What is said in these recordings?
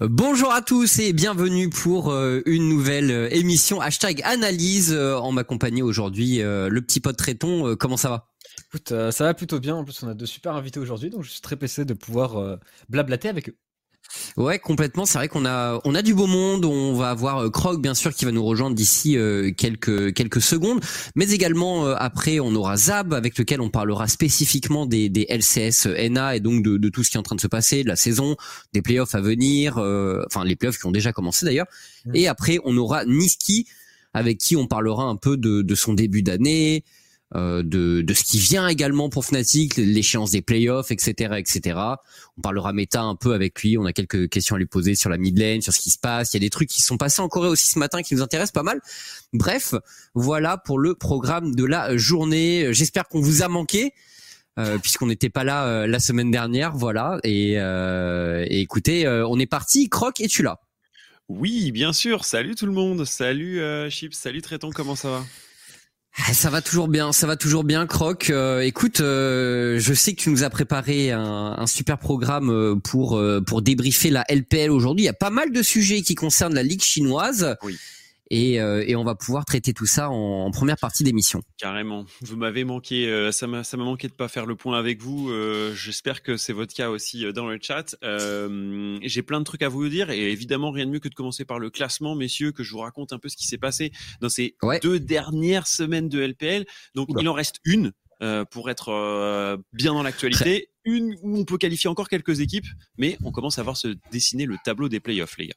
Bonjour à tous et bienvenue pour euh, une nouvelle euh, émission hashtag analyse euh, en ma aujourd'hui le petit pote Tréton. Comment ça va? Ça va plutôt bien. En plus, on a deux super invités aujourd'hui, donc je suis très pressé de pouvoir blablater avec eux. Ouais, complètement. C'est vrai qu'on a on a du beau monde. On va avoir euh, Krog bien sûr qui va nous rejoindre d'ici euh, quelques quelques secondes, mais également euh, après on aura Zab avec lequel on parlera spécifiquement des, des LCS NA et donc de, de tout ce qui est en train de se passer, de la saison, des playoffs à venir, enfin les playoffs qui ont déjà commencé d'ailleurs. Mmh. Et après on aura Niski avec qui on parlera un peu de, de son début d'année, euh, de, de ce qui vient également pour Fnatic, l'échéance des playoffs, etc., etc. On parlera méta un peu avec lui. On a quelques questions à lui poser sur la mid lane, sur ce qui se passe. Il y a des trucs qui sont passés en Corée aussi ce matin qui nous intéressent pas mal. Bref, voilà pour le programme de la journée. J'espère qu'on vous a manqué. Euh, puisqu'on n'était pas là euh, la semaine dernière, voilà. Et, et écoutez, on est parti. Croc, es-tu là? Oui, bien sûr. Salut tout le monde. Salut Chips. Salut Tréton. Comment ça va? Ça va toujours bien, ça va toujours bien, Croc. Euh, écoute, euh, je sais que tu nous as préparé un, un super programme euh, pour pour débriefer la LPL aujourd'hui. Il y a pas mal de sujets qui concernent la ligue chinoise. Oui et, euh, et on va pouvoir traiter tout ça en, première partie d'émission. Carrément. Vous m'avez manqué, euh, ça m'a ça m'a manqué de pas faire le point avec vous. Euh, J'espère que c'est votre cas aussi dans le chat. J'ai plein de trucs à vous dire et évidemment rien de mieux que de commencer par le classement, messieurs, que je vous raconte un peu ce qui s'est passé dans ces deux dernières semaines de LPL. Donc il en reste une pour être bien dans l'actualité. Une où on peut qualifier encore quelques équipes, mais on commence à voir se dessiner le tableau des playoffs, les gars.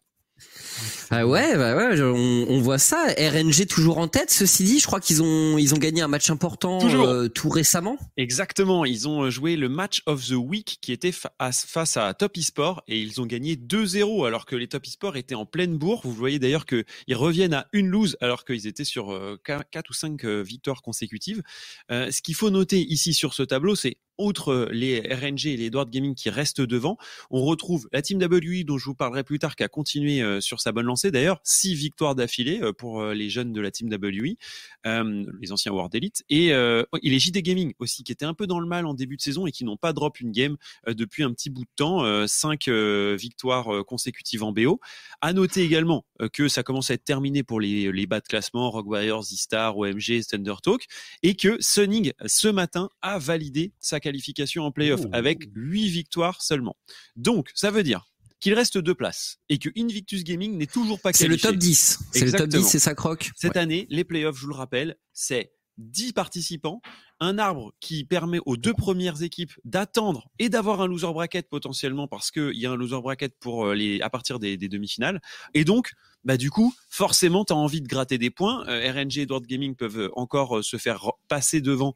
Ah ouais, bah ouais, on, on, voit ça. RNG toujours en tête. Ceci dit, je crois qu'ils ont ils ont gagné un match important euh, tout récemment. Exactement, ils ont joué le match of the week qui était face à Top Esport et ils ont gagné 2-0 alors que les Top Esport étaient en pleine bourre. Vous voyez d'ailleurs que ils reviennent à une lose alors qu'ils étaient sur 4 euh, ou 5 euh, victoires consécutives. ce qu'il faut noter ici sur ce tableau, c'est outre les RNG et les Edward Gaming qui restent devant, on retrouve la team WI dont je vous parlerai plus tard qui a continué euh, sur sa bonne lancée. D'ailleurs, six victoires d'affilée euh, pour euh, les jeunes de la team WI, les anciens World Elite, et, il les JD Gaming aussi qui étaient un peu dans le mal en début de saison et qui n'ont pas drop une game depuis un petit bout de temps, cinq victoires consécutives en BO. À noter également que ça commence à être terminé pour les, les bas de classement, Rogue Warriors, Z-Star, OMG, Thunder Talk, et que Sunning ce matin a validé sa qualification en playoff avec 8 victoires seulement. Donc, ça veut dire qu'il reste deux places et que Invictus Gaming n'est toujours pas qualifié. C'est le top 10. C'est le top 10, c'est ça croque. Cette année, les playoffs, je vous le rappelle, c'est 10 participants, un arbre qui permet aux deux premières équipes d'attendre et d'avoir un loser bracket potentiellement parce qu'il y a un loser bracket pour euh, les à partir des, demi-finales. Et donc, bah du coup, forcément, tu as envie de gratter des points. Euh, RNG et Edward Gaming peuvent encore euh, se faire passer devant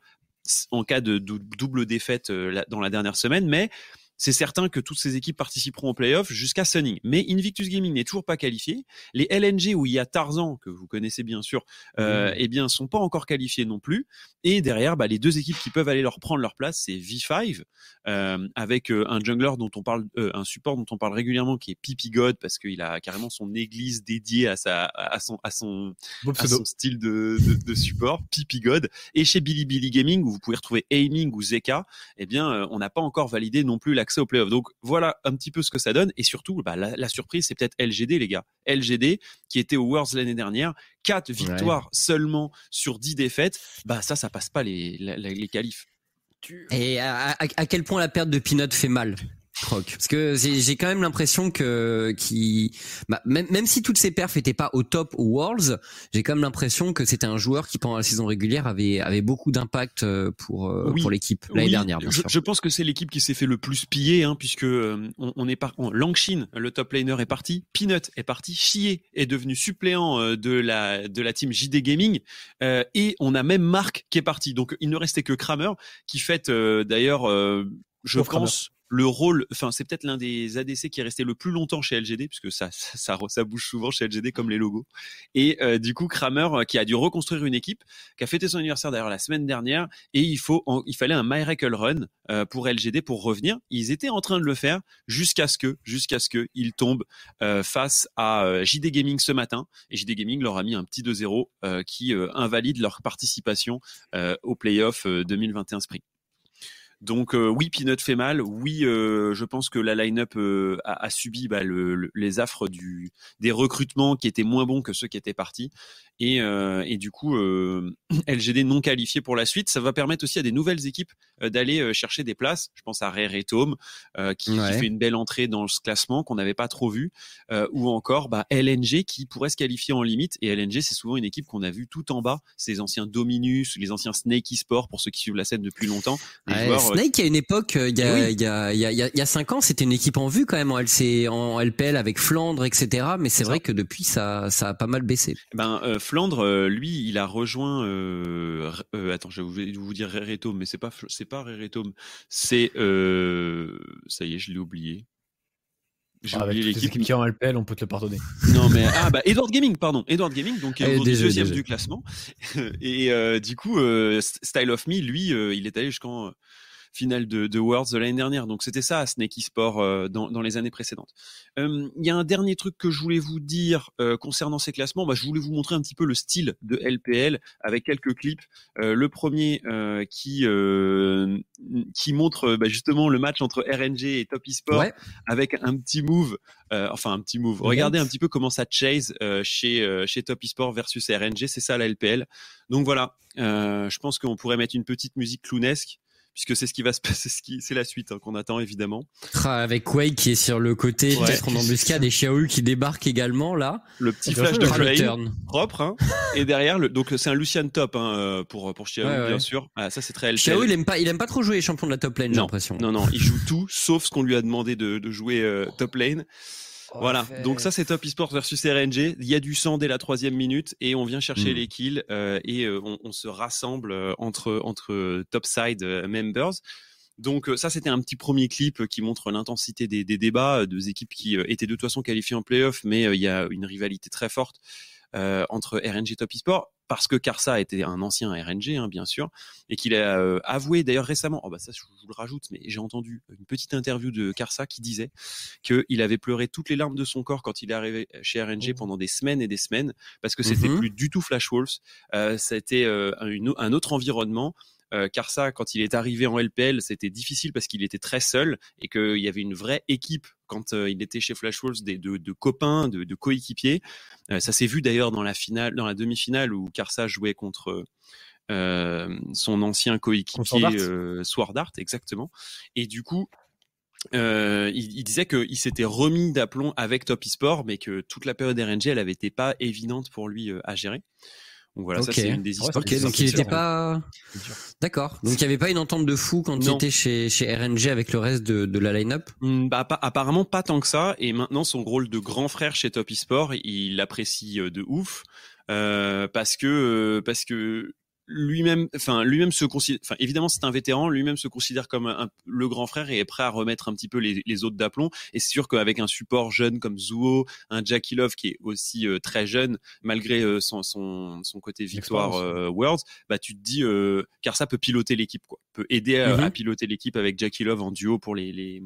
en cas de double défaite euh, dans la dernière semaine, mais c'est certain que toutes ces équipes participeront aux playoffs jusqu'à Sunning. Mais Invictus Gaming n'est toujours pas qualifié. Les LNG où il y a Tarzan, que vous connaissez bien sûr, euh, eh bien, sont pas encore qualifiés non plus. Et derrière, bah, les deux équipes qui peuvent aller leur prendre leur place, c'est V5, euh, avec euh, un jungler dont on parle, euh, un support dont on parle régulièrement, qui est Pipi God, parce qu'il a carrément son église dédiée à sa, à son, à son, à son style de, de, de support, Pipi God. Et chez Billy Billy Gaming, où vous pouvez retrouver Aiming ou Zeka, eh bien, on n'a pas encore validé non plus la accès aux playoffs. Donc voilà un petit peu ce que ça donne. Et surtout, bah, la, surprise, c'est peut-être LGD, les gars. LGD, qui était au Worlds l'année dernière, quatre victoires seulement sur 10 défaites. Bah ça, ça passe pas les, les, les qualifs. Et à, à, quel point la perte de Pinot fait mal? Parce que j'ai quand même l'impression que qui bah, même, même si toutes ses perfs étaient pas au top au Worlds, j'ai quand même l'impression que c'était un joueur qui pendant la saison régulière avait avait beaucoup d'impact euh, pour euh, pour l'équipe l'année dernière. je, je, pense que c'est l'équipe qui s'est fait le plus piller, hein, puisque euh, on, on, est par Langshin, le top laner est parti, Peanut est parti, Chie est devenu suppléant de la de la team JD Gaming, et on a même Marc qui est parti. Donc il ne restait que Kramer qui fait d'ailleurs, je pense le rôle, enfin c'est peut-être l'un des ADC qui est resté le plus longtemps chez LGD puisque ça ça, ça, bouge souvent chez LGD comme les logos. Et euh, du coup Kramer euh, qui a dû reconstruire une équipe, qui a fêté son anniversaire d'ailleurs la semaine dernière et il faut il fallait un miracle run euh, pour LGD pour revenir. Ils étaient en train de le faire jusqu'à ce que jusqu'à ce que ils tombent face à JD Gaming ce matin et JD Gaming leur a mis un petit 2-0 qui invalide leur participation au playoff 2021 Sprint. Donc euh, oui, Peanut fait mal. Oui, euh, je pense que la line-up euh, a, a, subi bah, le, le, les affres du, des recrutements qui étaient moins bons que ceux qui étaient partis. Et, euh, et du coup, LGD non qualifié pour la suite. Ça va permettre aussi à des nouvelles équipes d'aller chercher des places. Je pense à Rare et Tome, qui, ouais. qui, fait une belle entrée dans ce classement qu'on n'avait pas trop vu. ou encore bah, LNG qui pourrait se qualifier en limite. Et LNG, c'est souvent une équipe qu'on a vue tout en bas. C'est les anciens Dominus, les anciens Snake Esport, pour ceux qui suivent la scène depuis longtemps. Ouais, joueurs, Snake, à une époque, il y a, il y a, il y a, il y a cinq ans, c'était une équipe en vue quand même en LC, en LPL avec Flandre, etc. Mais c'est vrai que depuis, ça, ça a pas mal baissé. Ben, euh, Flandre, euh, lui, il a rejoint. Euh, euh, attends, je vais vous, vous dire Reretome, mais c'est pas, c'est pas Reretome, c'est, ça y est, je l'ai oublié. J'ai ah, oublié l'équipe qui est en LPL, on peut te le pardonner. Non mais ah bah Edward Gaming, pardon, Edward Gaming, donc est deuxième du classement. Et euh, du coup, euh, Style of Me, lui, euh, il est allé jusqu'en finale de, de Worlds de l'année dernière. Donc c'était ça, Snake Esport euh, dans, dans, les années précédentes. Il y a un dernier truc que je voulais vous dire concernant ces classements. Bah, je voulais vous montrer un petit peu le style de LPL avec quelques clips. le premier qui qui montre bah, justement le match entre RNG et Top Esport ouais. avec un petit move, euh, enfin un petit move. Regardez un petit peu comment ça chase euh, chez euh, chez Top Esport versus RNG, c'est ça la LPL. Donc voilà, je pense qu'on pourrait mettre une petite musique clownesque puisque c'est ce qui va se passer, c'est la suite hein, qu'on attend évidemment. Avec Quake qui est sur le côté, ouais. peut-être en embuscade, et Xiaoyu qui débarque également là. Le petit flash de Flame, propre, hein. et derrière, le, donc c'est un Lucian top hein, pour pour Xiaoyu ouais, ouais. bien sûr. Ah, ça c'est très LPL. Xiaoyu il aime pas, il aime pas trop jouer les champions de la top lane, j'ai l'impression. Non non, il joue tout sauf ce qu'on lui a demandé de, de jouer euh, top lane. Oh, voilà, fait... donc ça c'est Top Esports versus RNG. Il y a du sang dès la troisième minute et on vient chercher mmh. les kills euh, et euh, on, on, se rassemble euh, entre entre topside members. Donc ça, c'était un petit premier clip qui montre l'intensité des, des, débats, deux équipes qui étaient de toute façon qualifiées en playoff, mais il y a une rivalité très forte euh, entre RNG et Top Esport parce que Karsa était un ancien RNG, hein, bien sûr, et qu'il a euh, avoué d'ailleurs récemment, oh bah ça je vous le rajoute, mais j'ai entendu une petite interview de Karsa qui disait qu'il avait pleuré toutes les larmes de son corps quand il est arrivé chez RNG pendant des semaines et des semaines, parce que c'était mm -hmm. plus du tout Flash Wolves, euh, c'était euh, un, autre environnement, car ça, quand il est arrivé en LPL, c'était difficile parce qu'il était très seul et qu'il y avait une vraie équipe quand euh, il était chez Flash Wolves de, de, de copains, de, de coéquipiers. Euh, ça s'est vu d'ailleurs dans la finale, dans la demi-finale où Karsa jouait contre euh, son ancien coéquipier euh, Sword Art, exactement. Et du coup, euh, il, il, disait qu'il s'était remis d'aplomb avec Top Esport, mais que toute la période RNG, elle avait été pas évidente pour lui euh, à gérer. Donc voilà, okay. ça c'est une des histoires. Okay, donc il n'était pas. D'accord. Donc il n'y avait pas une entente de fou quand non. il était chez, chez RNG avec le reste de, de la line-up? Mmh, bah, pas, Apparemment pas tant que ça. Et maintenant son rôle de grand frère chez Top Esport, il l'apprécie euh, de ouf. Euh, parce que euh, parce que lui-même, enfin lui-même se considère, enfin évidemment c'est un vétéran, lui-même se considère comme un, le grand frère et est prêt à remettre un petit peu les, les autres d'aplomb. Et c'est sûr qu'avec un support jeune comme Zuo, un Jackie Love qui est aussi euh, très jeune malgré euh, son, son, son côté victoire euh, Worlds, bah tu te dis car ça peut piloter l'équipe quoi, peut aider à, mm -hmm. à piloter l'équipe avec Jackie Love en duo pour les, les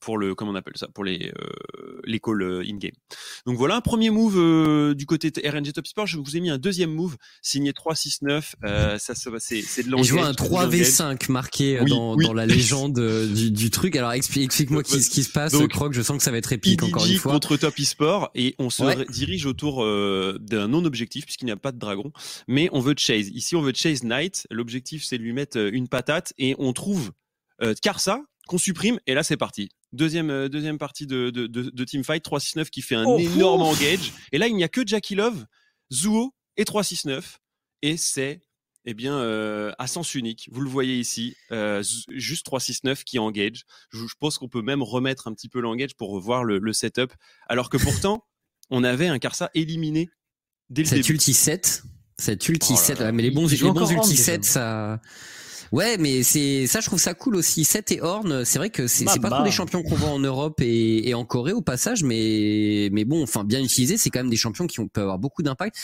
pour le comment on appelle ça pour les euh, les calls euh, in game. Donc voilà un premier move euh, du côté de RNG Top Sport. Je vous ai mis un deuxième move signé 369. Euh, ça c'est c'est de l'engage. Je vois un 3v5 marqué oui, dans, oui. dans la légende du, du truc. Alors explique explique-moi ce qui se passe. Donc, Croc, je sens que ça va être épique encore une fois. contre Top Esport et on se ouais. dirige autour euh, d'un non objectif puisqu'il n'y a pas de dragon, mais on veut chase. Ici on veut chase Knight. L'objectif c'est de lui mettre une patate et on trouve euh, Karsa qu'on supprime et là c'est parti. Deuxième, euh, deuxième partie de, de, de, de Teamfight, 369 qui fait un oh, énorme ouf. engage. Et là, il n'y a que Jackie Love, Zuo et 369. Et c'est eh bien, euh, à sens unique. Vous le voyez ici, euh, juste 369 qui engage. Je, je pense qu'on peut même remettre un petit peu l'engage pour revoir le, le, setup. Alors que pourtant, on avait un Karsa éliminé dès le Cet début. ulti 7, cet ulti oh 7, mais les bons, les bons ulti 7, ça... Ouais, mais c'est ça, je trouve ça cool aussi. Seth et Horn, c'est vrai que c'est bah, pas bah. trop des champions qu'on voit en Europe et, et, en Corée au passage, mais mais bon, enfin bien utilisé, c'est quand même des champions qui ont, peuvent avoir beaucoup d'impact.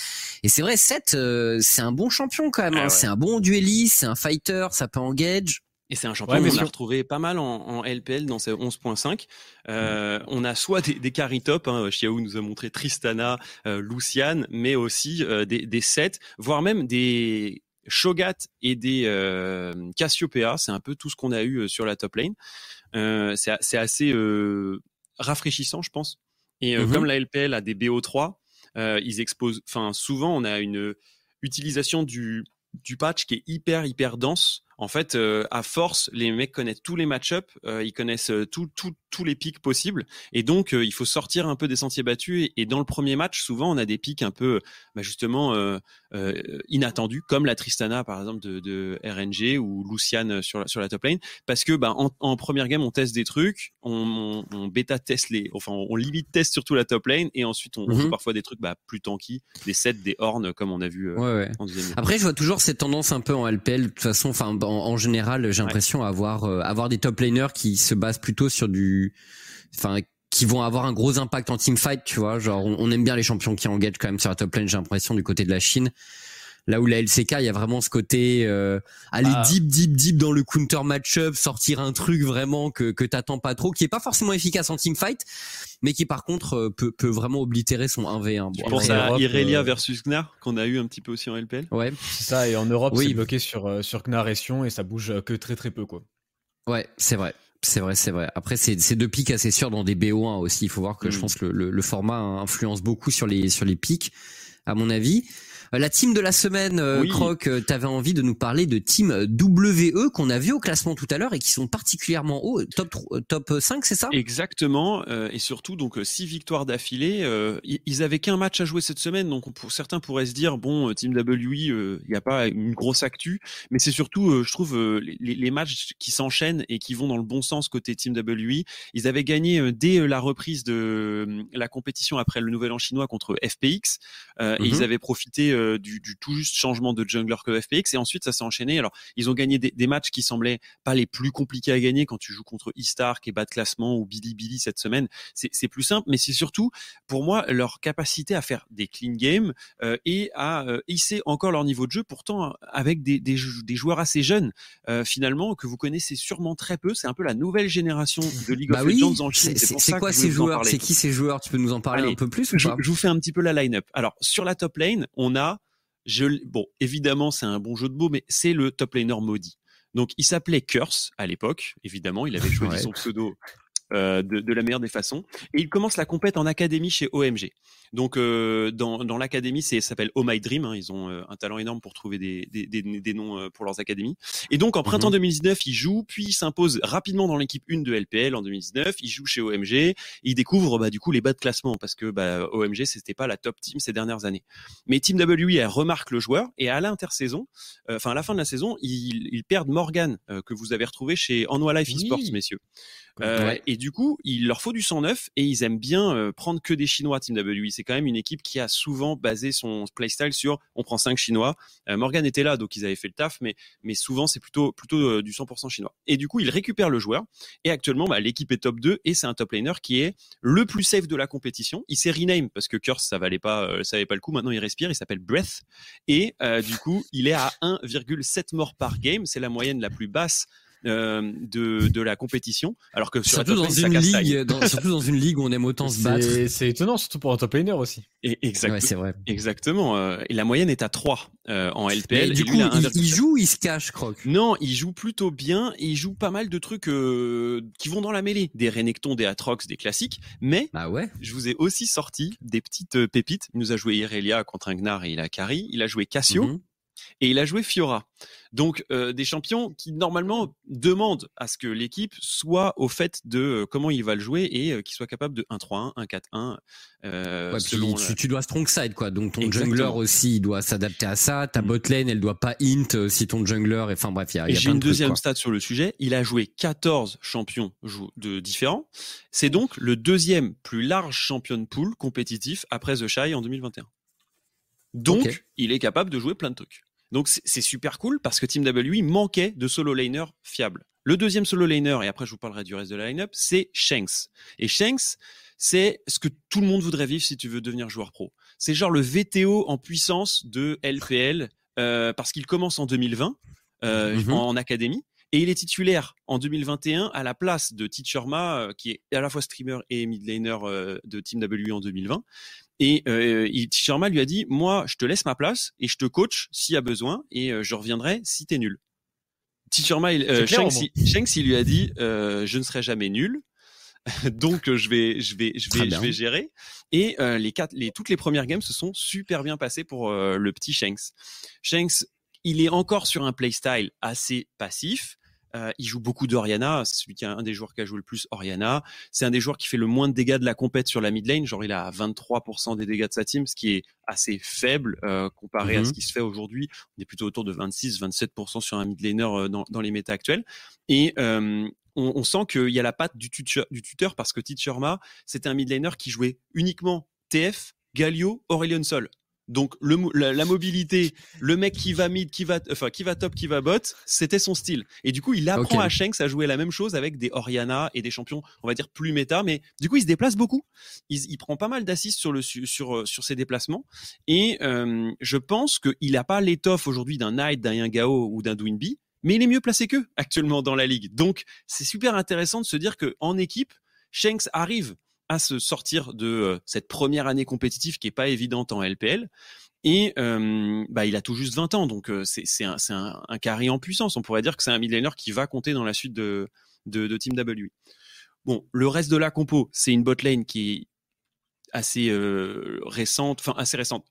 Et c'est vrai, Seth, euh, c'est un bon champion quand même. Ah, hein. ouais. C'est un bon dueliste, c'est un fighter, ça peut engage. Et c'est un champion ouais, qu'on a retrouvé pas mal en, en, LPL dans ces 11.5. Euh, mmh. On a soit des, des carry top, hein, Xiao nous a montré Tristana, euh, Luciane, mais aussi euh, des, des sets, voire même des Shogat et des euh, Cassiopeia. C'est un peu tout ce qu'on a eu euh, sur la top lane. Euh, c'est assez euh, rafraîchissant, je pense. Et Mhm. comme la LPL a des BO3, euh, ils exposent. Enfin, souvent, on a une utilisation du du patch qui est hyper hyper dense. En fait, euh, à force, les mecs connaissent tous les match-up, euh, ils connaissent euh, tout, tout- tous les pics possibles, et donc euh, il faut sortir un peu des sentiers battus. Et, et dans le premier match, souvent, on a des pics un peu, bah, justement, euh, euh, inattendus, comme la Tristana par exemple de, de RNG ou Luciane sur la, sur la top lane, parce que bah, en, en première game, on teste des trucs, on, on, on bêta teste les, enfin, on limite teste surtout la top lane, et ensuite on, on Mhm. joue parfois des trucs bah, plus tanky, des sets, des horns, comme on a vu Ouais, ouais. en deuxième game. Après, je vois toujours cette tendance un peu en LPL. De toute façon, enfin, en, en général, j'ai l'impression avoir euh, avoir des top laners qui se basent plutôt sur du, enfin, qui vont avoir un gros impact en teamfight, tu vois. Genre, on, on aime bien les champions qui engagent quand même sur la top lane. J'ai l'impression du côté de la Chine. Là où la LCK, il y a vraiment ce côté euh, aller Ah. deep, deep, deep dans le counter match-up, sortir un truc vraiment que que t'attends pas trop, qui est pas forcément efficace en teamfight, mais qui par contre euh, peut peut vraiment oblitérer son 1v1. Tu Bon, penses après, à Europe, Irelia euh, versus Gnar qu'on a eu un petit peu aussi en LPL Ouais, C'est ça, et en Europe, Oui. c'est bloqué sur, euh, sur Gnar et Sion, et ça bouge que très très peu, quoi. Ouais, c'est vrai. C'est vrai, c'est vrai. Après, c'est c'est deux pics assez sûrs dans des BO1 aussi. Il faut voir que je Mm. pense que le, le, le format influence beaucoup sur les sur les pics, à mon avis. Euh, La team de la semaine, euh, Oui. Croc, euh, t'avais envie de nous parler de team WE qu'on a vu au classement tout à l'heure et qui sont particulièrement hauts, top top 5, c'est ça? Exactement, et surtout donc six victoires d'affilée. ils- avaient qu'un match à jouer cette semaine, donc on- pour certains pourraient se dire bon, Team euh, il n'y a pas une grosse actu, mais c'est surtout, je trouve, les, les matchs qui s'enchaînent et qui vont dans le bon sens côté Team WI. Ils avaient gagné dès la reprise de la compétition après le Nouvel An chinois contre FPX, et Mhm. ils avaient profité euh, du, du tout juste changement de jungler que FPX, et ensuite ça s'est enchaîné. Alors ils ont gagné des, des matchs qui semblaient pas les plus compliqués à gagner quand tu joues contre Istark et bas de classement ou Billy Billy cette semaine. C'est plus simple, mais c'est surtout pour moi leur capacité à faire des clean games euh, et à euh, hisser encore leur niveau de jeu, pourtant avec des, des, jou- des joueurs assez jeunes finalement que vous connaissez sûrement très peu. C'est un peu la nouvelle génération de League Bah of oui. Legends en Chine. C'est quoi ces joueurs? C'est qui ces joueurs? Tu peux nous en parler Allez, un peu plus ou je, pas? je vous fais un petit peu la line-up. Alors sur la top lane, on a je, bon évidemment c'est un bon jeu de mots, mais c'est le top laner maudit. Donc il s'appelait Curse à l'époque, évidemment, il avait choisi Ouais. son pseudo de, de la meilleure des façons. Et il commence la compète en académie chez OMG. Donc euh, dans, dans l'académie, c'est ça s'appelle Oh My Dream. hein. Ils ont euh, un talent énorme pour trouver des, des, des, des noms euh, pour leurs académies. Et donc en printemps 2019, il joue, puis il s'impose rapidement dans l'équipe 1 de LPL en 2019. Il joue chez OMG. Et il découvre bah, du coup les bas de classement parce que bah, OMG c'était pas la top team ces dernières années. Mais Team WI elle remarque le joueur et à l'intersaison, euh, enfin à la fin de la saison, ils, ils perdent Morgan euh, que vous avez retrouvé chez Anwar Life Oui. Esports, messieurs. Euh, Ouais. Et du coup, il leur faut du sang neuf et ils aiment bien euh, prendre que des Chinois. Team WI, c'est quand même une équipe qui a souvent basé son playstyle sur on prend cinq Chinois. Euh, Morgan était là, donc ils avaient fait le taf, mais mais souvent c'est plutôt plutôt euh, du 100% chinois. Et du coup, ils récupèrent le joueur et actuellement, bah, l'équipe est top 2 et c'est un top laner qui est le plus safe de la compétition. Il s'est rename parce que Curse ça valait pas ça valait pas le coup. Maintenant, il respire, il s'appelle Breath et du coup, il est à 1,7 morts par game. C'est la moyenne la plus basse euh, de, de la compétition. Alors que sur la Surtout dans ça une ligue, dans, surtout dans une ligue où on aime autant se battre. C'est étonnant, surtout pour un top laner aussi. Et exact- Ouais, c'est vrai. exactement. euh, et la moyenne est à 3 euh, en Mais LPL. du et coup, il a il, 1,7. il joue, ou il se cache, Croc? Non, il joue plutôt bien il joue pas mal de trucs euh, qui vont dans la mêlée. Des Renekton, des Atrox, des classiques. Mais Bah ouais. je vous ai aussi sorti des petites pépites. Il nous a joué Irelia contre un Gnar et il a carry. Il a joué Cassio Mhm. Et il a joué Fiora. Donc euh, des champions qui normalement demandent à ce que l'équipe soit au fait de euh, comment il va le jouer et euh, qu'il soit capable de 1-3-1, 1-4-1 euh, Ouais, puis selon tu, la- tu dois strong side quoi. Donc ton Exactement. jungler aussi, il doit s'adapter à ça. Ta Mm. botlane, elle doit pas int si ton jungler. Enfin bref, il y a, j'ai une trucs, deuxième quoi. stat sur le sujet. Il a joué 14 champions de différents. C'est donc le deuxième plus large champion de pool compétitif après The Shy en 2021. Donc, il est capable de jouer plein de trucs. Donc, c'est super cool parce que Team WI manquait de solo laner fiable. Le deuxième solo laner, et après je vous parlerai du reste de la line-up, c'est Shanks. Et Shanks, c'est ce que tout le monde voudrait vivre si tu veux devenir joueur pro. C'est genre le VTO en puissance de LPL euh, parce qu'il commence en 2020 euh, Mhm. en académie. Et il est titulaire en 2021 à la place de Teacher Ma, qui est à la fois streamer et mid laner de Team W en 2020. Et euh, Teacher lui a dit, moi, je te laisse ma place et je te coach s'il y a besoin et je reviendrai si t'es nul. Teacher Ma, euh, Shanks, il lui a dit, je ne serai jamais nul. donc je vais je vais je vais je vais gérer et euh, les quatre les toutes les premières games se sont super bien passées pour euh, le petit Shanks. Shanks, il est encore sur un playstyle assez passif. Euh, il joue beaucoup d'Oriana, c'est celui qui est un des joueurs qui a joué le plus Oriana. C'est un des joueurs qui fait le moins de dégâts de la compète sur la mid lane, genre il a 23% des dégâts de sa team, ce qui est assez faible comparé à ce mhm. qui se fait aujourd'hui. On est plutôt autour de 26-27% sur un mid laner dans, dans les méta actuels. Et on, sent qu'il y a la patte du tuteur, du tuteur parce que Teacher Ma, c'était un midlaner qui jouait uniquement TF, Galio, Aurelion Sol. Donc le, la, mobilité, le mec qui va mid, qui va, enfin qui va top, qui va bot, c'était son style. Et du coup, il apprend à Shanks à jouer la même chose avec des Oriana et des champions, on va dire plus méta, mais du coup, il se déplace beaucoup. Il, prend pas mal d'assists sur le sur euh, sur ses déplacements. Et euh, je pense qu'il n'a pas l'étoffe aujourd'hui d'un Knight, d'un Yangao ou d'un Dwinby, mais il est mieux placé qu'eux actuellement dans la ligue. Donc, c'est super intéressant de se dire que en équipe, Shanks arrive à se sortir de euh, cette première année compétitive qui est pas évidente en LPL. Et euh, bah, il a tout juste 20 ans, donc euh, c'est un, un, un carry en puissance. On pourrait dire que c'est un millénaire qui va compter dans la suite de, de, de Team W. Bon, le reste de la compo, c'est une botlane qui est assez récente, enfin assez récente.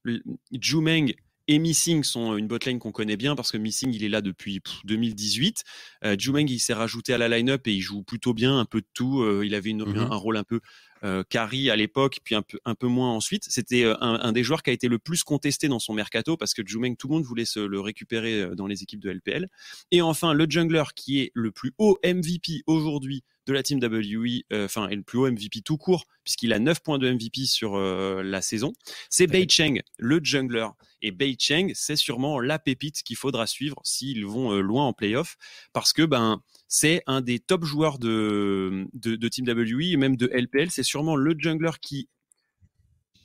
Jumeng et Missing sont une botlane qu'on connaît bien parce que Missing il est là depuis 2018. Euh, Jumeng il s'est rajouté à la line-up et il joue plutôt bien, un peu de tout. Euh, il avait une, mmh un, rôle un peu euh, carry à l'époque, puis un peu, un peu moins ensuite. C'était euh, un, un, des joueurs qui a été le plus contesté dans son mercato parce que Jumeng, tout le monde voulait se le récupérer euh, dans les équipes de LPL. Et enfin, le jungler qui est le plus haut MVP aujourd'hui de la team WE, euh, enfin, et le plus haut MVP tout court, puisqu'il a 9 points de MVP sur euh, la saison, c'est Bei Cheng, le jungler. Et Bei Cheng, c'est sûrement la pépite qu'il faudra suivre s'ils vont euh, loin en playoff, parce que ben c'est un des top joueurs de, de, de Team WE et même de LPL. C'est sûrement le jungler qui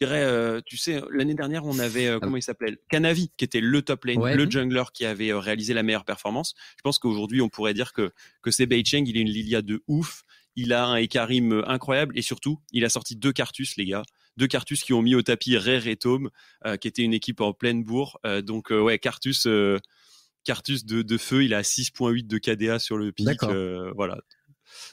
dirais, euh, tu sais, l'année dernière, on avait, euh, comment il s'appelait Canavi, qui était le top lane, le jungler qui avait euh, réalisé la meilleure performance. Je pense qu'aujourd'hui, on pourrait dire que, que c'est Beicheng, il est une Lilia de ouf. Il a un Ekarim incroyable et surtout, il a sorti deux Cartus, les gars. Deux Cartus qui ont mis au tapis Rare et Tome, qui était une équipe en pleine bourre. donc, ouais, Cartus, Cartus de, de, feu, il a 6.8 de KDA sur le pic. voilà.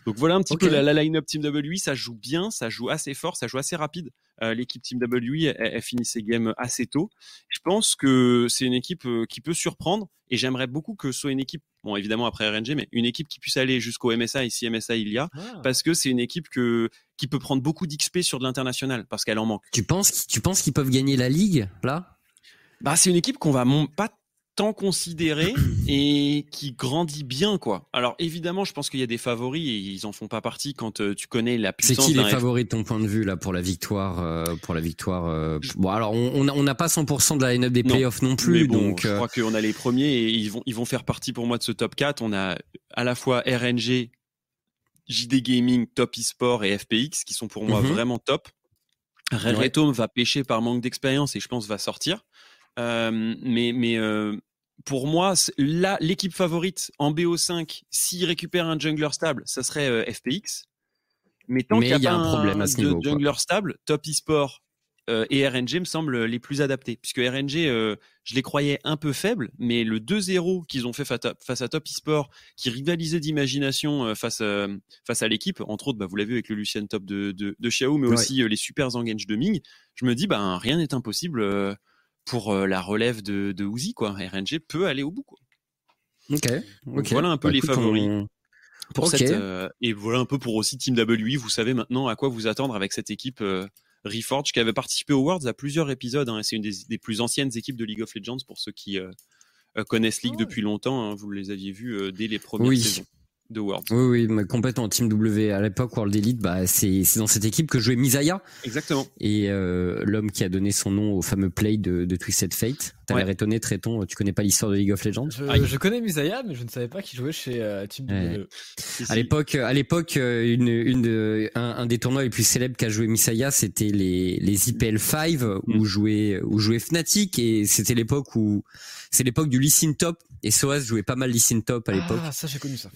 Donc voilà un petit peu la, la line-up Team WE, ça joue bien, ça joue assez fort, ça joue assez rapide. Euh, l'équipe Team WE, elle, finit ses games assez tôt. Je pense que c'est une équipe euh, qui peut surprendre et j'aimerais beaucoup que ce soit une équipe, bon évidemment après RNG, mais une équipe qui puisse aller jusqu'au MSA et si MSA il y a, ah. parce que c'est une équipe que qui peut prendre beaucoup d'XP sur de l'international parce qu'elle en manque. Tu penses, tu penses qu'ils peuvent gagner la ligue là? Bah, c'est une équipe qu'on va pas tant considéré et qui grandit bien quoi. Alors évidemment, je pense qu'il y a des favoris et ils en font pas partie quand euh, tu connais la puissance. C'est qui les favoris de ton point de vue là pour la victoire euh, pour la victoire euh, Bon alors on on n'a pas 100% de la line-up des playoffs non, plus donc je crois qu'on a les premiers et ils vont ils vont faire partie pour moi de ce top 4, on a à la fois RNG JD Gaming, Top eSport et FPX qui sont pour moi mhm. vraiment top. Red ouais. va pêcher par manque d'expérience et je pense va sortir. mais mais pour moi, là, l'équipe favorite en BO5, s'il récupère un jungler stable, ça serait euh, FPX. Mais tant qu'il y a, un problème à ce de jungler stable, Top eSport euh, et RNG me semblent les plus adaptés. Puisque RNG, euh, je les croyais un peu faibles, mais le 2-0 qu'ils ont fait face à Top eSport, qui rivalisait d'imagination face, à, face à l'équipe, entre autres, bah, vous l'avez vu avec le Lucien Top de, de, de Xiao, mais aussi les super engage de Ming, je me dis, ben, rien n'est impossible pour euh, la relève de, de Uzi, quoi. RNG peut aller au bout, quoi. Ok. Voilà un peu bah, les favoris. Pour cette, euh, et voilà un peu pour aussi Team WE. Vous savez maintenant à quoi vous attendre avec cette équipe euh, Reforge qui avait participé aux Worlds à plusieurs épisodes. Hein, c'est une des, plus anciennes équipes de League of Legends pour ceux qui connaissent League ah depuis longtemps. Hein, vous les aviez vus dès les premières oui. saisons de World. Oui, oui, complètement. Team W à l'époque, World Elite, bah, c'est dans cette équipe que jouait Misaya. Exactement. Et euh, l'homme qui a donné son nom au fameux play de, de Twisted Fate. T'as l'air étonné, Tréton, tu connais pas l'histoire de League of Legends? Je, je, connais Misaya, mais je ne savais pas qu'il jouait chez euh, Team W. À l'époque, à l'époque, euh, une, une de, un, un, des tournois les plus célèbres qu'a joué Misaya, c'était les, les IPL 5 où mm. jouait où jouait Fnatic et c'était l'époque où c'est l'époque du Lee Top Et Soaz jouait pas mal Lee Top à l'époque. Ah, ça j'ai connu ça.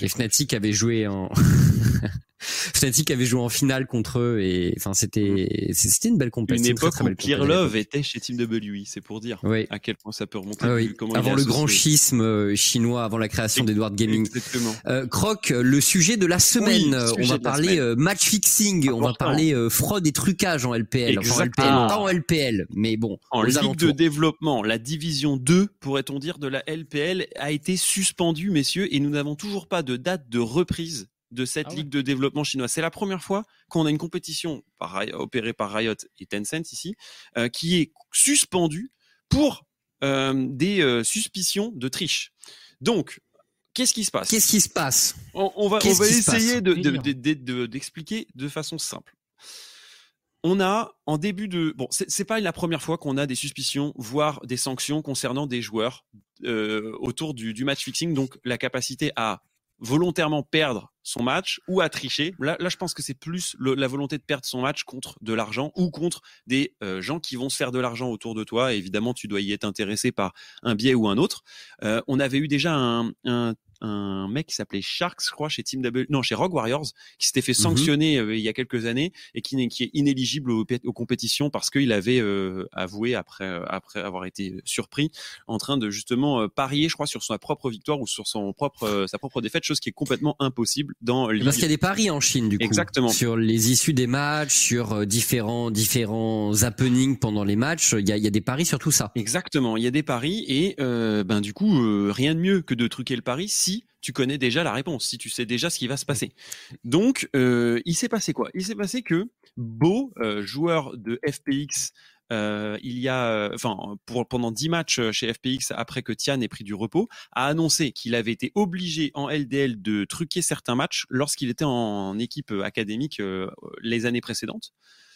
Et Fnatic avait joué en Fnatic avait joué en finale contre eux et enfin c'était c'était une belle compétition. Une époque où Kirlov était chez Team WE, c'est pour dire oui. à quel point ça peut remonter. Ah oui. avant le grand schisme euh, chinois, avant la création d'Edward Gaming. Exactement. Euh, Croc, le sujet de la semaine, on va parler euh, match fixing, on va parler euh, fraude et trucage en LPL, enfin, en LPL, pas en LPL, mais bon. En ligue de développement, la division 2, pourrait-on dire, de la LPL a été suspendue, messieurs, et nous n'avons toujours pas de date de reprise de cette ah ligue de développement chinoise. C'est la première fois qu'on a une compétition opérée par Riot et Tencent ici, euh, qui est suspendue pour euh, des euh, suspicions de triche. Donc, qu'est-ce qui se passe? Qu'est-ce qui se passe? On, va, on va essayer d'expliquer de, de, de, façon simple. On a en début de bon, c'est pas la première fois qu'on a des suspicions, voire des sanctions concernant des joueurs autour du, du match fixing, donc la capacité à volontairement perdre son match ou à tricher. Là, là je pense que c'est plus la volonté de perdre son match contre de l'argent ou contre des euh, gens qui vont se faire de l'argent autour de toi. évidemment, tu dois y être intéressé par un biais ou un autre. Euh, on avait eu déjà un, un un mec qui s'appelait Sharks, je crois, chez Team W, non, chez Rogue Warriors, qui s'était fait mhm. sanctionner euh, il y a quelques années et qui, qui est inéligible aux, aux compétitions parce qu'il avait euh, avoué après euh, après avoir été surpris en train de justement parier, je crois, sur sa propre victoire ou sur son propre sa propre défaite, chose qui est complètement impossible dans parce qu'il y a des paris en Chine du coup, exactement sur les issues des matchs, sur différents différents happenings pendant les matchs. Il y a, il y a des paris sur tout ça. Exactement, il y a des paris et ben du coup rien de mieux que de truquer le pari si tu connais déjà la réponse, si tu sais déjà ce qui va se passer. Donc, euh, il s'est passé quoi? Il s'est passé que Beau, euh, joueur de FPX, euh, il y a, enfin, pour, pendant 10 matchs chez FPX, après que Tian ait pris du repos, a annoncé qu'il avait été obligé en LDL de truquer certains matchs lorsqu'il était en équipe académique les années précédentes.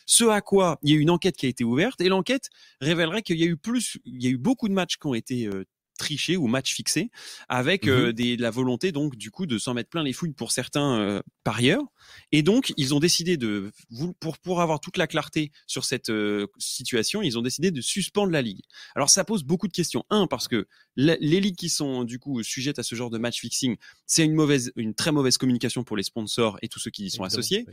Ce à quoi il y a eu une enquête qui a été ouverte et l'enquête révélerait qu'il y a eu plus, il y a eu beaucoup de matchs qui ont été tricher ou match fixé avec mmh des, la volonté donc du coup de s'en mettre plein les fouilles pour certains parieurs. Et donc ils ont décidé de pour pour avoir toute la clarté sur cette situation ils ont décidé de suspendre la ligue. Alors ça pose beaucoup de questions. Un parce que les ligues qui sont du coup sujettes à ce genre de match fixing c'est une mauvaise une très mauvaise communication pour les sponsors et tous ceux qui y sont associés.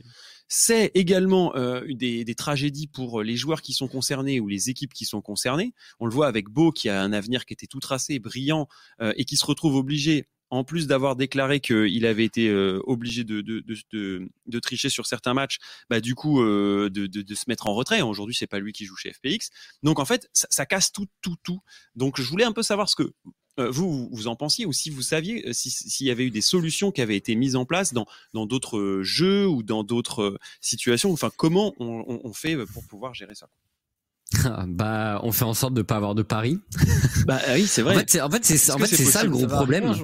c'est également des, des tragédies pour les joueurs qui sont concernés ou les équipes qui sont concernées. On le voit avec Beau qui a un avenir qui était tout tracé brillant euh, et qui se retrouve obligé en plus d'avoir déclaré qu'il avait été euh, obligé de, tricher sur certains matchs, bah du coup euh, de, se mettre en retrait. Aujourd'hui, c'est pas lui qui joue chez FPX. Donc en fait, ça, casse tout, tout, tout. Donc je voulais un peu savoir ce que vous, vous en pensiez ou si vous saviez s'il y avait eu des solutions qui avaient été mises en place dans d'autres jeux ou dans d'autres situations. Enfin, comment on fait pour pouvoir gérer ça? bah, on fait en sorte de pas avoir de paris. bah oui, c'est vrai. En fait, c'est en fait c'est en fait c'est ça le gros problème. Hein,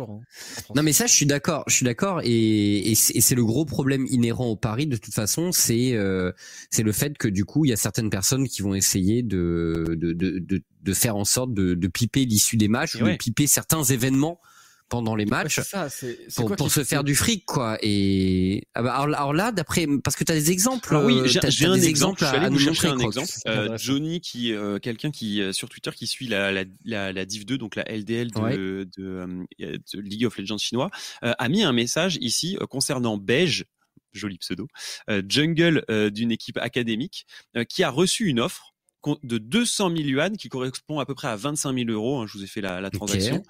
non mais ça je suis d'accord, je suis d'accord et, et c'est le gros problème inhérent au pari de toute façon, c'est euh, c'est le fait que du coup, il y a certaines personnes qui vont essayer de de de de, faire en sorte de, de piper l'issue des matchs ou de piper certains événements pendant les matchs ça, pour, pour se faire du fric quoi et ah bah, alors, là d'après parce que tu as des exemples oui euh, j'ai un exemple je suis allé vous chercher un exemple euh, Johnny qui euh, quelqu'un qui sur Twitter qui suit la, la, la, la, Div 2 donc la LDL de, de, de, League of Legends chinois a mis un message ici concernant Beige joli pseudo jungle d'une équipe académique qui a reçu une offre de 200 000 yuan, qui correspond à peu près à 25 000 euros. Hein, je vous ai fait la, la transaction.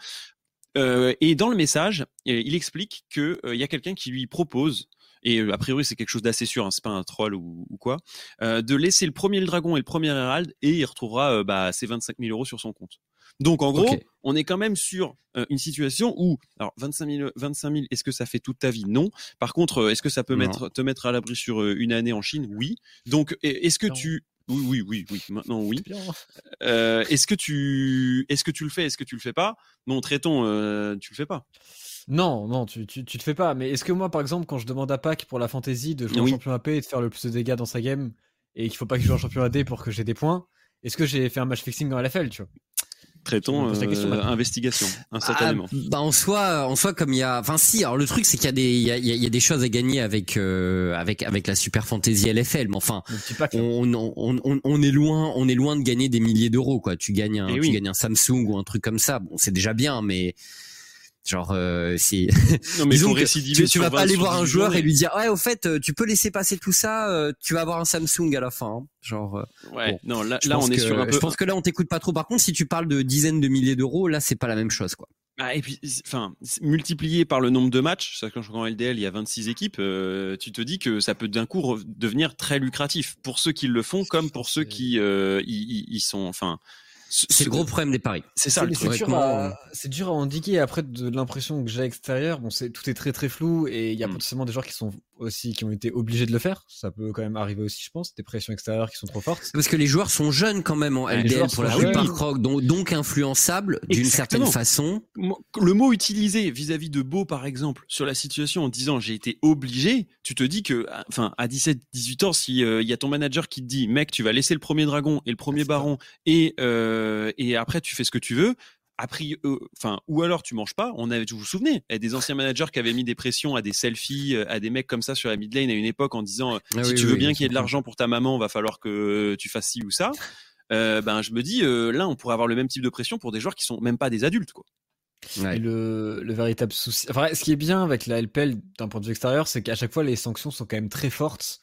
Euh, et dans le message, euh, il explique qu'il euh, y a quelqu'un qui lui propose et a priori c'est quelque chose d'assez sûr, hein, c'est pas un troll ou, ou quoi, de laisser le premier le dragon et le premier Herald et il retrouvera bah, ses 25 000 euros sur son compte. Donc en gros, on est quand même sur une situation où, alors 25 000, 25 000 est-ce que ça fait toute ta vie? Non. Par contre, est-ce que ça peut mettre, te mettre à l'abri sur une année en Chine? Oui. Donc est-ce que tu oui, oui, oui, oui. Maintenant, oui. Euh, est-ce que tu, est-ce que tu le fais, est-ce que tu le fais pas? Non, traitons, euh, tu le fais pas. Non, non, tu, tu, tu le fais pas. Mais est-ce que moi, par exemple, quand je demande à Pac pour la fantasy de jouer en champion AP et de faire le plus de dégâts dans sa game, et qu'il faut pas qu'il joue en champion AD pour que j'ai des points, est-ce que j'ai fait un match fixing dans LFL, tu vois? Traitons euh, investigation instantanément. Ah, bah en soi, en soi comme il y a, enfin si. Alors le truc c'est qu'il y a des, il y a, il y a des choses à gagner avec euh, avec avec la Super Fantasy LFL. Mais enfin, on, on, on, on, est loin, on est loin de gagner des milliers d'euros quoi. Tu gagnes un, eh tu gagnes un Samsung ou un truc comme ça. Bon, c'est déjà bien, mais Genre, euh, c'est. Non, mais tu, tu vas pas aller voir un joueur et lui dire, ouais, au fait, euh, tu peux laisser passer tout ça, euh, tu vas avoir un Samsung à la fin. Hein. Genre. Euh, ouais. non, là, là on est sur un peu. Je pense que là, on t'écoute pas trop. Par contre, si tu parles de dizaines de milliers d'euros, là, c'est pas la même chose, quoi. Ah, et puis, enfin, multiplié par le nombre de matchs, ça quand je en LDL, il y a 26 équipes, tu te dis que ça peut d'un coup devenir très lucratif pour ceux qui le font comme pour ceux qui ils sont, enfin, c'est le gros problème des paris. C'est ça. C'est dur, à, dur à endiguer. Après, de l'impression que j'ai extérieure, bon, c'est tout est très très flou et il y a mm. potentiellement des joueurs qui sont aussi qui ont été obligés de le faire. Ça peut quand même arriver aussi, je pense, des pressions extérieures qui sont trop fortes. Parce que les joueurs sont jeunes quand même en LDL pour la plupart, Croc, donc, donc influençables d'une certaine façon. Le mot utilisé vis-à-vis de Beau, par exemple, sur la situation en disant j'ai été obligé, tu te dis que, enfin, à 17, 18 ans, si euh, il y a ton manager qui te dit, mec, tu vas laisser le premier dragon et le premier baron et euh, et après tu fais ce que tu veux, après, euh, enfin, ou alors tu manges pas. On avait, vous vous souvenez, il y a des anciens managers qui avaient mis des pressions à des selfies, euh, à des mecs comme ça sur la mid lane à une époque en disant ah si tu veux bien qu'il y ait de l'argent pour ta maman, va falloir que tu fasses ci ou ça. Euh, ben, je me dis là, on pourrait avoir le même type de pression pour des joueurs qui sont même pas des adultes, quoi. le, le, véritable souci. Enfin, ce qui est bien avec la LPL d'un point de vue extérieur, c'est qu'à chaque fois les sanctions sont quand même très fortes.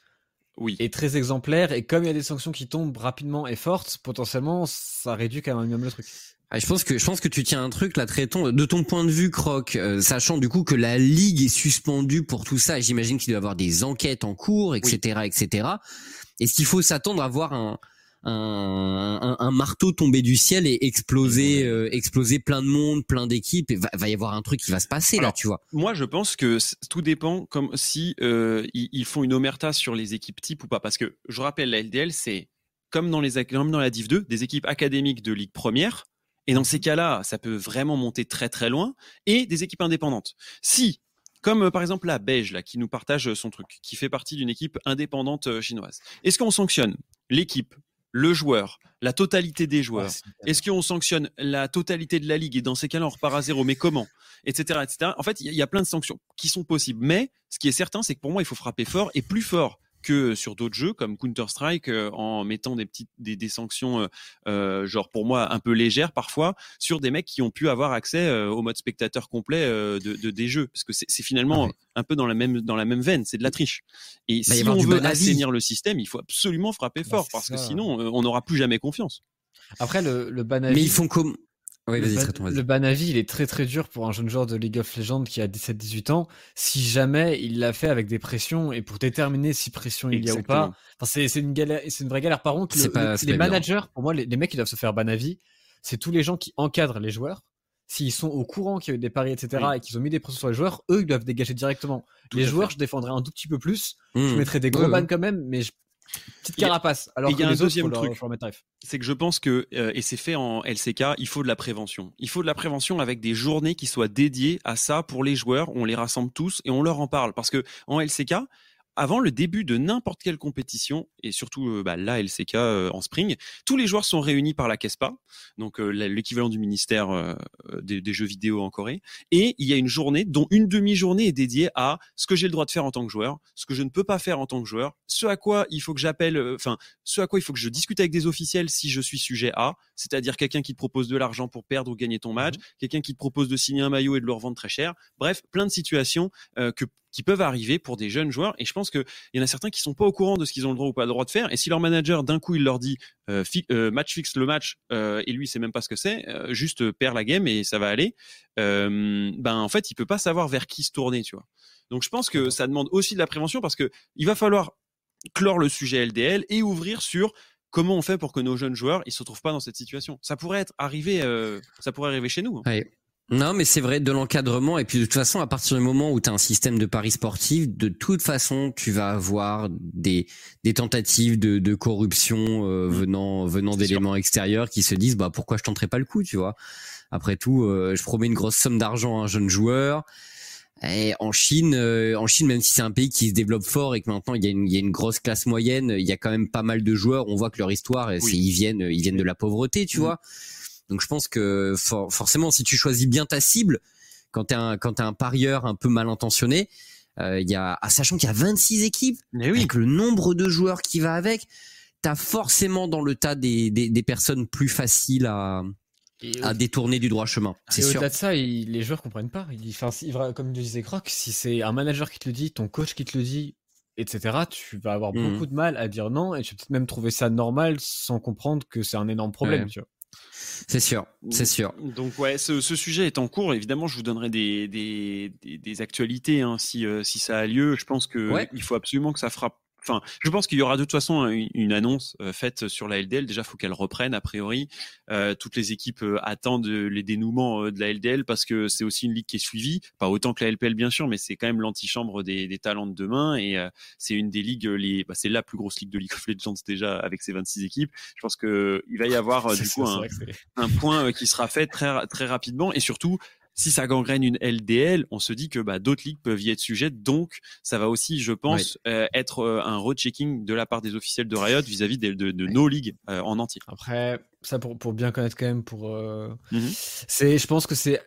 Oui. Et très exemplaires. Et comme il y a des sanctions qui tombent rapidement et fortes, potentiellement, ça réduit quand même le truc. Ah, je pense que je pense que tu tiens un truc là traitons de ton point de vue Croc euh, sachant du coup que la ligue est suspendue pour tout ça j'imagine qu'il doit y avoir des enquêtes en cours etc etc est-ce qu'il faut s'attendre à voir un un, un, marteau tomber du ciel et exploser euh, exploser plein de monde plein d'équipes et va, va, y avoir un truc qui va se passer là tu vois? moi je pense que tout dépend comme si euh, ils, font une omerta sur les équipes type ou pas parce que je rappelle la LDL c'est comme dans les comme dans la Div 2 des équipes académiques de ligue première et dans ces cas-là, ça peut vraiment monter très très loin. Et des équipes indépendantes. Si, comme euh, par exemple la Beige, là, qui nous partage son truc, qui fait partie d'une équipe indépendante euh, chinoise, est-ce qu'on sanctionne l'équipe, le joueur, la totalité des joueurs? Est-ce qu'on sanctionne la totalité de la ligue? Et dans ces cas-là, on repart à zéro. Mais comment? Etc. etc. En fait, il y, a plein de sanctions qui sont possibles. Mais ce qui est certain, c'est que pour moi, il faut frapper fort et plus fort que sur d'autres jeux comme Counter Strike euh, en mettant des petites des, des sanctions euh, euh, genre pour moi un peu légères parfois sur des mecs qui ont pu avoir accès au mode spectateur complet de, de, des jeux. Parce que c'est finalement un peu dans la même dans la même veine c'est de la triche. Et si on veut assainir le système il faut absolument frapper bah, fort parce que sinon on n'aura plus jamais confiance. Après le, le mais ils font comme oui, le, ban le il est très très dur pour un jeune joueur de League of Legends qui a 17-18 ans, si jamais il l'a fait avec des pressions et pour déterminer si pression il y a ou pas. Enfin, c'est une galère, c'est une vraie galère. Par contre, les managers, pour moi, les, mecs qui doivent se faire ban avis, c'est tous les gens qui encadrent les joueurs. S'ils sont au courant qu'il y a eu des paris, etc., et qu'ils ont mis des pressions sur les joueurs, eux, ils doivent dégager directement. les joueurs, je défendrais un tout petit peu plus. Je mmh. mettrais des gros bans quand même, mais je Petite carapace. Alors il y a un deuxième truc, c'est que je pense que euh, et c'est fait en LCK, il faut de la prévention. Il faut de la prévention avec des journées qui soient dédiées à ça pour les joueurs. On les rassemble tous et on leur en parle parce que en LCK, avant le début de n'importe quelle compétition, et surtout euh, bah, la LCK euh, en spring, tous les joueurs sont réunis par la KESPA, donc euh, l'équivalent du ministère des, jeux vidéo en Corée, et il y a une journée dont une demi-journée est dédiée à ce que j'ai le droit de faire en tant que joueur, ce que je ne peux pas faire en tant que joueur, ce à quoi il faut que j'appelle, enfin, ce à quoi il faut que je discute avec des officiels si je suis sujet à, c'est-à-dire quelqu'un qui te propose de l'argent pour perdre ou gagner ton match, mmh quelqu'un qui te propose de signer un maillot et de le revendre très cher, bref, plein de situations que qui peuvent arriver pour des jeunes joueurs. Et je pense qu'il y en a certains qui sont pas au courant de ce qu'ils ont le droit ou pas le droit de faire. Et si leur manager, d'un coup, il leur dit euh, euh, match fixe le match, euh, et lui, il sait même pas ce que c'est, juste perd la game et ça va aller, ben en fait, il peut pas savoir vers qui se tourner, tu vois. Donc je pense que ça demande aussi de la prévention parce que il va falloir clore le sujet LDL et ouvrir sur comment on fait pour que nos jeunes joueurs ils se retrouvent pas dans cette situation. Ça pourrait être arrivé, ça pourrait arriver chez nous. Hein. Non, mais c'est vrai, de l'encadrement. Et puis de toute façon, à partir du moment où tu as un système de paris sportif, de toute façon, tu vas avoir des, des tentatives de, de corruption euh, mmh. venant, venant d'éléments extérieurs qui se disent, bah pourquoi je tenterai pas le coup, tu vois? Après tout, euh, je promets une grosse somme d'argent à un jeune joueur. Et en Chine, euh, en Chine, même si c'est un pays qui se développe fort et que maintenant il y, a une, il y a une grosse classe moyenne, il y a quand même pas mal de joueurs. On voit que leur histoire, c'est ils viennent, ils viennent de la pauvreté, tu mmh. vois? Donc je pense que forcément, si tu choisis bien ta cible, quand t'es un quand un parieur un peu mal intentionné, euh, il y a, ah, sachant qu'il y a 26 équipes, Mais oui. avec le nombre de joueurs qui va avec, t'as forcément dans le tas des, des, des personnes plus faciles à, à détourner du droit chemin. C'est sûr. Au-delà de ça, les joueurs comprennent pas. Il, enfin, comme le disait Croc, si c'est un manager qui te le dit, ton coach qui te le dit, etc., tu vas avoir mmh. beaucoup de mal à dire non et tu vas peut-être même trouver ça normal sans comprendre que c'est un énorme problème. Tu vois. C'est sûr, c'est sûr. Donc ouais, ce, sujet est en cours. Évidemment, je vous donnerai des, des, des, actualités hein, si, euh, si ça a lieu. Je pense que il faut absolument que ça frappe Enfin, je pense qu'il y aura de toute façon une, annonce euh, faite sur la LDL. Déjà, faut qu'elle reprenne a priori. Euh, toutes les équipes euh, attendent les dénouements de la LDL parce que c'est aussi une ligue qui est suivie, pas autant que la LPL bien sûr, mais c'est quand même l'antichambre des, des talents de demain et c'est une des ligues les, bah, c'est la plus grosse ligue de League of Legends déjà avec ses 26 équipes. Je pense que il va y avoir du coup un, un, point qui sera fait très très rapidement et surtout si ça gangrène une LDL, on se dit que bah, d'autres ligues peuvent y être sujettes. Donc, ça va aussi, je pense, euh, être euh, un road-checking de la part des officiels de Riot vis-à-vis de, de, nos ligues euh, en entier. Après, ça pour, pour, bien connaître quand même, pour mmh c'est, je pense que c'est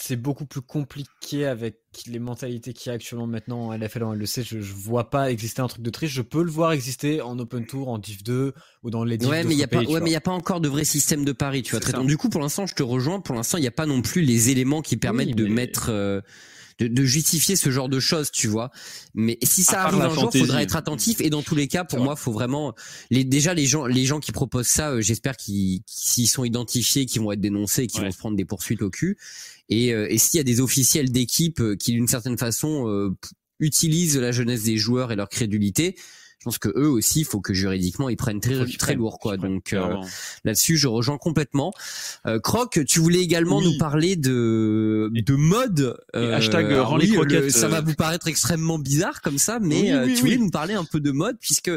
c'est beaucoup plus compliqué avec les mentalités qu'il y a actuellement maintenant en LFL en LEC. Je, je vois pas exister un truc de triche. Je peux le voir exister en Open Tour, en Div 2 ou dans les Div Ouais, mais il y a pas, ouais, mais il y a pas encore de vrai système de pari, tu vois. Très du coup, pour l'instant, je te rejoins. Pour l'instant, il n'y a pas non plus les éléments qui permettent de mettre. Euh, de, justifier ce genre de choses, tu vois. Mais si ça arrive un jour, faudra être attentif. Et dans tous les cas, pour moi, faut vraiment les déjà les gens les gens qui proposent ça, euh, j'espère qu'ils s'ils sont identifiés, qu'ils vont être dénoncés, qu'ils vont se prendre des poursuites au cul. Et, euh, et s'il y a des officiels d'équipe euh, qui d'une certaine façon utilisent la jeunesse des joueurs et leur crédulité, je pense que eux aussi, il faut que juridiquement ils prennent très très lourd quoi. Donc euh, là-dessus, je rejoins complètement. Euh, Croc, tu voulais également nous parler de de mode. Euh, hashtag ça va vous paraître extrêmement bizarre comme ça, mais tu voulais nous parler un peu de mode puisque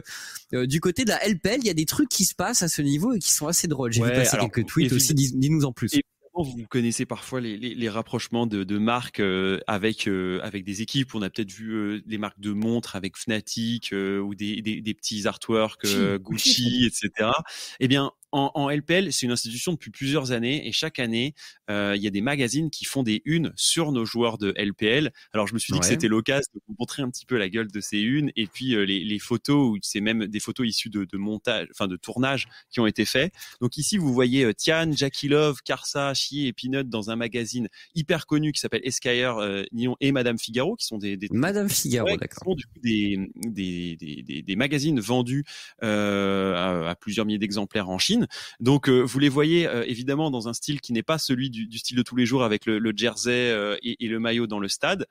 du côté de la LPL, il y a des trucs qui se passent à ce niveau et qui sont assez drôles. J'ai vu passer quelques tweets aussi. Dis-nous en plus vous connaissez parfois les, les, les rapprochements de, de marques euh, avec euh, avec des équipes? On a peut-être vu euh, des marques de montres avec Fnatic ou des, des, des, petits artworks Gucci, etc. Eh bien, en, en, LPL, c'est une institution depuis plusieurs années et chaque année, euh, il y a des magazines qui font des unes sur nos joueurs de LPL. Alors je me suis dit que c'était l'occasion de vous montrer un petit peu la gueule de ces unes et puis euh, les, les, photos, ou c'est même des photos issues de, de, montage, enfin de tournage qui ont été faits. Donc ici, vous voyez euh, Tian, Jackie Love, Karsa, Chi et Peanut dans un magazine hyper connu qui s'appelle Esquire, euh, Nyon et Madame Figaro, qui sont des, des Madame Figaro, d'accord. Des, des, des, des, magazines vendus à, à plusieurs milliers d'exemplaires en Chine. Donc euh, vous les voyez euh, évidemment dans un style qui n'est pas celui du, style de tous les jours avec le, jersey euh, et, le maillot dans le stade.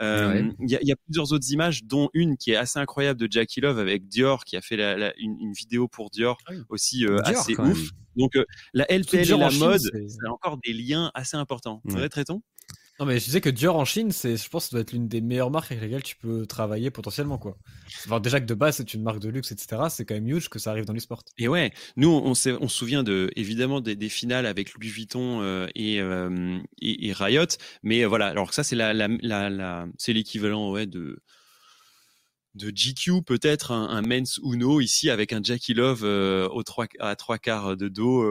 Il y, a, plusieurs autres images, dont une qui est assez incroyable de Jackie Love avec Dior qui a fait une, vidéo pour Dior ah aussi assez ouf. Donc la LPL et la mode, c'est encore des liens assez importants. Vrai, Tréton? Non, mais je disais que Dior en Chine, c'est, je pense, que ça doit être l'une des meilleures marques avec lesquelles tu peux travailler potentiellement, quoi. Déjà que de base, c'est une marque de luxe, etc. C'est quand même huge que ça arrive dans l'e-sport. Et ouais, nous, on, on, on se souvient de, évidemment des, des finales avec Louis Vuitton euh, et, euh, et, et, Riot, mais euh, voilà. Alors que ça, c'est la, la, la, c'est l'équivalent, ouais, de de GQ peut-être un, men's Uno ici avec un Jackie Love au à trois quarts de dos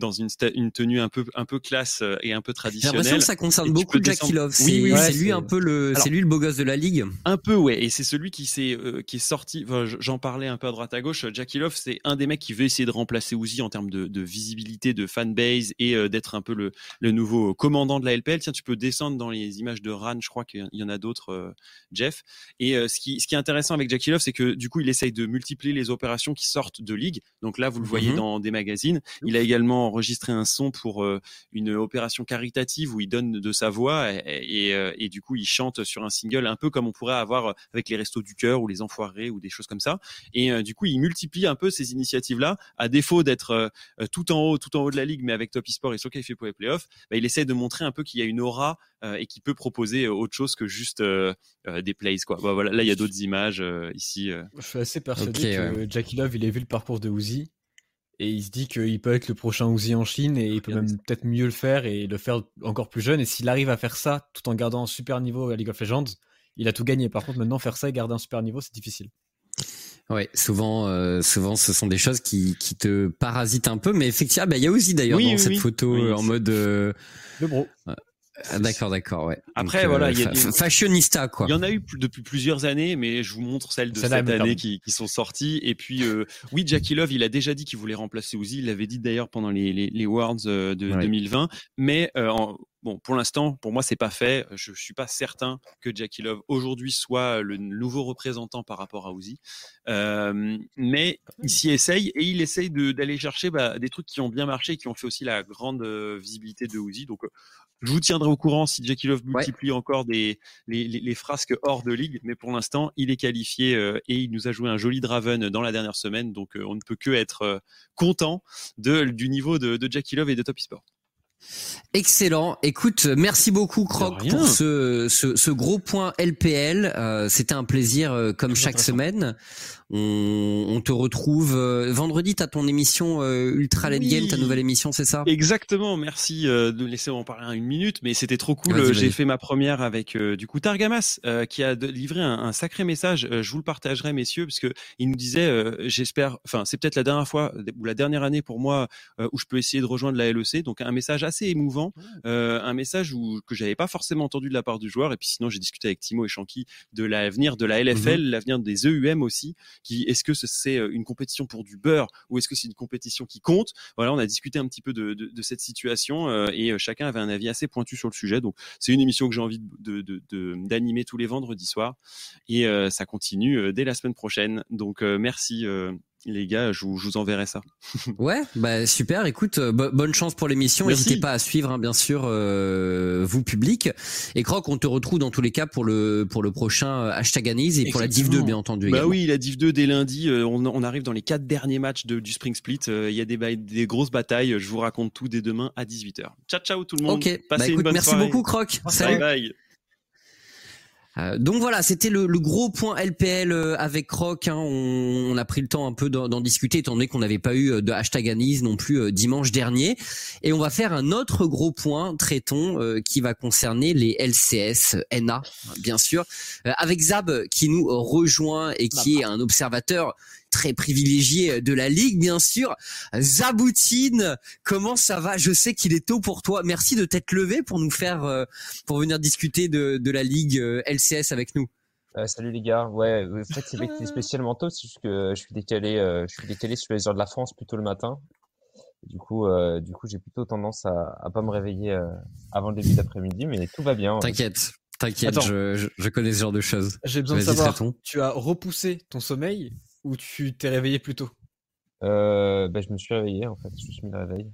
dans une, une tenue un peu un peu classe euh, et un peu traditionnelle. J'ai l'impression que ça concerne beaucoup Jackie Love. C'est oui, lui un peu le c'est lui le beau gosse de la ligue. Un peu ouais et c'est celui qui s'est qui est sorti j'en parlais un peu à droite à gauche Jackie Love c'est un des mecs qui veut essayer de remplacer Uzi en termes de, de visibilité de fanbase et d'être un peu le, le nouveau commandant de la LPL. Tiens tu peux descendre dans les images de Ran je crois qu'il y en a d'autres Jeff et ce qui ce qui est intéressant avec Jackie Love, c'est que du coup, il essaye de multiplier les opérations qui sortent de ligue. Donc là, vous le voyez mhm. dans des magazines. Il a également enregistré un son pour euh, une opération caritative où il donne de sa voix et, euh, et, du coup, il chante sur un single un peu comme on pourrait avoir avec les Restos du Cœur ou les Enfoirés ou des choses comme ça. Et euh, du coup, il multiplie un peu ces initiatives-là, à défaut d'être tout en haut, tout en haut de la ligue, mais avec Top eSport et sur fait pour les playoffs, bah, il essaie de montrer un peu qu'il y a une aura et qu'il peut proposer autre chose que juste des plays. Quoi. Bah, voilà, là, il y a d'autres images euh, ici. Euh. Je suis assez persuadé que Jackie Love, il a vu le parcours de Uzi et il se dit qu'il peut être le prochain Uzi en Chine et il peut même peut-être mieux le faire et le faire encore plus jeune. Et s'il arrive à faire ça tout en gardant un super niveau à League of Legends, il a tout gagné. Par contre, maintenant, faire ça et garder un super niveau, c'est difficile. Ouais, souvent, euh, souvent, ce sont des choses qui, qui te parasitent un peu, mais effectivement, bah, il y a aussi d'ailleurs dans cette photo en mode le bro. Ah, d'accord, d'accord, ouais. Après, voilà, euh, il y a fashionista quoi. Il y en a eu depuis plusieurs années, mais je vous montre celles de cette année qui, qui, sont sorties. Et puis, euh, oui, Jackie Love, il a déjà dit qu'il voulait remplacer Uzi. Il l'avait dit d'ailleurs pendant les, les, les Worlds euh, de 2020. Mais bon, pour l'instant, pour moi, c'est pas fait. Je suis pas certain que Jackie Love aujourd'hui soit le nouveau représentant par rapport à Uzi. Euh, mais il s'y essaye et il essaye d'aller chercher bah, des trucs qui ont bien marché, qui ont fait aussi la grande visibilité de Uzi. Donc, je vous tiendrai au courant si Jackie Love multiplie encore des, les, les, frasques hors de ligue, mais pour l'instant, il est qualifié euh, et il nous a joué un joli Draven dans la dernière semaine, donc euh, on ne peut que être euh, content de, du niveau de, de Jackie Love et de Top Esport. Excellent. Écoute, merci beaucoup Croc pour ce, ce, ce, gros point LPL. C'était un plaisir comme chaque semaine. On, on, te retrouve euh, vendredi. T'as ton émission euh, Ultra Late Game, ta nouvelle émission, c'est ça? Exactement. Merci euh, de laisser en parler une minute, mais c'était trop cool. J'ai fait ma première avec du coup Targamas qui a livré un, un, sacré message. je vous le partagerai, messieurs, parce que il nous disait, j'espère, enfin c'est peut-être la dernière fois ou la dernière année pour moi où je peux essayer de rejoindre la LEC. Donc un message assez émouvant, un message où, que j'avais pas forcément entendu de la part du joueur. Et puis sinon j'ai discuté avec Timo et Shanky de l'avenir de la LFL, mhm. l'avenir des EUM aussi qui est-ce que c'est euh, une compétition pour du beurre ou est-ce que c'est une compétition qui compte? Voilà, on a discuté un petit peu de, de, de cette situation euh, et euh, chacun avait un avis assez pointu sur le sujet. Donc c'est une émission que j'ai envie d'animer tous les vendredis soirs et ça continue dès la semaine prochaine. Donc merci les gars, je vous, je vous enverrai ça. ouais, bah super. Écoute, euh, bonne chance pour l'émission. N'hésitez pas à suivre, hein, bien sûr, euh, vous public. Et Croc, on te retrouve dans tous les cas pour le pour le prochain euh, hashtag Anis et pour la Div 2, bien entendu. Bah oui, la Div 2 dès lundi. on, on, arrive dans les quatre derniers matchs de, du Spring Split. Il y a des, des grosses batailles. Je vous raconte tout dès demain à 18h. Ciao, ciao tout le monde. Ok. Passez bah, une bonne merci beaucoup, Croc. Salut. Bye bye. Euh, donc voilà, c'était le, gros point LPL euh, avec Croc. Hein. On, a pris le temps un peu d'en discuter, étant donné qu'on n'avait pas eu euh, de hashtag Anis non plus dimanche dernier. Et on va faire un autre gros point, traitons, qui va concerner les LCS NA, bien sûr, avec Zab qui nous rejoint et qui est un observateur très privilégié de la ligue, bien sûr. Zaboutine, comment ça va? Je sais qu'il est tôt pour toi. Merci de t'être levé pour nous faire, euh, pour venir discuter de, de la ligue euh, LCS avec nous. Euh, salut les gars. Ouais, en fait c'est spécialement tôt, c'est juste que je suis décalé, je suis décalé sur les heures de la France plutôt le matin. Du coup, du coup, j'ai plutôt tendance à, à pas me réveiller avant le début d'après-midi, mais tout va bien. T'inquiète. T'inquiète, je, je, connais ce genre de choses. J'ai besoin de savoir, tu as repoussé ton sommeil? Ou tu t'es réveillé plus tôt? Euh, bah, Je me suis réveillé en fait, je me suis mis le réveil.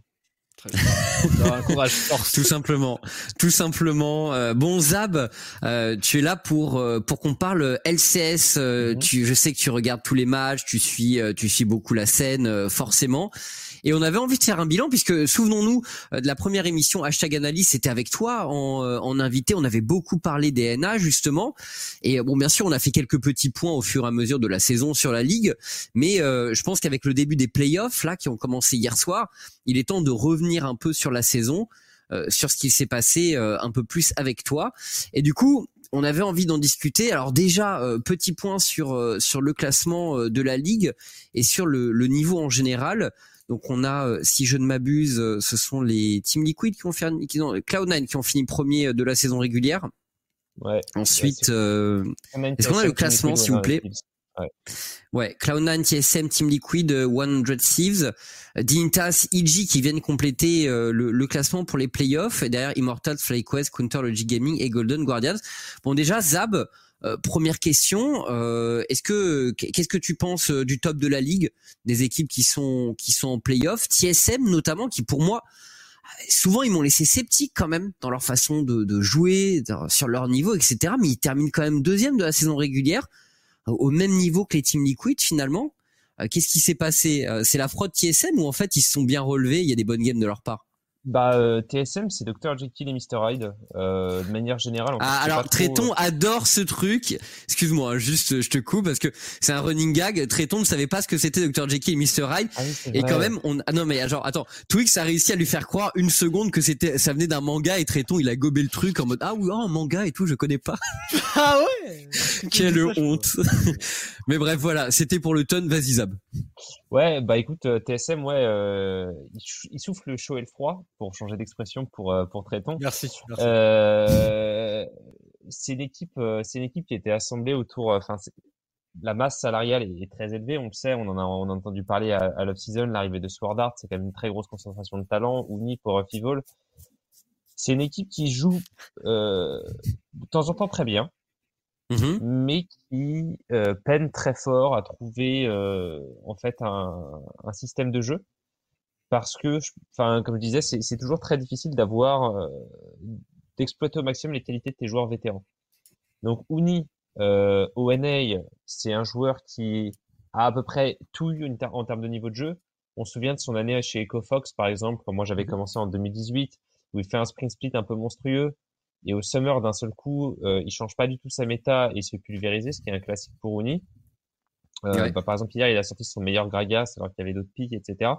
Très bien. courage, force. Tout simplement, tout simplement. Euh, bon Zab, euh, tu es là pour euh, pour qu'on parle LCS. Mhm. Tu, je sais que tu regardes tous les matchs, tu suis tu suis beaucoup la scène, forcément. Et on avait envie de faire un bilan puisque souvenons-nous euh, de la première émission hashtag analyse, c'était avec toi en, euh, en, invité. On avait beaucoup parlé des NA justement. Et euh, bon, bien sûr, on a fait quelques petits points au fur et à mesure de la saison sur la ligue, mais je pense qu'avec le début des playoffs là qui ont commencé hier soir, il est temps de revenir un peu sur la saison. sur ce qui s'est passé un peu plus avec toi. Et du coup, on avait envie d'en discuter. Alors déjà, petit point sur sur le classement de la ligue et sur le, le niveau en général. Donc on a, euh, si je ne m'abuse, euh, ce sont les Team Liquid qui ont fait, qui ont, Cloud9 qui ont fini premier euh, de la saison régulière. Ouais. Ensuite, est-ce qu'on a le classement, s'il vous plaît Ouais. ouais, Cloud9, TSM, Team Liquid, 100 Thieves, Dintas, EG qui viennent compléter le, le, classement pour les playoffs. Et derrière Immortals, FlyQuest, Counter Logic Gaming et Golden Guardians. Bon, déjà, Zab, euh, première question, euh, est-ce que qu'est-ce que tu penses euh, du top de la ligue, des équipes qui sont qui sont en playoff, TSM notamment, qui pour moi souvent ils m'ont laissé sceptique quand même dans leur façon de, de jouer, sur leur niveau, etc. Mais ils terminent quand même deuxième de la saison régulière, au même niveau que les Team Liquid finalement. Qu'est-ce qui s'est passé? C'est la fraude TSM ou en fait ils se sont bien relevés, il y a des bonnes games de leur part? Bah, euh, TSM, c'est Dr. Jekyll et Mr. Hyde. Euh, de manière générale. ah, alors, Tréton euh, adore ce truc. Excuse-moi, juste, je te coupe parce que c'est un running gag. Tréton ne savait pas ce que c'était Dr. Jekyll et Mr. Hyde. Ah et quand même, on, ah non, mais genre, attends, Twix a réussi à lui faire croire une seconde que c'était, ça venait d'un manga et Tréton, il a gobé le truc en mode, ah oui, oh, un manga et tout, je connais pas. ah ouais! Quelle honte. mais bref, voilà, c'était pour le ton, vas-y Zab. Ouais, bah écoute, euh, TSM, ouais, euh, il, souffle le chaud et le froid, pour changer d'expression pour euh, pour Tréton. Merci. Euh, c'est une équipe, c'est une équipe qui a été assemblée autour, enfin, la masse salariale est, très élevée, on le sait, on en a, on a entendu parler à, à l'off-season, l'arrivée de Sword Art, c'est quand même une très grosse concentration de talent, Uni pour Fivol. C'est une équipe qui joue de temps en temps très bien, Mmh mais qui euh, peine très fort à trouver euh, en fait un, un, système de jeu parce que, enfin, comme je disais, c'est toujours très difficile d'avoir euh, d'exploiter au maximum les qualités de tes joueurs vétérans. Donc Uni, euh, ONA, c'est un joueur qui a à peu près tout eu en termes de niveau de jeu. On se souvient de son année chez EcoFox, par exemple, quand moi j'avais mmh commencé en 2018, où il fait un sprint split un peu monstrueux. Et au summer, d'un seul coup, euh, il change pas du tout sa méta et il se fait pulvériser, ce qui est un classique pour Uni. Euh, bah, par exemple, hier, il a sorti son meilleur Gragas alors qu'il y avait d'autres pics, etc.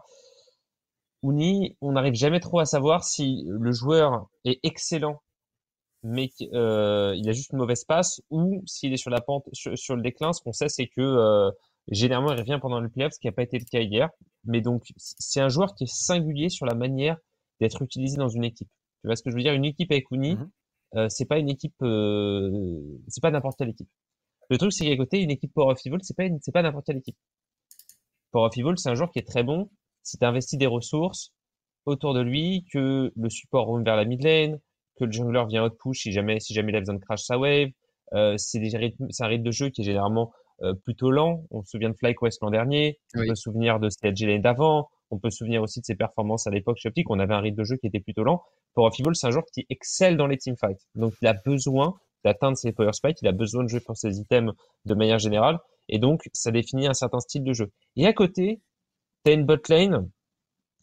Uni, on n'arrive jamais trop à savoir si le joueur est excellent, mais euh, il a juste une mauvaise passe, ou s'il est sur la pente, sur, le déclin. Ce qu'on sait, c'est que euh, généralement, il revient pendant le playoff, ce qui n'a pas été le cas hier. Mais donc, c'est un joueur qui est singulier sur la manière d'être utilisé dans une équipe. Tu vois ce que je veux dire? Une équipe avec Uni, c'est pas une équipe, euh, c'est pas n'importe quelle équipe. Le truc, c'est qu'à côté, une équipe Power of Evil, c'est pas c'est pas n'importe quelle équipe. Power of Evil, c'est un joueur qui est très bon si tu investis des ressources autour de lui, que le support roule vers la mid lane, que le jungler vient out push si jamais, si jamais il a besoin de crash sa wave. Euh, c'est un rythme de jeu qui est généralement euh, plutôt lent. On se souvient de FlyQuest l'an dernier, on peut se souvenir de Lane d'avant, on peut se souvenir aussi de ses performances à l'époque chez Optic. On avait un rythme de jeu qui était plutôt lent. Pour Fibol, c'est un joueur qui excelle dans les teamfights. Donc, il a besoin d'atteindre ses power spikes. Il a besoin de jouer pour ses items de manière générale. Et donc, ça définit un certain style de jeu. Et à côté, t'as une bot lane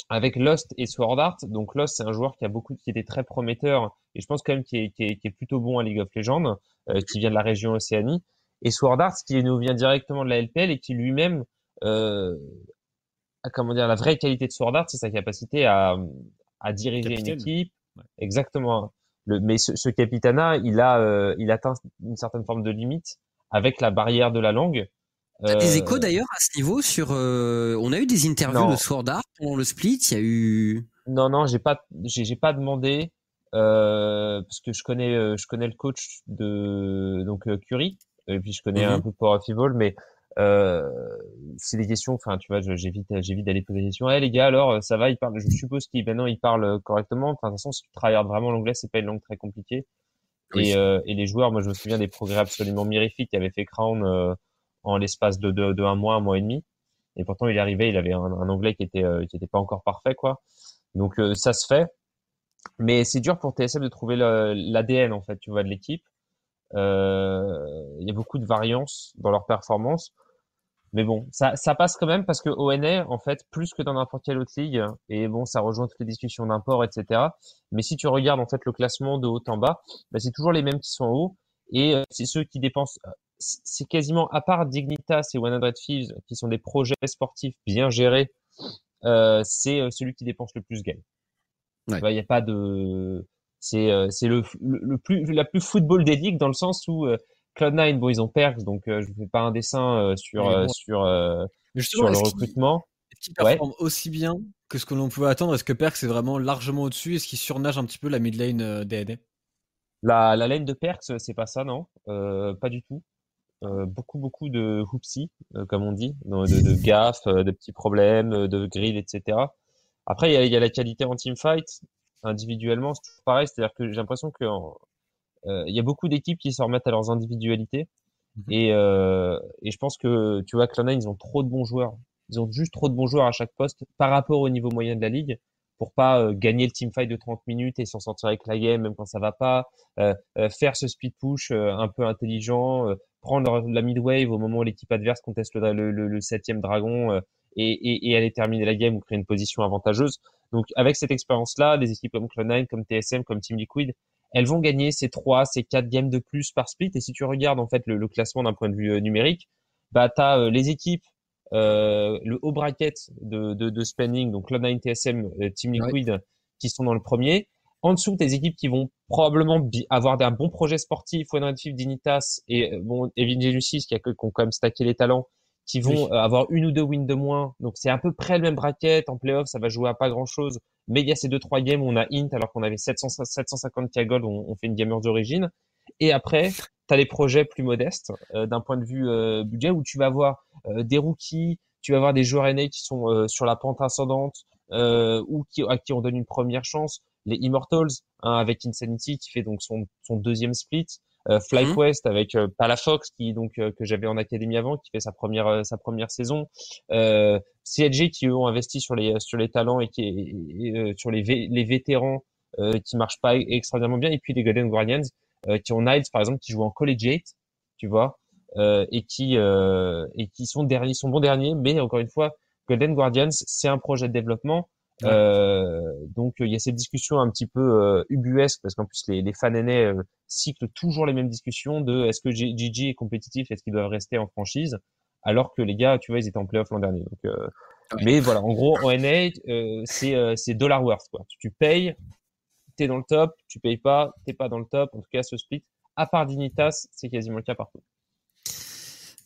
avec Lost et Sword Art. Donc, Lost, c'est un joueur qui a beaucoup, qui était très prometteur et je pense quand même qui est, qui est, plutôt bon à League of Legends, euh, qui vient de la région Océanie. Et Sword Art, qui nous vient directement de la LPL et qui lui-même euh, comment dire, la vraie qualité de Sword Art, c'est sa capacité à, à diriger une équipe. Exactement. Le, mais ce, ce capitana, il a, euh, il atteint une certaine forme de limite avec la barrière de la langue. T'as des échos euh, d'ailleurs à ce niveau sur. Euh, on a eu des interviews de Sword Art pendant le split. Il y a eu. Non, non, j'ai pas, j'ai pas demandé parce que je connais, je connais le coach de donc Curie et puis je connais un mhm. peu Power of mais euh, c'est des questions, enfin, tu vois, j'évite, j'évite d'aller poser des questions. Eh, les gars, alors, ça va, il parle, je suppose qu'il, maintenant, il parle correctement. Enfin, de toute façon, si tu travailles vraiment l'anglais, c'est pas une langue très compliquée. Et, euh, et, les joueurs, moi, je me souviens des progrès absolument mirifiques qui avaient fait Crown euh, en l'espace de, de, de, un mois, un mois et demi. Et pourtant, il arrivait, il avait un, un anglais qui était, euh, qui était pas encore parfait, quoi. Donc, ça se fait. Mais c'est dur pour TSM de trouver l'ADN, en fait, tu vois, de l'équipe. Il y a beaucoup de variances dans leur performance. Mais bon, ça, ça passe quand même parce que ONA, en fait, plus que dans n'importe quelle autre ligue, et bon, ça rejoint toutes les discussions d'import, etc. Mais si tu regardes en fait le classement de haut en bas, bah, c'est toujours les mêmes qui sont en haut, et euh, c'est ceux qui dépensent. Euh, c'est quasiment à part Dignitas et 100 Thieves, qui sont des projets sportifs bien gérés, euh, c'est euh, celui qui dépense le plus gagne. Il n'y a pas de, c'est c'est le, le, plus la plus football des ligues dans le sens où Cloud9, bon, ils ont Perks, donc euh, je ne fais pas un dessin euh, sur, euh, sur, sur le recrutement. Est-ce qu'il performe aussi bien que ce que l'on pouvait attendre? Est-ce que Perks est vraiment largement au-dessus? Est-ce qu'il surnage un petit peu la mid lane DD la, la lane de Perks, c'est pas ça, non? Pas du tout. beaucoup, beaucoup de hoopsie, comme on dit, de, de gaffes, de petits problèmes, de grill, etc. Après, il y a, y a, la qualité en teamfight. Individuellement, c'est pareil. C'est-à-dire que j'ai l'impression que il y a beaucoup d'équipes qui se remettent à leurs individualités. Mhm. Et, euh, et je pense que, tu vois, Cloud9, ils ont trop de bons joueurs. Ils ont juste trop de bons joueurs à chaque poste par rapport au niveau moyen de la ligue pour pas euh, gagner le team fight de 30 minutes et s'en sortir avec la game même quand ça va pas, euh, euh faire ce speed push un peu intelligent, prendre la mid wave au moment où l'équipe adverse conteste le, le, le, septième dragon et, et, et, aller terminer la game ou créer une position avantageuse. Donc avec cette expérience-là, des équipes comme Cloud9, comme TSM, comme Team Liquid, elles vont gagner ces trois, ces quatre games de plus par split. Et si tu regardes en fait le, classement d'un point de vue euh, numérique, bah t'as euh, les équipes, euh, le haut bracket de, de, de spending, donc Cloud9, TSM, Team Liquid, qui sont dans le premier. En dessous, tes équipes qui vont probablement avoir un bon projet sportif, One Dignitas et bon, Evin Genesis qui, a, qui ont quand même stacké les talents, qui vont avoir une ou deux wins de moins. Donc c'est à peu près le même bracket. En playoff, ça va jouer à pas grand chose. Mais il y a ces deux trois games où on a int alors qu'on avait 700, 750 k gold, on, on fait une gamer d'origine. Et après, tu as les projets plus modestes euh, d'un point de vue euh, budget où tu vas avoir euh, des rookies, tu vas avoir des joueurs aînés qui sont sur la pente ascendante ou qui, à qui on donne une première chance. Les Immortals hein, avec Insanity qui fait donc son, son deuxième split. Euh, FlyQuest mmh. avec euh, Palafox qui donc euh, que j'avais en académie avant qui fait sa première sa première saison. Euh, CLG qui eux ont investi sur les sur les talents et qui sur les les vétérans qui marchent pas extraordinairement bien. Et puis les Golden Guardians qui ont Niles par exemple qui joue en collegiate tu vois et qui et qui sont derniers sont bons derniers. Mais encore une fois Golden Guardians c'est un projet de développement euh, donc il y a cette discussion un petit peu euh, ubuesque parce qu'en plus les, les fans aînés euh, cyclent toujours les mêmes discussions de est-ce que GG est compétitif, est-ce qu'ils doivent rester en franchise, alors que les gars, tu vois, ils étaient en playoff l'an dernier. Donc, euh, Mais voilà, en gros, en NA, c'est c'est dollar worth quoi. Tu, tu payes, t'es dans le top, tu payes pas, t'es pas dans le top. En tout cas, ce split, à part Dignitas, c'est quasiment le cas partout.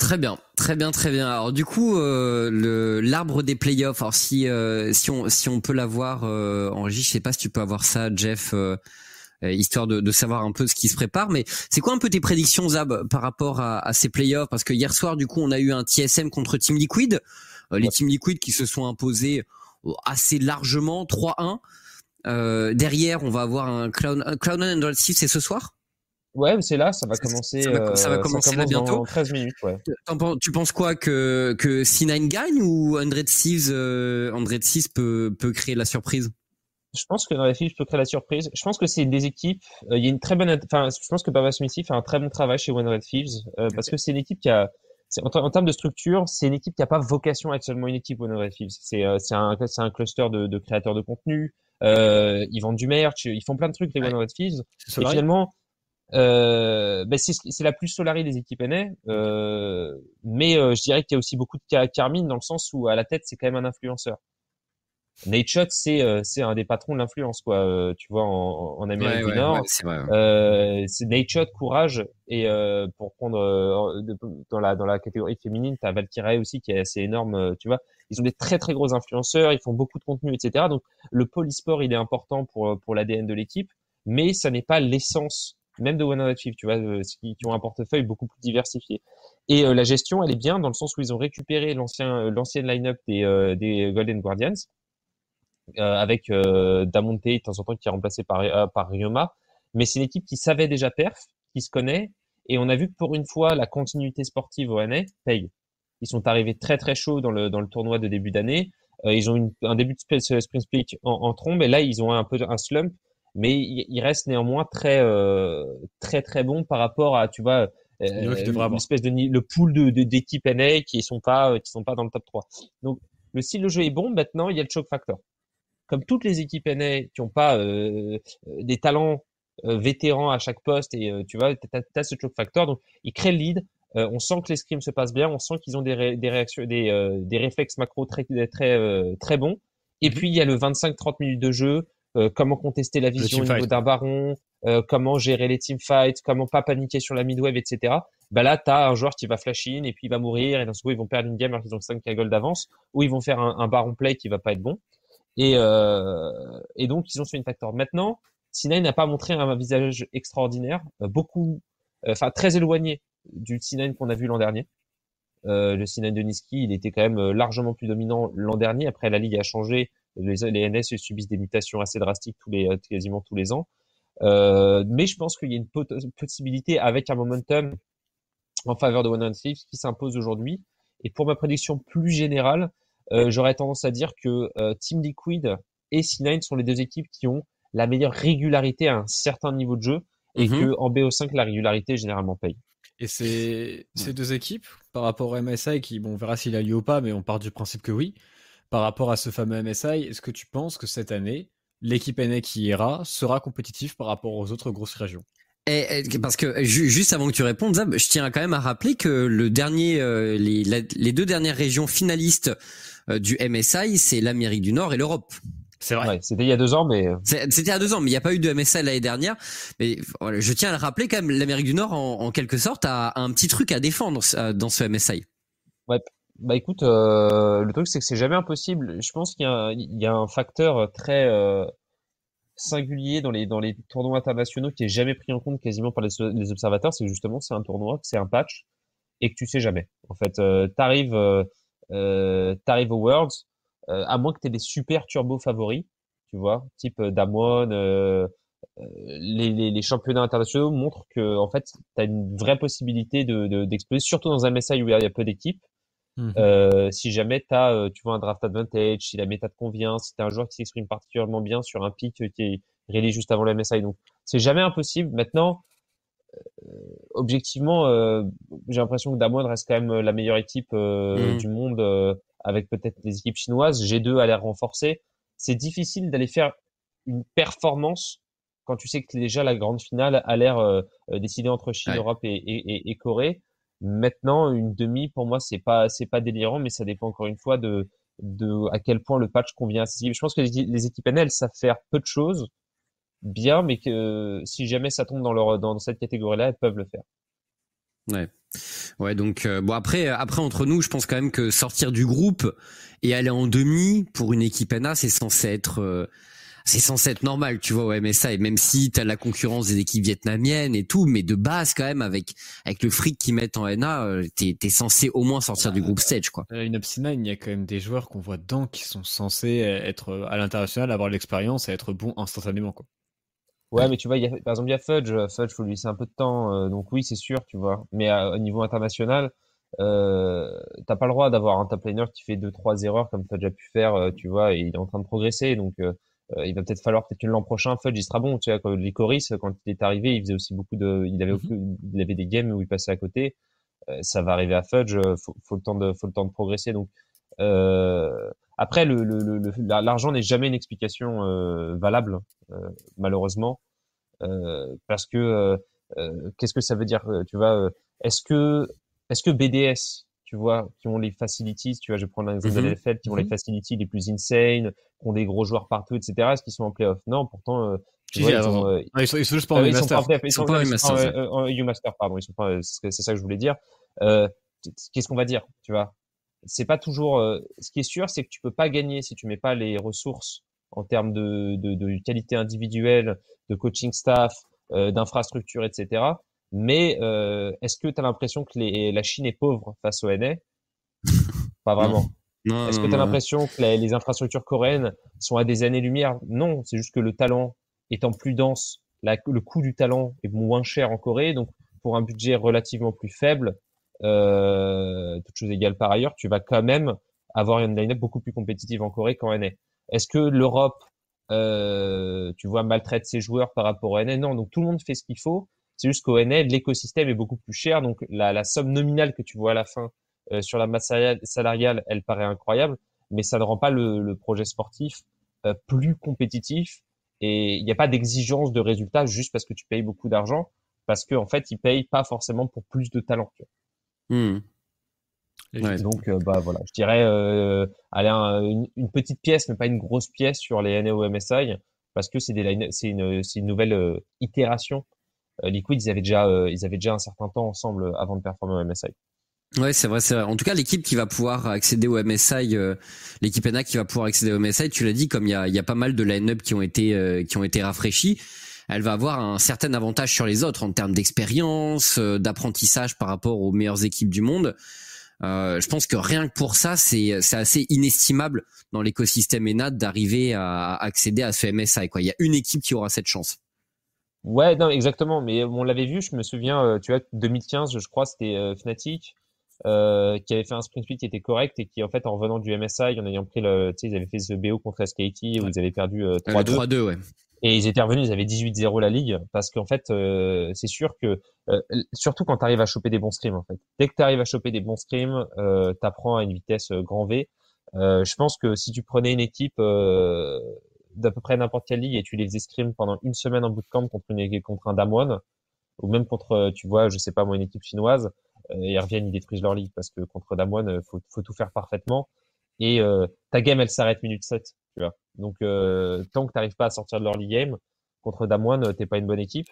Très bien, très bien, très bien. Alors du coup, euh, le l'arbre des playoffs. Alors si euh, si on si on peut l'avoir euh, en régie, je sais pas si tu peux avoir ça, Jeff, euh, histoire de, de savoir un peu ce qui se prépare. Mais c'est quoi un peu tes prédictions, Zab, par rapport à, à ces playoffs? Parce que hier soir, du coup, on a eu un TSM contre Team Liquid. les Team Liquid qui se sont imposés assez largement, 3-1. derrière, on va avoir un Cloud Cloud Android 6, c'est ce soir? Ouais, c'est là, ça va commencer. Ça va, ça va euh, commencer là bientôt. 13 minutes, ouais. Tu penses quoi que que C9 gagne ou Android 6 euh, Android 6 peut peut créer la surprise? Je pense que Android 6 peut créer la surprise. Je pense que c'est des équipes. Euh, il y a une très bonne. Enfin, je pense que Baba Smithy fait un très bon travail chez One Red Thieves euh, parce que c'est une équipe qui a. En, en, termes de structure, c'est une équipe qui a pas vocation à être seulement une équipe One Red Thieves. C'est c'est un un cluster de, de créateurs de contenu. Euh, ils vendent du merch, ils font plein de trucs les One Red Thieves. Et finalement, euh, ben c'est la plus Solari des équipes NA, euh, mais euh, je dirais qu'il y a aussi beaucoup de Carmine dans le sens où à la tête c'est quand même un influenceur. Nate Shot c'est euh, c'est un des patrons de l'influence quoi, euh, tu vois en, en Amérique du Nord. Ouais, c'est Nate Shot, courage et pour prendre dans la dans la catégorie féminine t'as Valkyrie aussi qui est assez énorme, tu vois. Ils ont des très très gros influenceurs, ils font beaucoup de contenu etc. Donc le polysport il est important pour pour l'ADN de l'équipe, mais ça n'est pas l'essence même de One Chief, tu vois, euh, qui, ont un portefeuille beaucoup plus diversifié. Et euh, la gestion, elle est bien dans le sens où ils ont récupéré l'ancien euh, l'ancienne line-up des, Golden Guardians avec Damonte de temps en temps qui est remplacé par par Ryoma, mais c'est une équipe qui savait déjà perf, qui se connaît, et on a vu que pour une fois la continuité sportive au NA paye. Ils sont arrivés très très chauds dans le dans le tournoi de début d'année. ils ont une, un début de sprint split en, en trombe, et là ils ont un peu un slump mais il, reste néanmoins très euh, très très bon par rapport à tu vois euh, espèce de le pool de d'équipes NA qui sont pas euh, qui sont pas dans le top 3. Donc le style de jeu est bon. Maintenant, il y a le choke factor. Comme toutes les équipes NA qui ont pas euh, des talents vétérans à chaque poste et tu vois, tu as, ce choke factor. Donc il crée le lead. on sent que les scrims se passent bien. On sent qu'ils ont des, des réactions, des, des réflexes macro très très très bons. Et mm-hmm. puis il y a le 25-30 minutes de jeu euh, comment contester la vision au niveau d'un baron, euh, comment gérer les teamfights, comment pas paniquer sur la midwave, etc. Bah là, tu as un joueur qui va flash in et puis il va mourir et dans ce coup, ils vont perdre une game alors qu'ils ont 5 gold d'avance ou ils vont faire un, baron play qui va pas être bon. Et, euh, et donc, ils ont fait une factor. Maintenant, Sinai n'a pas montré un visage extraordinaire, beaucoup, enfin très éloigné du Sinai qu'on a vu l'an dernier. Euh, le Sinai de Niski, il était quand même largement plus dominant l'an dernier. Après, la ligue a changé les, les NS subissent des mutations assez drastiques tous les, quasiment tous les ans. Euh, mais je pense qu'il y a une possibilité avec un momentum en faveur de One Thieves qui s'impose aujourd'hui. Et pour ma prédiction plus générale, euh, j'aurais tendance à dire que euh, Team Liquid et C9 sont les deux équipes qui ont la meilleure régularité à un certain niveau de jeu et mhm. que en BO5 la régularité généralement paye. Et ces deux équipes par rapport au MSI qui bon on verra s'il a lieu ou pas mais on part du principe que oui par rapport à ce fameux MSI, est-ce que tu penses que cette année, l'équipe NA qui ira sera compétitive par rapport aux autres grosses régions? Et, parce que juste avant que tu répondes, Zab, je tiens quand même à rappeler que le dernier, euh, les, les, deux dernières régions finalistes euh, du MSI, c'est l'Amérique du Nord et l'Europe. C'est vrai. c'était il y a deux ans, mais euh, c'était il y a deux ans, mais il n'y a pas eu de MSI l'année dernière. Mais voilà, je tiens à le rappeler quand même, l'Amérique du Nord, en, en, quelque sorte, a un petit truc à défendre dans ce MSI. Ouais. Bah écoute, euh, le truc c'est que c'est jamais impossible. Je pense qu'il y, y, a un facteur très euh, singulier dans les dans les tournois internationaux qui est jamais pris en compte quasiment par les, les observateurs, c'est justement c'est un tournoi, c'est un patch et que tu sais jamais. En fait, euh, t'arrives euh, euh t'arrives aux Worlds, euh, à moins que t'aies des super turbo favoris, tu vois, type Damwon. Les, les, les, championnats internationaux montrent que en fait tu as une vraie possibilité de d'exploser surtout dans un MSI où il y a peu d'équipes Mmh. Euh, si jamais tu as, euh, tu vois, un draft advantage, si la méta te convient, si tu un joueur qui s'exprime particulièrement bien sur un pic qui est réalisé juste avant la MSI. Donc, c'est jamais impossible. Maintenant, euh, objectivement, euh, j'ai l'impression que Damwon reste quand même la meilleure équipe mmh. du monde avec peut-être les équipes chinoises. G2 a l'air renforcé. C'est difficile d'aller faire une performance quand tu sais que déjà la grande finale a l'air décidée entre Chine, Europe et, et, et Corée. Maintenant, une demi, pour moi, c'est pas, c'est pas délirant, mais ça dépend encore une fois de, de à quel point le patch convient. Je pense que les, équipes NL savent faire peu de choses bien, mais que si jamais ça tombe dans leur, dans cette catégorie-là, elles peuvent le faire. Ouais. Ouais, donc euh, bon après après entre nous, je pense quand même que sortir du groupe et aller en demi pour une équipe NA, c'est censé être euh, c'est censé être normal, tu vois, au MSA. Et même si t'as la concurrence des équipes vietnamiennes et tout, mais de base quand même avec avec le fric qu'ils mettent en NA, euh, t'es es censé au moins sortir du groupe stage, quoi. Euh, une Upsina, il y a quand même des joueurs qu'on voit dedans qui sont censés être à l'international, avoir l'expérience et être bons instantanément, quoi. Ouais, mais tu vois, y a, par exemple, il y a Fudge. Fudge, faut lui laisser un peu de temps. Euh, donc oui, c'est sûr, tu vois. Mais au niveau international, euh, t'as pas le droit d'avoir un top laner qui fait deux trois erreurs comme Fudge a pu faire, tu vois, et il est en train de progresser. Donc euh, il va peut-être falloir peut-être que l'an prochain Fudge il sera bon tu vois les Coris quand il est arrivé il faisait aussi beaucoup de il avait mhm. il avait des games où il passait à côté. Euh, ça va arriver à Fudge euh, faut, faut le temps de faut le temps de progresser. Donc euh, après le l'argent n'est jamais une explication valable malheureusement. Parce que qu'est-ce que ça veut dire tu vois est-ce que est-ce que BDS tu vois, qui ont les facilities, tu vois, je vais prendre l'exemple de l'FL, qui ont les mhm. facilities les plus insane, qui ont des gros joueurs partout, etc. Est-ce qu'ils sont en playoff? Non, pourtant, euh, tu vois, ils, sont, euh, ils, sont, ils, sont, juste pas en U-Master. Ils sont pas en U-Master. U-Master, pardon. Ils sont pas, c'est ça que je voulais dire. Euh, Qu'est-ce qu'on va dire, tu vois? C'est pas toujours. Euh, ce qui est sûr, c'est que tu peux pas gagner si tu mets pas les ressources en termes de, de, de qualité individuelle, de coaching staff, euh, d'infrastructure, etc. Mais euh, est-ce que tu as l'impression que les, la Chine est pauvre face au NA Pas vraiment. Est-ce que tu as l'impression que les, infrastructures coréennes sont à des années-lumière? Non, c'est juste que le talent étant plus dense, le coût du talent est moins cher en Corée, donc pour un budget relativement plus faible, euh, toutes choses égales par ailleurs, tu vas quand même avoir une line-up beaucoup plus compétitive en Corée qu'en NA. Est-ce que l'Europe, euh, tu vois, maltraite ses joueurs par rapport au NA Non, donc tout le monde fait ce qu'il faut. C'est juste qu'au NL, l'écosystème est beaucoup plus cher, donc la, la, somme nominale que tu vois à la fin euh, sur la masse salariale, elle paraît incroyable, mais ça ne rend pas le, le projet sportif euh, plus compétitif. Et il n'y a pas d'exigence de résultat juste parce que tu payes beaucoup d'argent, parce qu'en en fait, ils payent pas forcément pour plus de talent. Hmm. Donc, euh, bah voilà, je dirais euh, aller une, une, petite pièce, mais pas une grosse pièce sur les NEO MSI, parce que c'est c'est une, une nouvelle itération euh, Liquid, ils avaient déjà, euh, ils avaient déjà un certain temps ensemble euh, avant de performer au MSI. Ouais, c'est vrai, c'est vrai. En tout cas, l'équipe qui va pouvoir accéder au MSI, l'équipe NA qui va pouvoir accéder au MSI, tu l'as dit, comme il y a, y a pas mal de line-up qui ont été qui ont été rafraîchis, elle va avoir un certain avantage sur les autres en termes d'expérience, d'apprentissage par rapport aux meilleures équipes du monde. Euh, je pense que rien que pour ça, c'est c'est assez inestimable dans l'écosystème ENA d'arriver à accéder à ce MSI. Quoi, il y a une équipe qui aura cette chance. Ouais, non, exactement. Mais on l'avait vu, je me souviens, euh, tu vois, 2015, je crois, c'était euh, Fnatic euh, qui avait fait un sprint split qui était correct et qui, en fait, en revenant du MSI, en ayant pris le, tu sais, ils avaient fait ce BO contre SKT où ils avaient perdu 3-2. 3-2, ouais. Et ils étaient revenus, ils avaient 18-0 la ligue parce qu'en fait, c'est sûr que, surtout quand tu arrives à choper des bons scrims, en fait. Dès que tu arrives à choper des bons scrims, euh, t'apprends à une vitesse grand V. je pense que si tu prenais une équipe d'à peu près n'importe quelle ligue et tu les scrim pendant une semaine en bootcamp contre une contre un Damwon ou même contre tu vois je sais pas moi une équipe chinoise ils reviennent ils détruisent leur ligue parce que contre Damwon faut faut tout faire parfaitement. Et ta game elle s'arrête minute 7 tu vois. Donc tant que tu n'arrives pas à sortir de leur league game contre Damwon t'es pas une bonne équipe.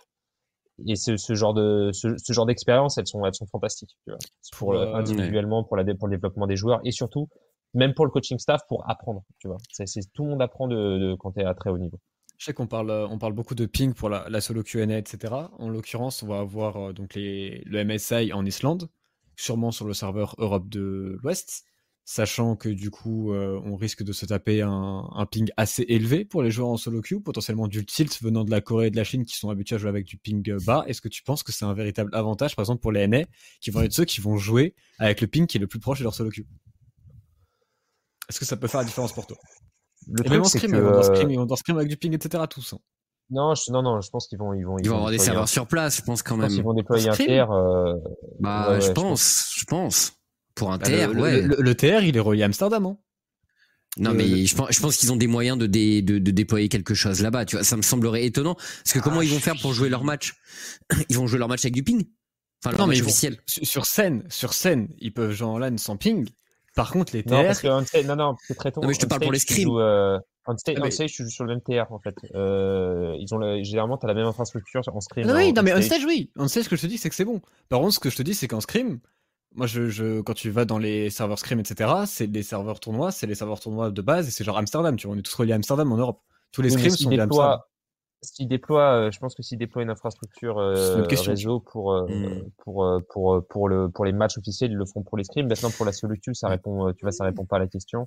Et ce, ce genre de ce, ce genre d'expérience elles sont elles sont fantastiques tu vois. Pour euh, individuellement pour la pour le développement des joueurs et surtout même pour le coaching staff pour apprendre tu vois c'est tout le monde apprend de, de quand tu es à très haut niveau je sais qu'on parle, on parle beaucoup de ping pour la, solo Q&A, etc. En l'occurrence, on va avoir euh, donc le MSI en Islande, sûrement sur le serveur Europe de l'Ouest sachant que du coup, euh, on risque de se taper un, ping assez élevé pour les joueurs en solo queue, potentiellement du tilt venant de la Corée et de la Chine qui sont habitués à jouer avec du ping bas. Est-ce que tu penses que c'est un véritable avantage, par exemple, pour les NA, qui vont être ceux qui vont jouer avec le ping qui est le plus proche de leur solo queue Est-ce que ça peut faire la différence pour toi? Le et même en scrim, que... ils vont dans scrim avec du ping, etc. tous. Hein. Non, je, non, non, je pense qu'ils vont, ils vont, ils, vont, avoir des serveurs sur place, je pense quand même. ils vont déployer un TR. Euh... Bah, je, pense, je pense. Pour un bah, TR, le, ouais. Le, TR, il est relié à Amsterdam, hein non mais je pense, je pense qu'ils ont des moyens de, de, de, déployer quelque chose là-bas. Tu vois, ça me semblerait étonnant parce que comment ah, ils vont faire pour jouer leur match? Ils vont jouer leur match avec du ping? Enfin, non mais officiel. sur scène, sur scène, ils peuvent jouer en LAN sans ping. Par contre, les TR. Non, parce que non, non, c'est très tôt. Non, mais je te parle pour les scrims. Euh, on stage, ah, je joue sur le même TR en fait. Euh, ils ont le, généralement t'as la même infrastructure en scrim. Non, oui, non mais on stage oui. On stage ce que je te dis c'est que c'est bon. Par contre, ce que je te dis c'est qu'en scrim, moi, je, je, quand tu vas dans les serveurs scrim, etc., c'est des serveurs tournois, c'est les serveurs tournois de base, et c'est genre Amsterdam, tu vois, on est tous reliés à Amsterdam en Europe. Tous les scrims sont Amsterdam. S'ils déploient, euh, je pense que s'ils déploient une infrastructure euh, réseau pour, euh, hmm. pour, euh, pour, pour, le, pour les matchs officiels, ils le font pour les scrims. Maintenant, pour la solution, ça répond, tu vois, ça répond pas à la question.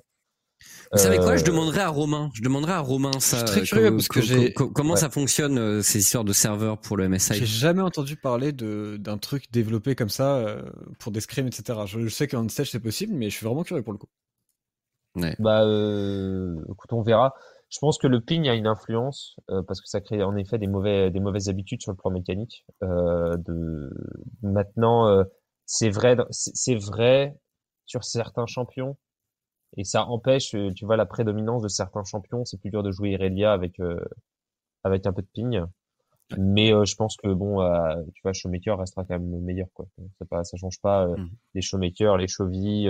Vous savez quoi Je demanderai à Romain. Je demanderai à Romain ça. Je suis très curieux parce que j'ai. Comment ça fonctionne euh, ces histoires de serveurs pour le MSI J'ai jamais entendu parler de d'un truc développé comme ça euh, pour des scrims, etc. Je, sais qu'en stage c'est possible, mais je suis vraiment curieux pour le coup. Ouais. Bah, écoute, on verra. Je pense que le ping a une influence parce que ça crée en effet des mauvais des mauvaises habitudes sur le plan mécanique. de maintenant, c'est vrai, c'est vrai sur certains champions et ça empêche, euh, tu vois, la prédominance de certains champions. C'est plus dur de jouer Irelia avec euh, avec un peu de ping. Mais euh, je pense que bon, tu vois, Showmaker restera quand même meilleur, quoi. Ça pas, ça change pas. Mmh. Les Showmakers, les Chovy,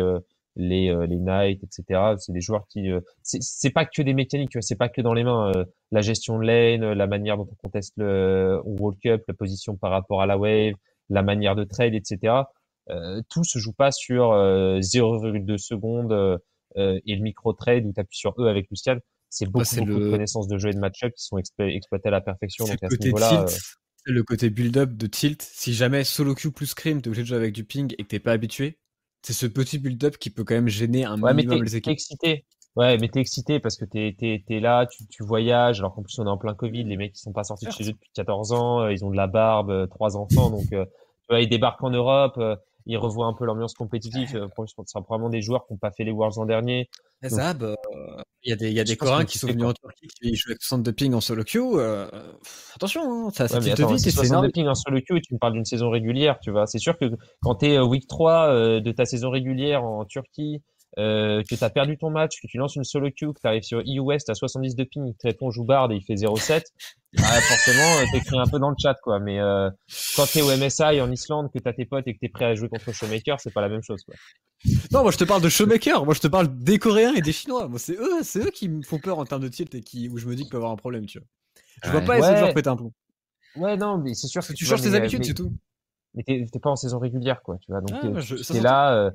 les les Knight, etc. C'est des joueurs qui, c'est pas que des mécaniques. C'est pas que dans les mains. la gestion de lane, la manière dont on conteste le World Cup, la position par rapport à la wave, la manière de trade, etc. tout se joue pas sur 0,2 secondes euh, et le micro-trade où tu appuies sur eux avec Lucian, c'est beaucoup, beaucoup de connaissances de jeu et de match-up qui sont exploitées à la perfection. Donc à ce niveau-là, euh, le côté build-up de tilt, si jamais solo queue plus scrim, t'es obligé de jouer avec du ping et que t'es pas habitué, c'est ce petit build-up qui peut quand même gêner un ouais, minimum les équipes. excité. Ouais, mais t'es excité parce que t'es es, es, là, tu, tu voyages, alors qu'en plus on est en plein Covid, les mecs ils sont pas sortis de chez eux depuis 14 ans, euh, ils ont de la barbe, trois enfants, donc tu vois, ils débarquent en Europe, ils revoient un peu l'ambiance compétitive. Euh, ce sera probablement des joueurs qui n'ont pas fait les Worlds l'an dernier. Zab, euh, il y a des, y a des Coréens qui sont venus en Turquie qui jouent avec 60 de ping en solo queue. Euh, attention, hein, ça, ça ouais, vite. 60 de ping en solo queue tu me parles d'une saison régulière, tu vois. C'est sûr que quand tu es week 3 de ta saison régulière en Turquie, euh, que tu as perdu ton match, que tu lances une solo queue, que tu arrives sur EU West à 70 de ping, que ton joue-barde et il fait 0,7, bah, forcément, euh, t'écris un peu dans le chat, quoi. Mais euh, quand t'es au MSI en Islande, que t'as tes potes et que t'es prêt à jouer contre Showmaker, c'est pas la même chose, quoi. Non, moi je te parle de Showmaker, moi je te parle des Coréens et des Chinois. Moi c'est eux, c'est eux qui me font peur en termes de tilt et qui, où je me dis qu'il peut avoir un problème, tu vois. Je vois pas les autres péter un plomb. Ouais, non, mais c'est sûr que tu, changes tes habitudes, c'est tout. Mais t'es pas en saison régulière, quoi, tu vois. Donc, ah, t'es là, euh,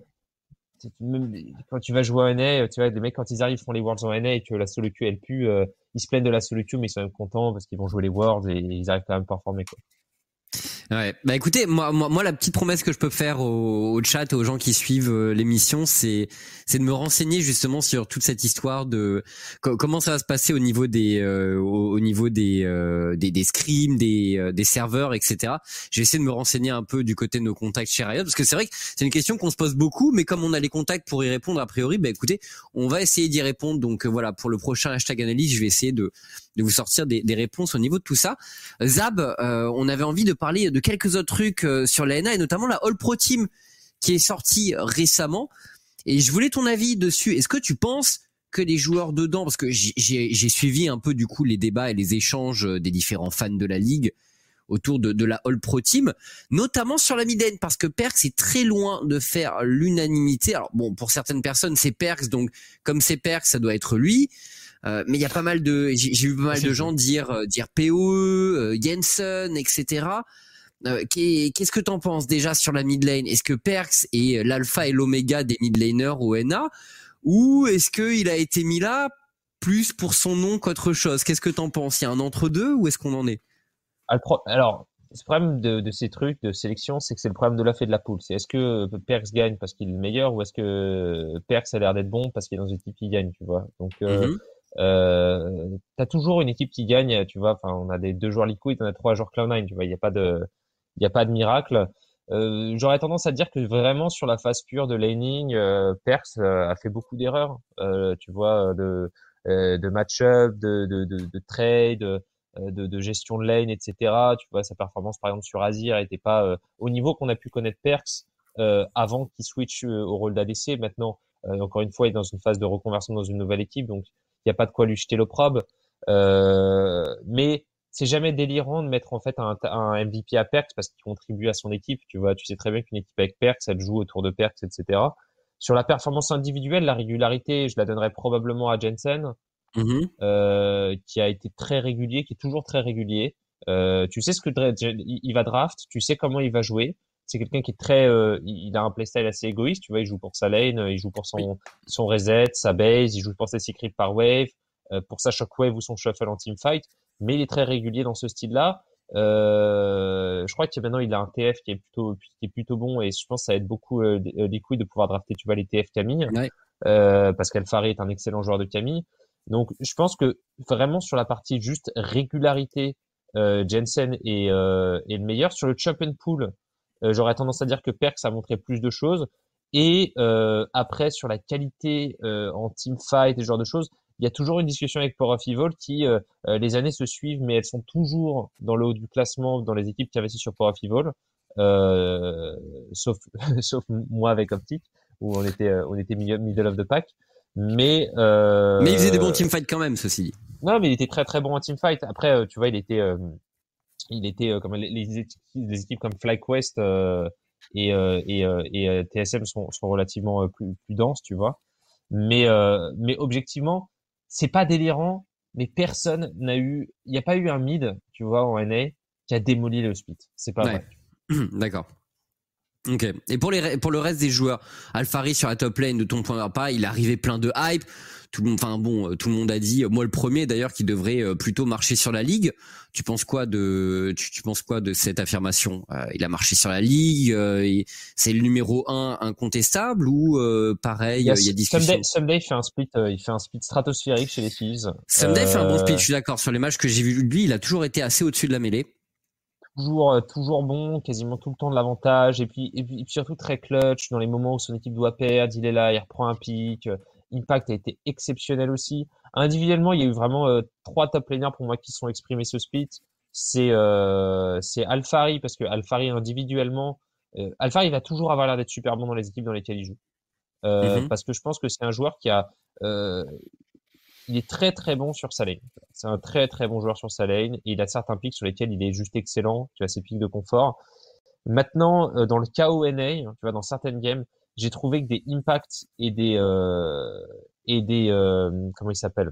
quand tu vas jouer en NA, tu vois, les mecs quand ils arrivent font les Worlds en NA et que la solo queue elle pue, euh, ils se plaignent de la solo queue mais ils sont même contents parce qu'ils vont jouer les Worlds et ils arrivent quand même à performer quoi. Ouais. Bah écoutez, moi, moi, moi, la petite promesse que je peux faire au, au chat et aux gens qui suivent euh, l'émission, c'est, c'est de me renseigner justement sur toute cette histoire de comment ça va se passer au niveau des, euh, au, niveau des, euh, des, des scrims, des, des serveurs, etc. J'ai essayé de me renseigner un peu du côté de nos contacts chez Riot, parce que c'est vrai que c'est une question qu'on se pose beaucoup, mais comme on a les contacts pour y répondre a priori, bah écoutez, on va essayer d'y répondre. Donc voilà, pour le prochain hashtag analyse, je vais essayer de, de vous sortir des, des réponses au niveau de tout ça. Zab, on avait envie de parler de quelques autres trucs euh, sur la NA et notamment la All Pro Team qui est sortie récemment. Et je voulais ton avis dessus. Est-ce que tu penses que les joueurs dedans, parce que j'ai suivi un peu du coup les débats et les échanges des différents fans de la ligue autour de, de la All Pro Team, notamment sur la mid parce que Perks est très loin de faire l'unanimité. Alors bon, pour certaines personnes, c'est Perks, donc comme c'est Perks, ça doit être lui. Euh, mais il y a pas mal de, j'ai vu pas mal de gens dire euh, dire POE, euh, Jensen, etc. Qu'est-ce que t'en penses déjà sur la mid lane? Est-ce que Perks est l'alpha et l'oméga des mid laners au NA ou est-ce qu'il a été mis là plus pour son nom qu'autre chose? Qu'est-ce que t'en penses? Il y a un entre deux ou est-ce qu'on en est? Alors, ce problème de, ces trucs de sélection, c'est que c'est le problème de la fée de la poule. C'est est-ce que Perks gagne parce qu'il est le meilleur ou est-ce que Perks a l'air d'être bon parce qu'il est dans une équipe qui gagne, tu vois? Donc, euh, mm-hmm. Euh, t'as toujours une équipe qui gagne, tu vois. Enfin, on a des deux joueurs Liquid, on a trois joueurs Cloud9, tu vois. Il n'y a pas de, il y a pas de miracle. Euh, J'aurais tendance à dire que vraiment sur la phase pure de laning, euh, Perks euh, a fait beaucoup d'erreurs, euh, tu vois, de de match-up, de, de, de, de trade euh, de, de, gestion de lane, etc. Tu vois, sa performance, par exemple, sur Azir était pas euh, au niveau qu'on a pu connaître Perks euh, avant qu'il switch au rôle d'ADC. Maintenant, encore une fois, il est dans une phase de reconversion dans une nouvelle équipe, donc il n'y a pas de quoi lui jeter l'opprobre. mais c'est jamais délirant de mettre en fait un, un MVP à Perks parce qu'il contribue à son équipe. Tu vois, tu sais très bien qu'une équipe avec Perks, elle joue autour de Perks, etc. Sur la performance individuelle, la régularité, je la donnerais probablement à Jensen. Mmh euh, qui a été très régulier, qui est toujours très régulier. Euh, tu sais ce que il va draft, tu sais comment il va jouer. C'est quelqu'un qui est très, euh, il a un playstyle assez égoïste. Tu vois, il joue pour sa lane, il joue pour son son reset, sa base, il joue pour ses secrets par wave, euh, pour sa shockwave ou son shuffle en team fight. Mais il est très régulier dans ce style-là. Euh, je crois que maintenant il a un TF qui est plutôt qui est plutôt bon et je pense que ça aide beaucoup euh, Liquid de pouvoir drafter tu vois les TF Camille euh, parce qu'Alfari est un excellent joueur de Camille donc, je pense que vraiment sur la partie juste régularité, euh, Jensen est, euh, est, le meilleur. Sur le champion pool, euh, j'aurais tendance à dire que Perks a montré plus de choses. Et euh, après, sur la qualité euh, en team fight et ce genre de choses, il y a toujours une discussion avec Power of Evil qui, euh, les années se suivent, mais elles sont toujours dans le haut du classement dans les équipes qui investissent sur Power of Evil. sauf, sauf moi avec Optic, où on était, on était middle of the pack. Mais euh... mais il faisait des bons teamfights quand même, ceci dit. Non, mais il était très très bon en teamfight. Après, euh, tu vois, il était euh, il était euh, comme les, les, équipes, comme FlyQuest et et, et TSM sont, sont relativement plus, plus denses, tu vois. Mais mais objectivement, c'est pas délirant. Mais personne n'a eu, il n'y a pas eu un mid, tu vois, en NA qui a démoli le split. C'est pas vrai. D'accord. Ok. Et pour les pour le reste des joueurs, Alfari sur la top lane de ton point de pas, il est arrivé plein de hype. Tout le monde, enfin bon, euh, tout le monde a dit, moi le premier d'ailleurs, qui devrait euh, plutôt marcher sur la ligue. Tu penses quoi de tu, tu penses quoi de cette affirmation? Euh, Il a marché sur la ligue, c'est le numéro un incontestable ou pareil, il y a, il y a discussion? Someday, fait un split, il fait un split stratosphérique chez les Thieves. Someday fait un bon split, je suis d'accord. Sur les matchs que j'ai vu de lui, il a toujours été assez au-dessus de la mêlée toujours euh, toujours bon, quasiment tout le temps de l'avantage et puis, et puis, surtout très clutch dans les moments où son équipe doit perdre, il est là, il reprend un pic. Euh, Impact a été exceptionnel aussi. Individuellement, il y a eu vraiment euh, trois top laners pour moi qui sont exprimés ce split. C'est euh, c'est Alfari parce que Alfari individuellement, euh, Alfari va toujours avoir l'air d'être super bon dans les équipes dans lesquelles il joue. Euh, mm-hmm. Parce que je pense que c'est un joueur qui a euh, il est très très bon sur sa lane. C'est un très très bon joueur sur sa lane. Et il a certains pics sur lesquels il est juste excellent. Tu as ses pics de confort. Maintenant, euh, dans le KONA, tu vois, dans certaines games, j'ai trouvé que des impacts et des euh, et des euh, comment il s'appelle?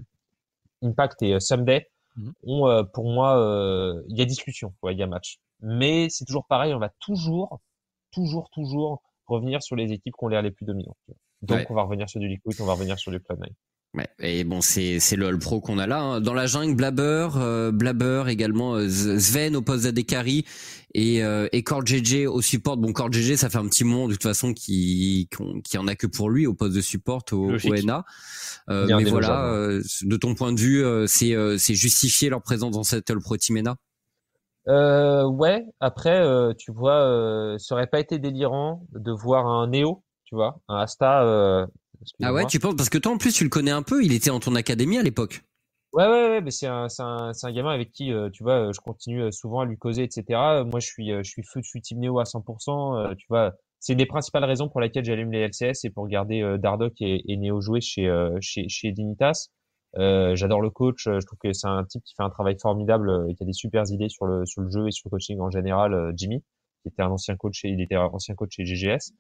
Impact et Someday mhm. ont pour moi il y a discussion, il y a match. Mais c'est toujours pareil, on va toujours toujours toujours revenir sur les équipes qui ont l'air les plus dominantes. Donc on va revenir sur du Liquid, on va revenir sur du Cloud9. Ouais, et bon, c'est c'est le Pro qu'on a là. Hein. Dans la jungle, Blabber, euh, Blabber également, euh, Sven au poste d'Adekari et euh, et Cord GG au support. Bon, Cord GG, ça fait un petit moment de toute façon qui qui en a que pour lui au poste de support au, au NA. Euh, mais voilà, euh, de ton point de vue, c'est c'est justifié leur présence dans cette All Pro Team NA. Euh, ouais. Après, tu vois, ça aurait pas été délirant de voir un Neo, tu vois, un Asta ah ouais, tu penses parce que toi en plus tu le connais un peu, il était en ton académie à l'époque. Ouais, ouais, ouais, mais c'est un, c'est un, c'est un gamin avec qui, euh, tu vois, je continue euh, souvent à lui causer, etc. Moi, je suis, euh, je suis feu, je suis Team Neo à 100%. tu vois, c'est une des principales raisons pour lesquelles j'allume les LCS et pour garder euh, Dardoc et, et Neo jouer chez, euh, chez, chez Dignitas. Euh, j'adore le coach, je trouve que c'est un type qui fait un travail formidable et qui a des super idées sur le, sur le jeu et sur le coaching en général, Jimmy, qui était un ancien coach, il était un ancien coach chez GGS.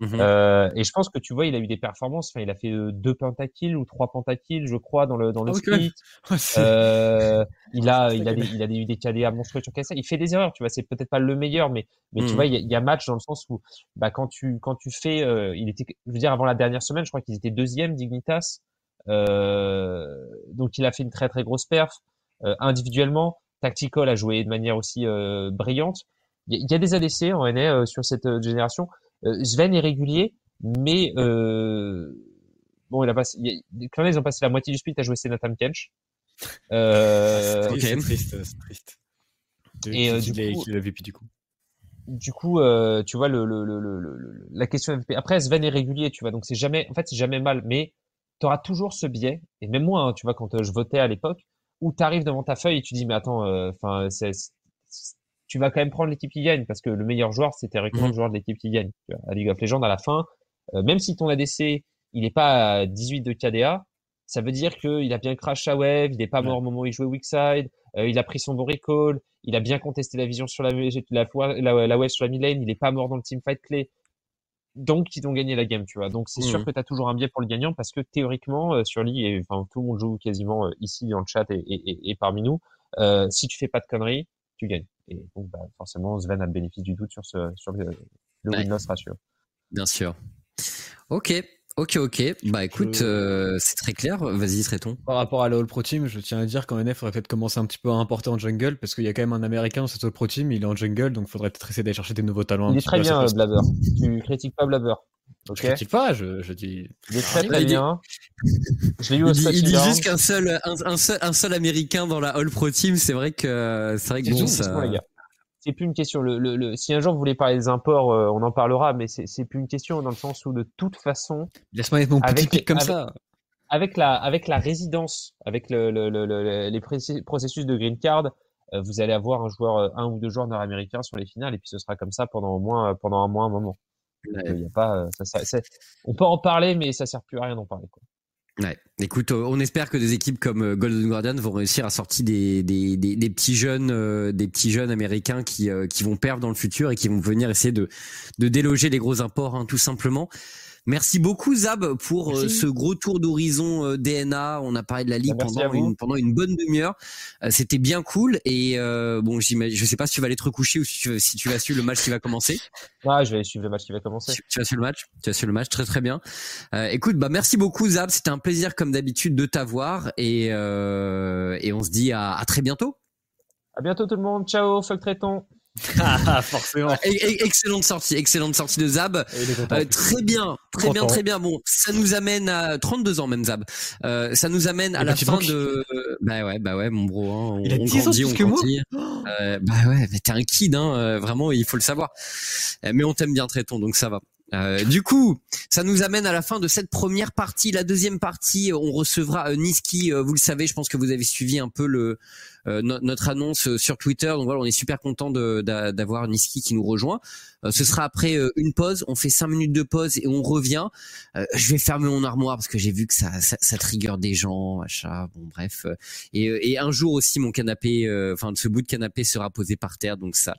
Mhm. Euh, et je pense que tu vois, il a eu des performances. Enfin, il a fait euh, deux pentakills ou trois pentakills, je crois, dans le dans le ah, split. euh, il a il a des, il a eu des KDA monstrueux sur KSA. Il fait des erreurs, tu vois. C'est peut-être pas le meilleur, mais mais tu mhm. vois, il y, a, il y, a, match dans le sens où bah quand tu quand tu fais, euh, il était, je veux dire, avant la dernière semaine, je crois qu'ils étaient deuxième Dignitas. Euh, donc il a fait une très très grosse perf individuellement. Tactical a joué de manière aussi brillante. Il y, a des ADC en NA sur cette génération. Euh, Sven est régulier, mais euh, bon, il a passé, il ils ont passé la moitié du split à jouer Senatam Kench. Euh, c'est triste, c'est triste. Et euh, du coup, du coup. Du coup, euh, tu vois le, le, le, le, la question MVP. Après, Sven est régulier, tu vois, donc c'est jamais, en fait, c'est jamais mal, mais tu auras toujours ce biais. Et même moi, hein, tu vois, quand je votais à l'époque, où tu arrives devant ta feuille et tu dis, mais attends, enfin, c'est tu vas quand même prendre l'équipe qui gagne parce que le meilleur joueur, c'est théoriquement le mhm. joueur de l'équipe qui gagne. À League of Legends, à la fin, euh, même si ton ADC, il est pas à 18 de KDA, ça veut dire qu'il a bien crash à wave, il n'est pas mort au moment où il jouait weak side, euh, il a pris son bon recall, il a bien contesté la vision sur la, la, la, la wave sur la mid lane, il n'est pas mort dans le team fight clé. Donc, ils ont gagné la game, tu vois. Donc, c'est sûr mhm. que tu as toujours un biais pour le gagnant parce que théoriquement, euh, sur League, et, enfin, tout le monde joue quasiment ici dans le chat et, et, et parmi nous, si tu fais pas de conneries, tu gagnes. Et donc, bah, forcément, Sven a le bénéfice du doute sur, ce, sur le, le win-loss ratio. Bien sûr. Ok, Ok, ok. Bah écoute, euh, c'est très clair. Vas-y, traitons. Par rapport à la All Pro Team, je tiens à dire qu'en NF, il faudrait peut-être commencer un petit peu à importer en jungle parce qu'il y a quand même un Américain dans cette All Pro Team, il est en jungle, donc il faudrait peut-être essayer d'aller chercher des nouveaux talents. Il est très bien, Blabber. Tu critiques pas Blabber. Okay. Je critique pas, je, je dis. Il est très très bien. Je l'ai eu au Il, il dit juste qu'un seul, un, un, seul, un seul Américain dans la All Pro Team, c'est vrai que, c'est vrai que bon, ça c'est plus une question. Le, le, si un jour vous voulez parler des imports, euh, on en parlera, mais c'est plus une question dans le sens où de toute façon, laisse-moi être mon petit pic comme ça. Avec la avec la résidence, avec le, les processus de green card, euh, vous allez avoir un joueur, euh, un ou deux joueurs nord-américains sur les finales, et puis ce sera comme ça pendant au moins pendant un mois, un moment. Il y a pas, ça, ça, on peut en parler, mais ça sert plus à rien d'en parler. Quoi. Ouais. Écoute, euh, on espère que des équipes comme euh, Golden Guardian vont réussir à sortir des, des, des, des petits jeunes, euh, des petits jeunes américains qui, qui vont perdre dans le futur et qui vont venir essayer de, de déloger les gros imports, hein, tout simplement. Merci beaucoup Zab pour euh, ce gros tour d'horizon euh, DNA. On a parlé de la ligue bah, pendant une, pendant une bonne demi-heure. Euh, c'était bien cool et bon, je sais pas si tu vas aller te recoucher ou si tu, si tu vas suivre le match qui va commencer. Ouais, je vais suivre le match qui va commencer. Tu, vas suivre le match? Tu vas suivre le match. Très très bien. écoute, bah merci beaucoup Zab. C'était un plaisir comme d'habitude de t'avoir et et on se dit à, à très bientôt. À bientôt tout le monde. Ciao, fuck traiton. Ah, forcément. Excellente sortie, excellente sortie de Zab. Euh, très bien, très bien, très bien. Bon, ça nous amène à 32 ans même Zab. Euh, ça nous amène à la fin de. Bah ouais, bah ouais, mon bro. Hein, il a 10 grandit, ans plus que moi. Euh, bah ouais, mais t'es un kid, hein. Euh, vraiment, il faut le savoir. Euh, mais on t'aime bien, Traiton, donc ça va. Euh, du coup, ça nous amène à la fin de cette première partie. La deuxième partie, on recevra Niski. vous le savez, je pense que vous avez suivi un peu le euh, notre annonce euh, sur Twitter. Donc voilà, on est super content d'avoir Niski qui nous rejoint. Euh, ce sera après une pause. On fait cinq minutes de pause et on revient. je vais fermer mon armoire parce que j'ai vu que ça, ça, ça trigger des gens, achat. Bon bref. Et, et un jour aussi, mon canapé, enfin ce bout de canapé sera posé par terre. Donc ça,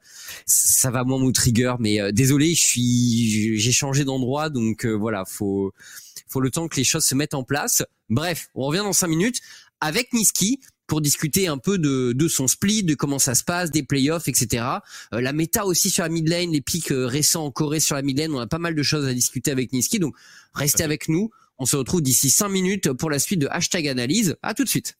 ça va moins me trigger. Mais désolé, je suis, j'ai changé d'endroit. Donc voilà, faut, faut le temps que les choses se mettent en place. Bref, on revient dans cinq minutes avec Niski pour discuter un peu de, de son split, de comment ça se passe, des playoffs, etc. Euh, la méta aussi sur la mid lane, les pics euh, récents en Corée sur la mid lane, on a pas mal de choses à discuter avec Niski, donc restez avec nous. On se retrouve d'ici 5 minutes pour la suite de hashtag analyse. À tout de suite.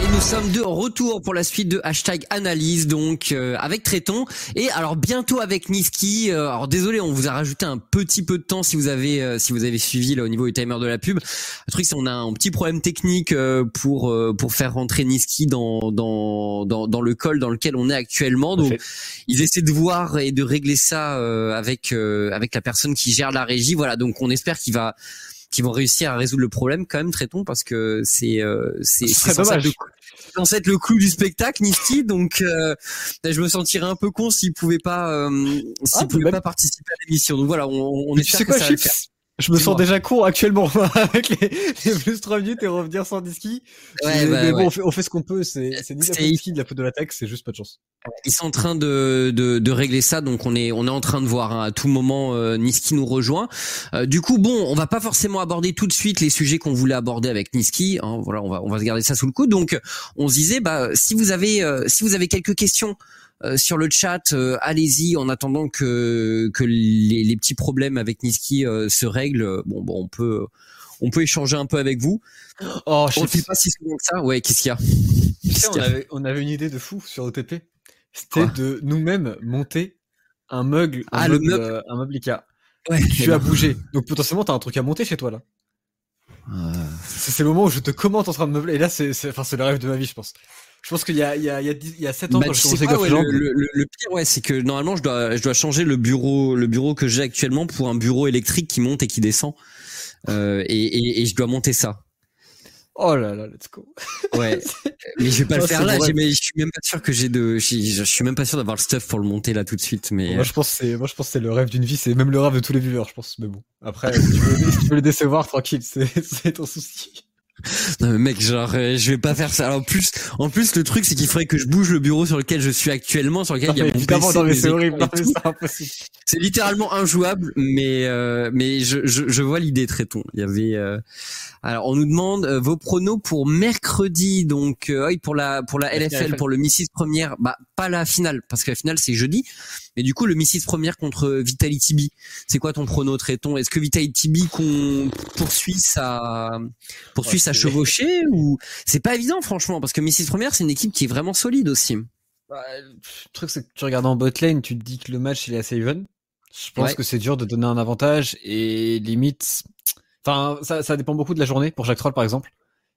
Et nous sommes de retour pour la suite de hashtag analyse donc euh, avec Tréton et alors bientôt avec Niski. Euh, alors désolé, on vous a rajouté un petit peu de temps si vous avez euh, si vous avez suivi là au niveau du timer de la pub. Le truc c'est on a un petit problème technique pour pour faire rentrer Niski dans dans dans dans le col dans lequel on est actuellement. Donc ils essaient de voir et de régler ça avec avec la personne qui gère la régie. Voilà, donc on espère qu'il va qui vont réussir à résoudre le problème quand même, traitons, parce que c'est c'est c'est censé être le clou du spectacle, Nifty. Donc, je me sentirais un peu con s'il pouvait pas s'il ah, pouvait pas participer à l'émission. Donc voilà, on, on espère que ça va le faire. Je me sens déjà con actuellement avec les, les, plus 3 minutes et revenir sans Niski. Ouais, bah, mais bon, on fait, on fait, ce qu'on peut. C'est ni la Niski de la faute de l'attaque, c'est juste pas de chance. Ils sont en train de, de, de, régler ça, donc on est on est en train de voir hein, à tout moment euh, Niski nous rejoint. Euh, du coup, bon, on va pas forcément aborder tout de suite les sujets qu'on voulait aborder avec Niski. Hein, voilà, on va on va se garder ça sous le coude. Donc, on se disait, bah si vous avez euh, si vous avez quelques questions euh, sur le chat, euh, allez-y en attendant que que les, les petits problèmes avec Niski euh, se règlent. Bon, bon, on peut on peut échanger un peu avec vous. Oh, je sais pas si souvent que ça. Ouais, qu'est-ce qu'il y a? Tu sais, on avait on avait une idée de fou sur OTP. C'était de nous-mêmes monter un mug, un ah, mug, le mug, un meuble Ikea. Ouais, tu as bougé. Donc potentiellement, t'as un truc à monter chez toi là. C'est le moment où je te commente en train de meubler. Et là, c'est, enfin, c'est le rêve de ma vie, je pense. Je pense qu'il y a, il y a, il y a, il y a 7 ans, bah, quand je commençais le, le, le, pire, ouais, c'est que normalement, je dois, je dois changer le bureau, le bureau que j'ai actuellement pour un bureau électrique qui monte et qui descend. Euh, et, et, et, je dois monter ça. Oh là là, let's go. Ouais. mais je vais pas le faire là. Mais je suis même pas sûr que j'ai de, je, suis même pas sûr d'avoir le stuff pour le monter là tout de suite. Mais moi, je pense c'est, moi, je pense c'est le rêve d'une vie. C'est même le rêve de tous les viewers, je pense. Mais bon. Après, si tu veux, si tu veux les décevoir, tranquille, c'est ton souci. Non mais mec, genre euh, je vais pas faire ça. en plus, en plus le truc c'est qu'il faudrait que je bouge le bureau sur lequel je suis actuellement, sur lequel il y a mon PC. c'est horrible, c'est impossible. C'est littéralement injouable, mais euh, mais je, je, je vois l'idée très ton. Il y avait euh, alors on nous demande vos pronos pour mercredi donc pour la pour la LFL pour le Missis première, bah pas la finale parce que la finale c'est jeudi. Mais du coup, le Missis première contre Vitality B, c'est quoi ton prono, Tréton? Est-ce que Vitality B qu'on poursuit sa poursuit sa chevauchée ou c'est pas évident franchement parce que Missis première c'est une équipe qui est vraiment solide aussi. Bah, le truc c'est que tu regardes en bot lane, tu te dis que le match il est assez even. Je pense que c'est dur de donner un avantage et limite, enfin ça, ça dépend beaucoup de la journée pour Jack Troll par exemple.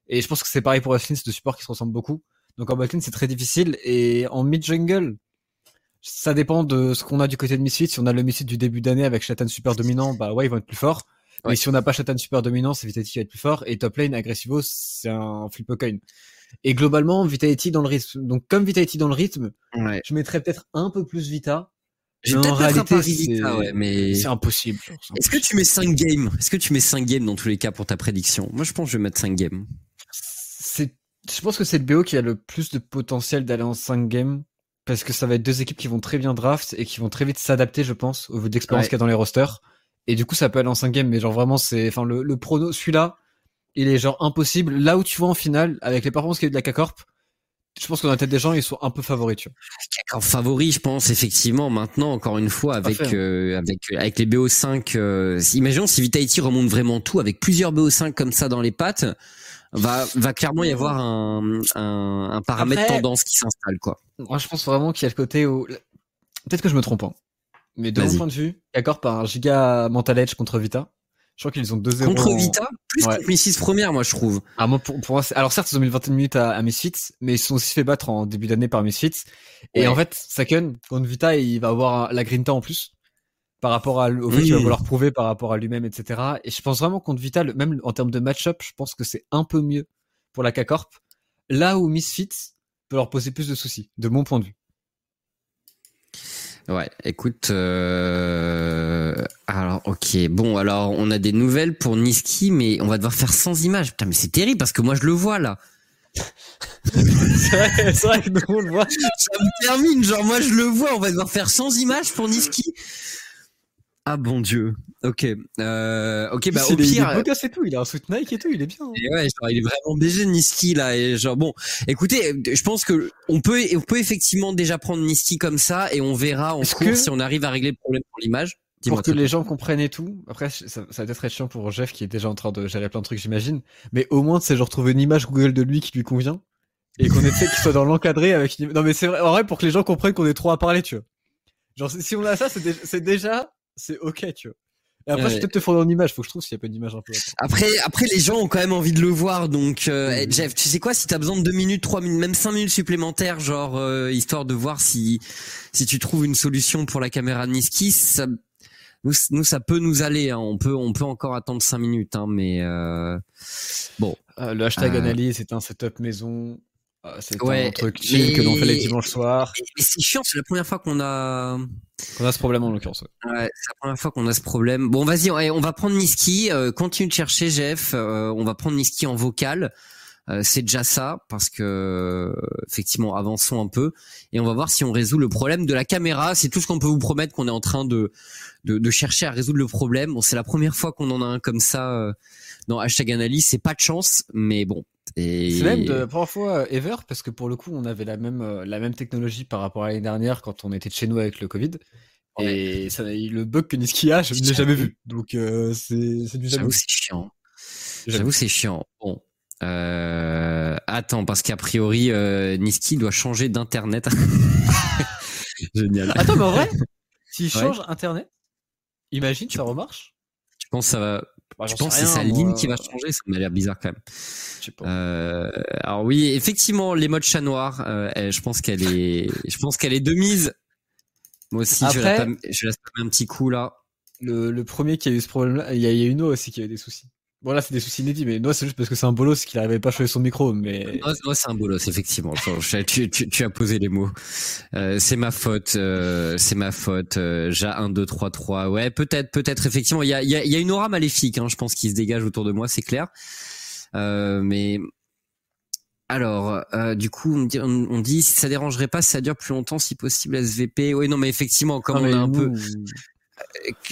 Et je pense que c'est pareil pour Evelyn, c'est de support qui se ressemblent beaucoup. Donc en bot lane c'est très difficile et en mid jungle ça dépend de ce qu'on a du côté de Misfit. Si on a le Misfit du début d'année avec Shatan super dominant, bah ouais, ils vont être plus forts. Mais si on n'a pas Shatan super dominant, c'est Vitality qui va être plus fort. Et top lane, Aggressivo, c'est un flip coin. Et globalement, Vitality dans le rythme. Donc comme Vitality dans le rythme, je mettrais peut-être un peu plus Vita. J'ai peut-être réalité, Vita, ouais, mais c'est impossible. Est-ce que tu mets 5 games? Est-ce que tu mets 5 games dans tous les cas pour ta prédiction? Moi, je pense que je vais mettre 5 games. C'est, je pense que c'est le BO qui a le plus de potentiel d'aller en 5 games parce que ça va être deux équipes qui vont très bien draft et qui vont très vite s'adapter, je pense, au vu d'expérience qu'il y a dans les rosters. Et du coup, ça peut aller en 5 games, mais genre vraiment, c'est, enfin, le, le prono, celui-là, il est genre impossible. Là où tu vois en finale, avec les performances qu'il y a eu de la K-Corp, je pense qu'on a tête des gens, ils sont un peu favoris, tu vois. Favori, je pense effectivement. Maintenant, encore une fois, avec hein. euh, avec avec les BO5, euh, imaginons si Vitality remonte vraiment tout avec plusieurs BO5 comme ça dans les pattes, va va clairement y avoir un un, un paramètre tendance qui s'installe quoi. Moi, je pense vraiment qu'il y a le côté où peut-être que je me trompe, hein. mais de mon point de vue, d'accord par un giga mental edge contre Vita. Je crois qu'ils ont 2-0. Contre Vita Plus ouais. contre Misfits première, moi, je trouve. Ah, moi, pour, pour moi, alors certes, ils ont mis 21 minutes à, à Misfits, mais ils se sont aussi fait battre en début d'année par Misfits. Et en fait, Saken, contre Vita, il va avoir la grinta en plus par rapport à, au fait qu'il va vouloir prouver par rapport à lui-même, etc. Et je pense vraiment contre Vita, même en termes de match-up, je pense que c'est un peu mieux pour la K-Corp. Là où Misfits peut leur poser plus de soucis, de mon point de vue. Ouais, écoute, euh... alors ok, bon, alors on a des nouvelles pour Niski, mais on va devoir faire sans image. Putain, mais c'est terrible parce que moi je le vois là. c'est vrai, que nous on le voit. Ça me termine, genre moi je le vois, on va devoir faire sans image pour Niski. Ah bon Dieu. Ok. Euh, ok. Bah au pire. Il est beau et tout. Il a un soute Nike et tout. Il est bien. Et ouais, genre, il est vraiment BG Niski là. Et genre bon. Écoutez, je pense que on peut, on peut effectivement déjà prendre Niski comme ça et on verra en cours si on arrive à régler le problème pour l'image. Pour que les gens comprennent et tout. Après, ça, ça va être très chiant pour Jeff qui est déjà en train de gérer plein de trucs, j'imagine. Mais au moins, c'est genre trouver une image Google de lui qui lui convient et qu'on essaie qu'il soit dans l'encadré avec. Une... Non mais c'est vrai. En vrai, pour que les gens comprennent qu'on est trop à parler, tu vois. Genre si on a ça, c'est déjà c'est ok, tu vois. Et après, je vais peut-être te fournir une image. Faut que je trouve s'il y a pas une image un peu. Après, après, les gens ont quand même envie de le voir. Donc, euh, Jeff, tu sais quoi, si t'as besoin de deux minutes, trois minutes, même cinq minutes supplémentaires, genre euh, histoire de voir si si tu trouves une solution pour la caméra de Niski, ça nous, nous, ça peut nous aller. Hein. On peut, on peut encore attendre cinq minutes, hein, mais euh, bon. Euh, le hashtag analyse c'est un setup maison. C'est un truc chill que l'on fait les dimanches soirs. Mais c'est chiant, c'est la première fois qu'on a qu'on a ce problème en l'occurrence. Ouais, c'est la première fois qu'on a ce problème. Bon, vas-y, on va prendre Niski. continue de chercher, Jeff. on va prendre Niski en vocal. Euh, c'est déjà ça parce que effectivement avançons un peu et on va voir si on résout le problème de la caméra. C'est tout ce qu'on peut vous promettre qu'on est en train de, de, chercher à résoudre le problème. Bon, c'est la première fois qu'on en a un comme ça euh, dans hashtag analyse. C'est pas de chance, mais bon. Et... C'est même la première fois euh, ever parce que pour le coup on avait la même la même technologie par rapport à l'année dernière quand on était de chez nous avec le Covid. Et ça, le bug que Niski a, je ne l'ai jamais vu. Donc c'est du J'avoue c'est chiant. J'avoue c'est chiant. Bon, euh, attends, parce qu'a priori, euh, Niski doit changer d'internet. Génial. Attends, mais en vrai, s'il change internet, imagine, ça remarche? Tu penses ça va bah, Je pense que c'est sa ligne qui va changer, ça m'a l'air bizarre quand même. Je sais pas. Euh, alors oui, effectivement, les modes chat noir, euh, je pense qu'elle est, je pense qu'elle est de mise. Moi aussi, je, laisse, je laisse un petit coup là. Le, le premier qui a eu ce problème-là, il y a, il y a une aussi qui a eu des soucis. Bon là c'est des soucis inédits, mais moi c'est juste parce que c'est un bolos qu'il n'arrivait pas à choisir son micro. Mais moi c'est un bolos effectivement. tu, tu, tu, as posé les mots. Euh, c'est ma faute, euh, c'est ma faute. Euh, j'ai 1, 2, 3, 3. Ouais peut-être, peut-être effectivement. Il y a, y, a, y a une aura maléfique, hein, je pense, qui se dégage autour de moi, c'est clair. Euh, mais alors, euh, du coup, on dit, on, dit si ça dérangerait pas, si ça dure plus longtemps, si possible, SVP. Oui, non, mais effectivement, comme on a un peu,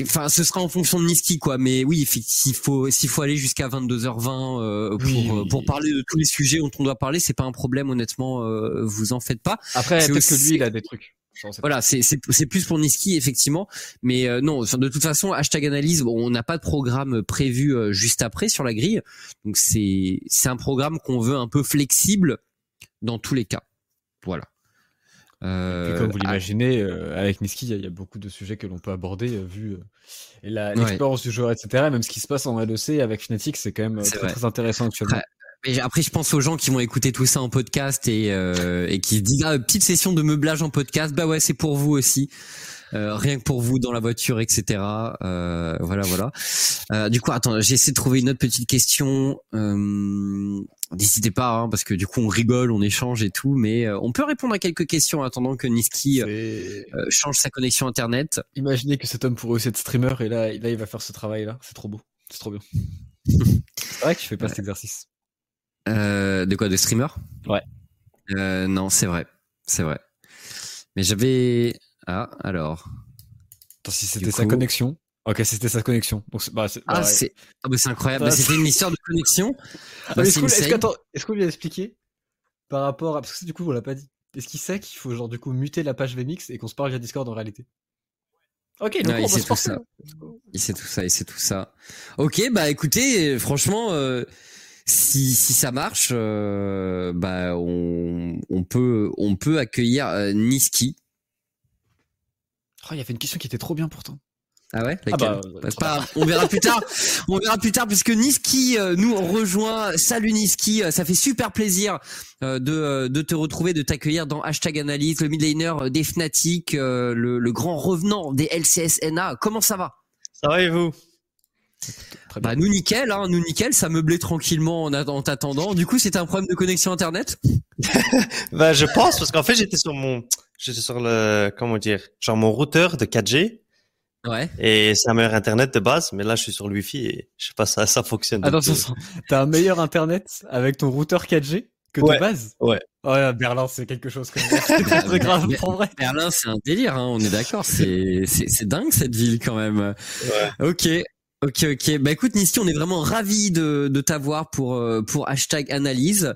Enfin, ce sera en fonction de Niski, quoi. Mais oui, s'il faut, s'il faut aller jusqu'à 22h20 euh, pour euh, pour parler de tous les sujets dont on doit parler, c'est pas un problème, honnêtement. Euh, vous en faites pas. Après, peut-être que lui, il a des trucs. Voilà, c'est c'est plus pour Niski effectivement, mais euh, non, de toute façon hashtag analyse, bon, on n'a pas de programme prévu juste après sur la grille, donc c'est c'est un programme qu'on veut un peu flexible dans tous les cas, voilà. Euh, comme vous ah. l'imaginez, euh, avec Niski, il y, a beaucoup de sujets que l'on peut aborder, euh, vu l'expérience du joueur, etc. Même ce qui se passe en LEC avec Fnatic, c'est quand même très, très, intéressant actuellement. Mais après, je pense aux gens qui vont écouter tout ça en podcast et, et qui se disent ah, petite session de meublage en podcast. Bah ouais, c'est pour vous aussi. Euh, rien que pour vous dans la voiture, etc. Euh, voilà, voilà. Euh, du coup, attends, j'ai essayé de trouver une autre petite question. Euh, N'hésitez pas, hein, parce que du coup, on rigole, on échange et tout, mais euh, on peut répondre à quelques questions en attendant que Niski change sa connexion internet. Imaginez que cet homme pourrait aussi être streamer et là, là, il va faire ce travail-là. C'est trop beau, c'est trop bien. c'est vrai que tu fais pas cet exercice. de quoi, de streamer? Ouais. non, c'est vrai, c'est vrai. Mais j'avais ah, alors. Attends, si c'était sa connexion. Ok, c'était sa connexion. bah, ah, c'est ah, bah, incroyable. Bah, c'était une histoire de connexion. Bah, est-ce qu'on lui a expliqué par rapport à. Parce que du coup, on l'a pas dit. Est-ce qu'il sait qu'il faut, genre, du coup, muter la page VMix et qu'on se parle via Discord en réalité? Ok, donc on il sait tout ça. Il sait tout ça, il sait tout ça. Ok, bah écoutez, franchement, euh, si, si ça marche, euh, bah on, on, peut on peut accueillir euh, Niski Oh, il y avait une question qui était trop bien pourtant. Ah ouais ah bah, pas, On verra plus tard. On verra plus tard puisque Niski euh, nous rejoint. Salut Niski, euh, ça fait super plaisir euh, de, de te retrouver, de t'accueillir dans Hashtag Analyse, le midlaner des Fnatic, le, le, grand revenant des LCSNA. Comment ça va? Ça va et vous? Bah nous nickel, hein, nous nickel, ça meublait tranquillement en, en t'attendant. Du coup, c'était un problème de connexion internet? Bah je pense parce qu'en fait j'étais sur mon J'étais sur le, comment dire, genre mon routeur de 4G. Ouais. Et c'est un meilleur internet de base, mais là je suis sur le Wi-Fi et je sais pas ça, ça fonctionne. Attention, t'as un meilleur internet avec ton routeur 4G que de base? Ouais. Ouais, Berlin c'est quelque chose comme ça. C'est très grave pour vrai. Berlin c'est un délire, hein, on est d'accord. C'est c'est dingue cette ville quand même. Ouais. Ok. Ok, ok. Bah écoute, Niski, on est vraiment ravis de, de t'avoir pour euh, pour hashtag analyse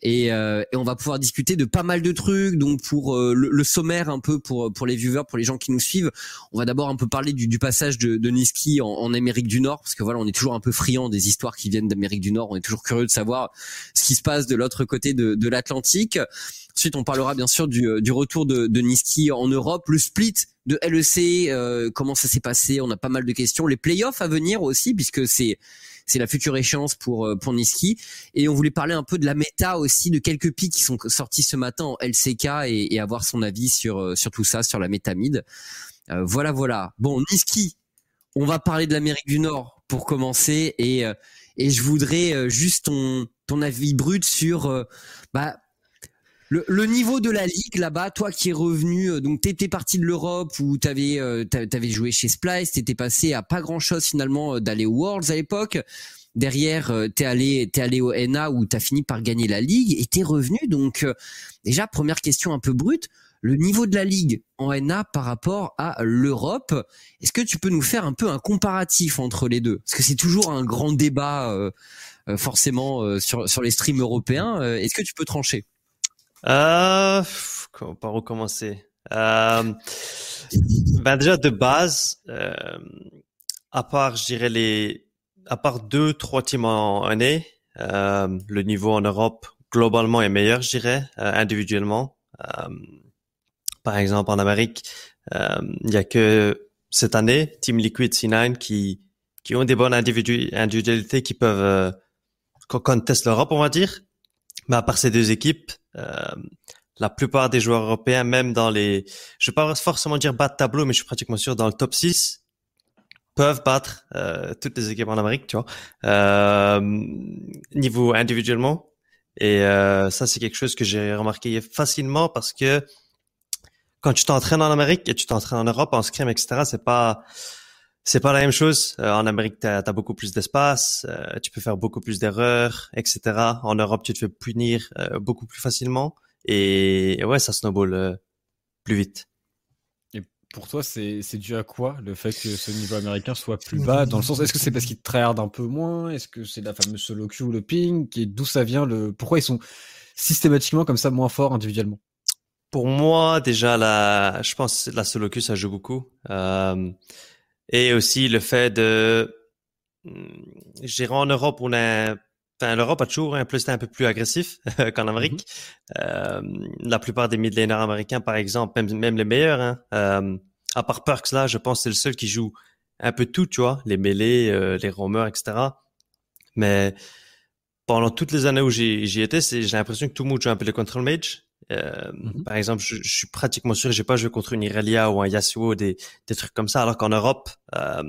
et, euh, et on va pouvoir discuter de pas mal de trucs. Donc pour euh, le, sommaire un peu pour pour les viewers, pour les gens qui nous suivent, on va d'abord un peu parler du, du passage de, de Niski en, en, Amérique du Nord parce que voilà, on est toujours un peu friand des histoires qui viennent d'Amérique du Nord. On est toujours curieux de savoir ce qui se passe de l'autre côté de, de l'Atlantique. Ensuite, on parlera bien sûr du, du retour de, de Niski en Europe, le split de LEC, euh, comment ça s'est passé On a pas mal de questions. Les playoffs à venir aussi, puisque c'est c'est la future échéance pour euh, pour Niski. Et on voulait parler un peu de la méta aussi, de quelques pics qui sont sortis ce matin en LCK et, et avoir son avis sur euh, sur tout ça, sur la méta mid. voilà, voilà. Bon, Niski, on va parler de l'Amérique du Nord pour commencer et et je voudrais juste ton ton avis brut sur bah le, le, niveau de la ligue là-bas, toi qui es revenu, euh, donc t'étais parti de l'Europe où t'avais euh, t'avais joué chez Splice, t'étais passé à pas grand-chose finalement euh, d'aller aux Worlds à l'époque. Derrière, euh, t'es allé t'es allé au NA où t'as fini par gagner la ligue et t'es revenu. Donc déjà première question un peu brute, le niveau de la ligue en NA par rapport à l'Europe. Est-ce que tu peux nous faire un peu un comparatif entre les deux? Parce que c'est toujours un grand débat forcément sur sur les streams européens. Est-ce que tu peux trancher? Euh, par où commencer? Euh, Ben déjà de base, euh, à part, je dirais les, à part deux, trois teams en année, euh, le niveau en Europe globalement est meilleur, je dirais, euh, individuellement. Euh, par exemple, en Amérique, il y a que cette année, Team Liquid C9 qui qui ont des bonnes individualités qui peuvent euh, contester l'Europe, on va dire. Mais à part ces deux équipes, euh, la plupart des joueurs européens, même dans les, je vais pas forcément dire battre tableau, mais je suis pratiquement sûr dans le top 6, peuvent battre euh, toutes les équipes en Amérique, tu vois, euh, niveau individuellement. Et euh, ça, c'est quelque chose que j'ai remarqué facilement parce que quand tu t'entraînes en Amérique et tu t'entraînes en Europe en scrim, etc., c'est pas c'est pas la même chose. Euh, en Amérique, tu as, beaucoup plus d'espace, euh, tu peux faire beaucoup plus d'erreurs, etc. En Europe, tu te fais punir euh, beaucoup plus facilement. Et, ouais, ça snowball plus vite. Et pour toi, c'est dû à quoi le fait que ce niveau américain soit plus bas Dans le sens, est-ce que c'est parce qu'ils tryhardent un peu moins? Est-ce que c'est la fameuse solo queue, le ping? D'où ça vient le Pourquoi ils sont systématiquement comme ça moins forts individuellement? Pour moi, déjà, la, je pense que la solo queue, ça joue beaucoup. Euh, et aussi le fait de, je dirais en Europe, on a, enfin l'Europe a toujours un plus un peu plus agressif qu'en Amérique. Mm-hmm. euh, la plupart des mid américains, par exemple, même, même les meilleurs, hein, euh, à part Perks là, je pense que c'est le seul qui joue un peu tout, tu vois, les mêlées, euh, les roamers, etc. Mais pendant toutes les années où j'y étais, j'ai l'impression que tout le monde joue un peu les control mage. Euh, mhm. Par exemple, je, je, suis pratiquement sûr que j'ai pas joué contre une Irelia ou un Yasuo, des, des trucs comme ça, alors qu'en Europe, euh,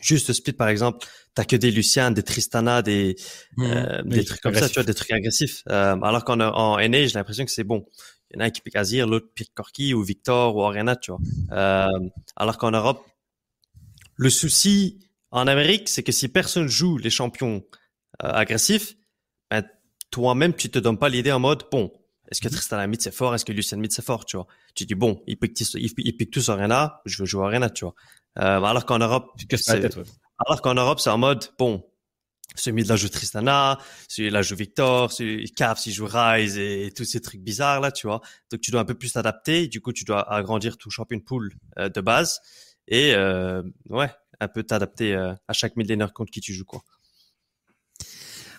juste split par exemple, t'as que des Lucian, des Tristana, des mhm. euh, des trucs comme ça, tu vois, des trucs agressifs. Euh, alors qu'en en NA, j'ai l'impression que c'est bon. Il y en a un qui pique Azir, l'autre pique Corki ou Victor ou Oriana, tu vois. Euh, alors qu'en Europe, le souci en Amérique, c'est que si personne joue les champions agressifs, ben, toi-même, tu te donnes pas l'idée en mode, bon, est-ce que mhm. Tristan Mid c'est fort? Est-ce que Lucien Mid c'est fort? Tu vois? Tu dis bon, il pique, il, il pique tous Arena, je veux jouer Arena, tu vois? Euh, alors qu'en Europe, alors qu'en Europe, c'est en mode bon, celui-là joue Tristana, celui-là joue Victor, celui Cav, il joue Rise et, tous ces trucs bizarres là, tu vois? Donc tu dois un peu plus t'adapter. Du coup, tu dois agrandir ton champion pool euh, de base et euh, ouais, un peu t'adapter euh, à chaque midlaner contre qui tu joues quoi.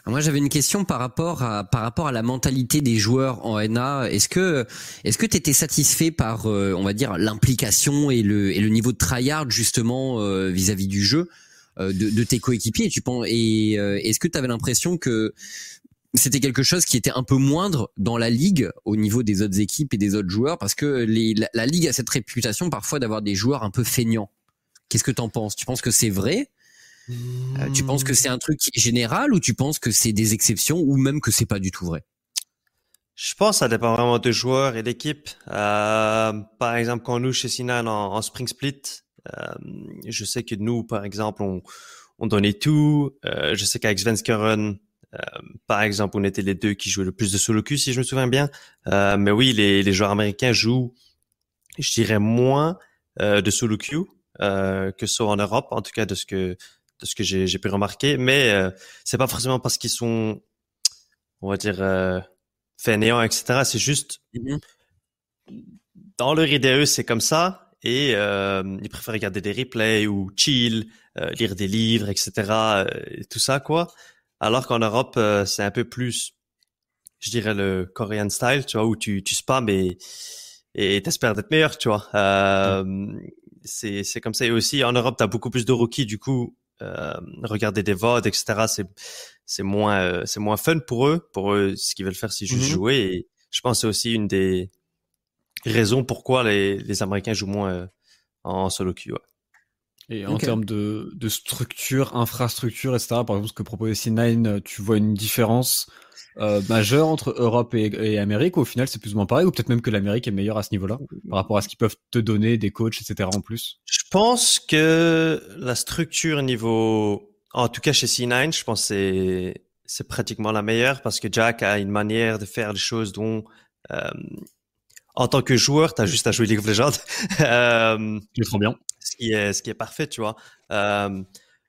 Moi, j'avais une question par rapport à par rapport à la mentalité des joueurs en NA. Est-ce que est-ce que tu étais satisfait par euh, on va dire l'implication et le et le niveau de tryhard justement euh, vis-à-vis du jeu euh, de, de, tes coéquipiers? Tu penses et est-ce que tu avais l'impression que c'était quelque chose qui était un peu moindre dans la ligue au niveau des autres équipes et des autres joueurs? Parce que les, la, la ligue a cette réputation parfois d'avoir des joueurs un peu feignants. Qu'est-ce que t'en penses? Tu penses que c'est vrai euh, tu penses que c'est un truc général ou tu penses que c'est des exceptions ou même que c'est pas du tout vrai? Je pense que ça dépend vraiment de joueurs et d'équipe. Euh, par exemple, quand nous chez Sinan en, Spring Split, euh, je sais que nous, par exemple, on, on donnait tout. Euh, je sais qu'avec Svenskeren, euh, par exemple, on était les deux qui jouaient le plus de solo queue, si je me souviens bien. mais oui, les, les joueurs américains jouent, je dirais, moins de solo queue que ça en Europe, en tout cas de ce que de ce que j'ai pu remarquer, mais euh, c'est pas forcément parce qu'ils sont, on va dire, euh, fainéants, etc. C'est juste mm-hmm. dans leur idée c'est comme ça, et euh, ils préfèrent regarder des replays ou chill, euh, lire des livres, etc. Euh, et tout ça quoi. Alors qu'en Europe, c'est un peu plus, je dirais le Korean style, tu vois, où tu tu spams et et t'espères d'être meilleur, tu vois. Mm. C'est c'est comme ça. Et aussi en Europe, t'as beaucoup plus de rookies, du coup euh, regarder des VOD, etc. C'est c'est moins euh, c'est moins fun pour eux. Pour eux, ce qu'ils veulent faire, c'est juste mhm. jouer. Et je pense que c'est aussi une des raisons pourquoi les, les Américains jouent moins euh, en solo queue. Et en termes de, de structure, infrastructure, etc., par exemple, ce que proposait C9, tu vois une différence euh, majeure entre Europe et, Amérique Au final, c'est plus ou moins pareil, ou peut-être même que l'Amérique est meilleure à ce niveau-là, par rapport à ce qu'ils peuvent te donner, des coachs, etc. en plus? Je pense que la structure niveau, en tout cas chez C9, je pense que c'est c'est pratiquement la meilleure parce que Jack a une manière de faire les choses dont euh, en tant que joueur, tu as juste à jouer League of Legends. euh, trop bien. Ce qui est, ce qui est parfait, tu vois. Euh,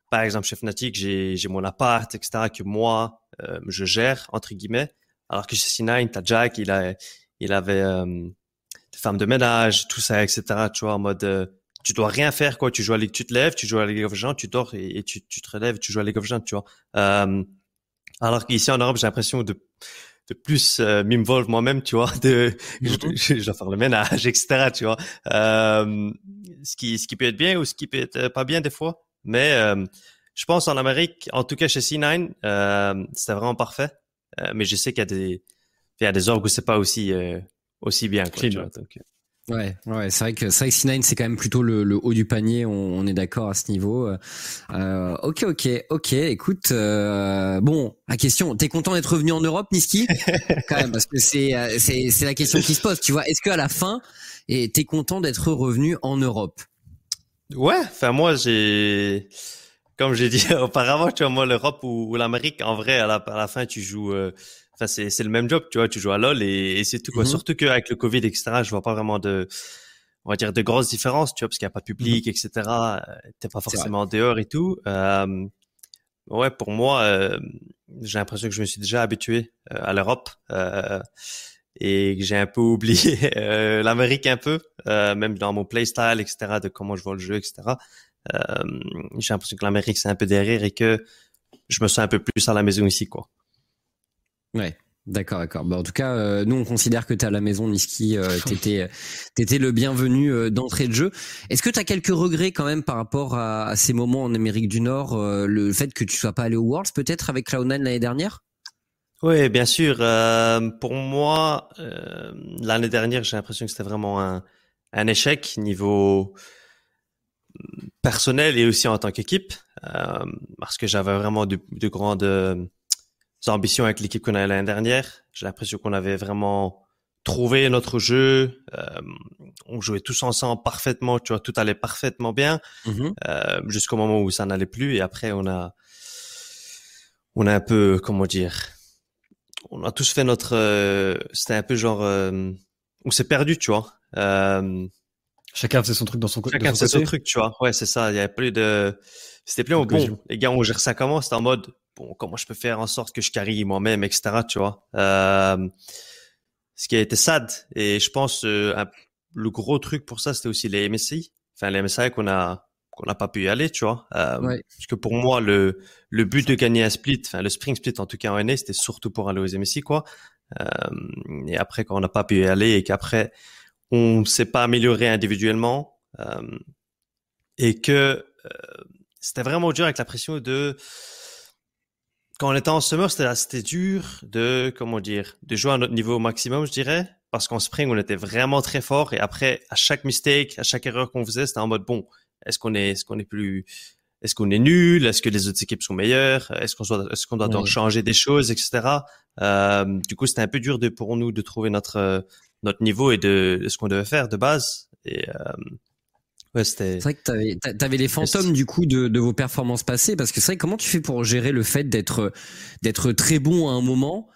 par exemple, chez Fnatic, j'ai, j'ai mon appart, etc., que moi, euh, je gère, entre guillemets. Alors que chez C9, t'as Jack, il a, il avait euh, des femmes de ménage, tout ça, etc., tu vois, en mode, euh, tu dois rien faire, quoi. Tu joues à League, tu te lèves, tu joues à League of Legends, tu dors et, tu, tu te relèves, tu joues à League of Legends, tu vois. Euh, alors qu'ici en Europe, j'ai l'impression de de plus euh, m'involve moi-même, tu vois, de je, je, dois faire le ménage, etc., tu vois. Euh, ce qui ce qui peut être bien ou ce qui peut être euh, pas bien des fois, mais euh, je pense en Amérique, en tout cas chez C9, euh, c'était vraiment parfait. Euh, mais je sais qu'il y a des il y a des orgues où c'est pas aussi aussi bien. Quoi, tu vois, donc, Ouais, ouais, c'est vrai que c'est vrai que C9 c'est quand même plutôt le, le, haut du panier. On, on est d'accord à ce niveau. Euh, ok, ok, ok. Écoute, euh, bon, la question. T'es content d'être revenu en Europe, Niski? Quand même, parce que c'est c'est c'est la question qui se pose. Tu vois, est-ce qu'à la fin, et t'es content d'être revenu en Europe? Ouais. Enfin, moi, j'ai, comme j'ai dit auparavant, tu vois, moi, l'Europe ou, l'Amérique, en vrai, à la, à la fin, tu joues. Euh, Enfin, c'est, c'est le même job, tu vois, tu joues à LoL et, c'est tout quoi. Mm-hmm. Surtout qu'avec le Covid, etc., je vois pas vraiment de, on va dire, de grosses différences, tu vois, parce qu'il y a pas de public, mm-hmm. etc. Euh, t'es pas forcément dehors et tout. Euh, ouais, pour moi, euh, j'ai l'impression que je me suis déjà habitué euh, à l'Europe euh, et que j'ai un peu oublié l'Amérique un peu, même dans mon playstyle, etc., de comment je vois le jeu, etc. j'ai l'impression que l'Amérique c'est un peu derrière et que je me sens un peu plus à la maison ici, quoi. Ouais. D'accord, d'accord. Bah, en tout cas, euh, nous on considère que tu es à la maison, Niski. Euh, t'étais, t'étais le bienvenu euh, d'entrée de jeu. Est-ce que tu as quelques regrets quand même par rapport à, ces moments en Amérique du Nord, euh, le fait que tu sois pas allé au Worlds peut-être avec Cloud9 l'année dernière? Oui, bien sûr. pour moi, l'année dernière, j'ai l'impression que c'était vraiment un, un échec niveau personnel et aussi en tant qu'équipe, parce que j'avais vraiment de, de grandes ambitions avec l'équipe qu'on a l'année dernière. J'ai l'impression qu'on avait vraiment trouvé notre jeu. Euh, on jouait tous ensemble parfaitement, tu vois, tout allait parfaitement bien mm-hmm. euh, jusqu'au moment où ça n'allait plus. Et après, on a, on a un peu, comment dire, on a tous fait notre. Euh, c'était un peu genre, euh, on s'est perdu, tu vois. Euh, chacun faisait son truc dans son, chacun faisait son truc, tu vois. Ouais, c'est ça. Il y avait plus de. C'était plus en bon. Les gars, on gère ça comment? C'était en mode bon, comment je peux faire en sorte que je carry moi-même, etc. Tu vois. Euh, ce qui a été sad. Et je pense euh, le gros truc pour ça, c'était aussi les MSI. Enfin, les MSI qu'on a qu'on n'a pas pu y aller, tu vois. Euh, Parce que pour moi, le le but de gagner un split, enfin le spring split en tout cas en NA, c'était surtout pour aller aux MSI, quoi. Euh, et après, quand on n'a pas pu y aller et qu'après on s'est pas amélioré individuellement et que c'était vraiment dur avec la pression de quand on était en summer, c'était c'était dur de comment dire, de jouer à notre niveau au maximum, je dirais, parce qu'en spring on était vraiment très fort et après à chaque mistake, à chaque erreur qu'on faisait, c'était en mode bon, est-ce qu'on est, est-ce qu'on est plus, est-ce qu'on est nul, est-ce que les autres équipes sont meilleures, est-ce qu'on doit, est-ce qu'on doit changer des choses, etc. Euh, du coup, c'était un peu dur de pour nous de trouver notre notre niveau et de, de ce qu'on devait faire de base. Et euh, Ouais, c'était. C'est vrai que t'avais, t'avais les fantômes du coup de, de vos performances passées parce que c'est vrai comment tu fais pour gérer le fait d'être d'être très bon à un moment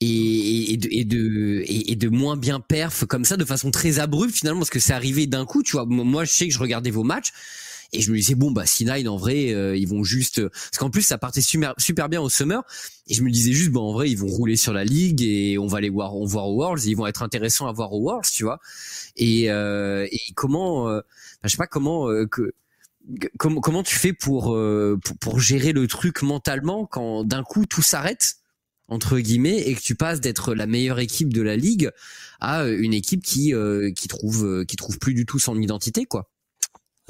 et, et, de, et de et, de moins bien perf comme ça de façon très abrupte finalement parce que c'est arrivé d'un coup tu vois? Moi je sais que je regardais vos matchs et je me disais bon bah C9 en vrai euh, ils vont juste parce qu'en plus ça partait super super bien au summer et je me disais juste bon en vrai ils vont rouler sur la ligue et on va les voir on voir aux Worlds ils vont être intéressants à voir aux Worlds tu vois et, euh, et comment euh, je sais pas comment euh, que comment comment tu fais pour, euh, pour, pour gérer le truc mentalement quand d'un coup tout s'arrête entre guillemets et que tu passes d'être la meilleure équipe de la ligue à une équipe qui euh, qui trouve qui trouve plus du tout son identité quoi.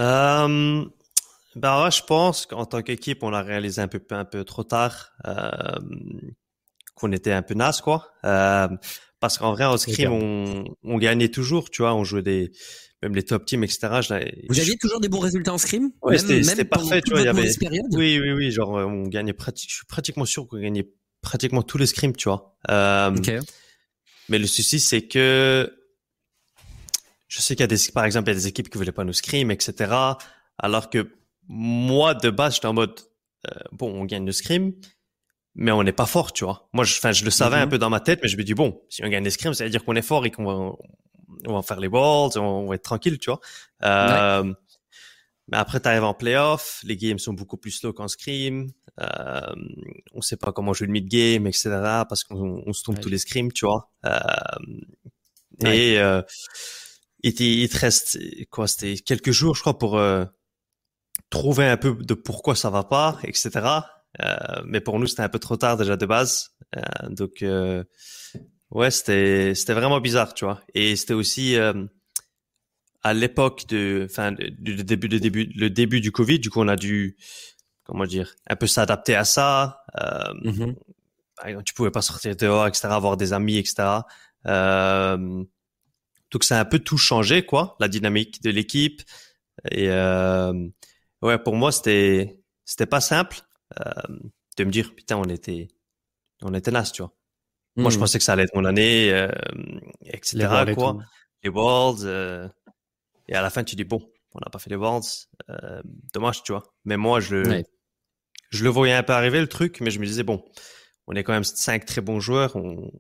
Euh, ben je pense qu'en tant qu'équipe on l'a réalisé un peu un peu trop tard. Euh, qu'on était un peu naze, quoi. Euh, parce qu'en vrai, en scrim, on, on gagnait toujours, tu vois, on jouait des, même les top teams, etc. Vous aviez toujours des bons résultats en scrim? Ouais, c'était parfait, tu vois. Il y avait... Oui, oui, oui. Genre, on gagnait pratiquement. Je suis pratiquement sûr qu'on gagnait pratiquement tous les scrims, tu vois. Euh, Mais le souci, c'est que je sais qu'il y a des, par exemple, il y a des équipes qui voulaient pas nous scrim, etc. Alors que moi, de base, j'étais en mode, euh, bon, on gagne le scrim, mais on n'est pas fort, tu vois. Moi, je, enfin, je le savais un mhm. peu dans ma tête, mais je me dis bon, si on gagne le scrim, ça veut dire qu'on est fort et qu'on va, on va faire les balls, on va être tranquille, tu vois. Euh, Mais après, tu arrives en playoff, les games sont beaucoup plus slow qu'en scrim. Euh, on sait pas comment jouer le mid-game, etc. parce qu'on on se trompe tous les scrims, tu vois. Euh, et euh, il, te reste quoi C'était quelques jours, je crois, pour euh, trouver un peu de pourquoi ça va pas, etc. Euh, mais pour nous, c'était un peu trop tard déjà de base. Euh, donc Ouais, c'était c'était vraiment bizarre, tu vois. Et c'était aussi euh, à l'époque de, enfin, du début, de début, le début du Covid. Du coup, on a dû, comment dire, un peu s'adapter à ça. Euh, mm Tu pouvais pas sortir dehors, etc., avoir des amis, etc. Euh, donc, ça a un peu tout changé, quoi, la dynamique de l'équipe. Et euh, ouais, pour moi, c'était c'était pas simple euh, de me dire, putain, on était on était nas, tu vois. Moi, je hmm. pensais que ça allait être mon année, euh, etc. Les quoi. Les Worlds. Et à la fin, tu dis, bon, on n'a pas fait les Worlds. Dommage, tu vois. Mais moi, je, je le voyais un peu arriver, le truc, mais je me disais, bon, on est quand même cinq très bons joueurs. On...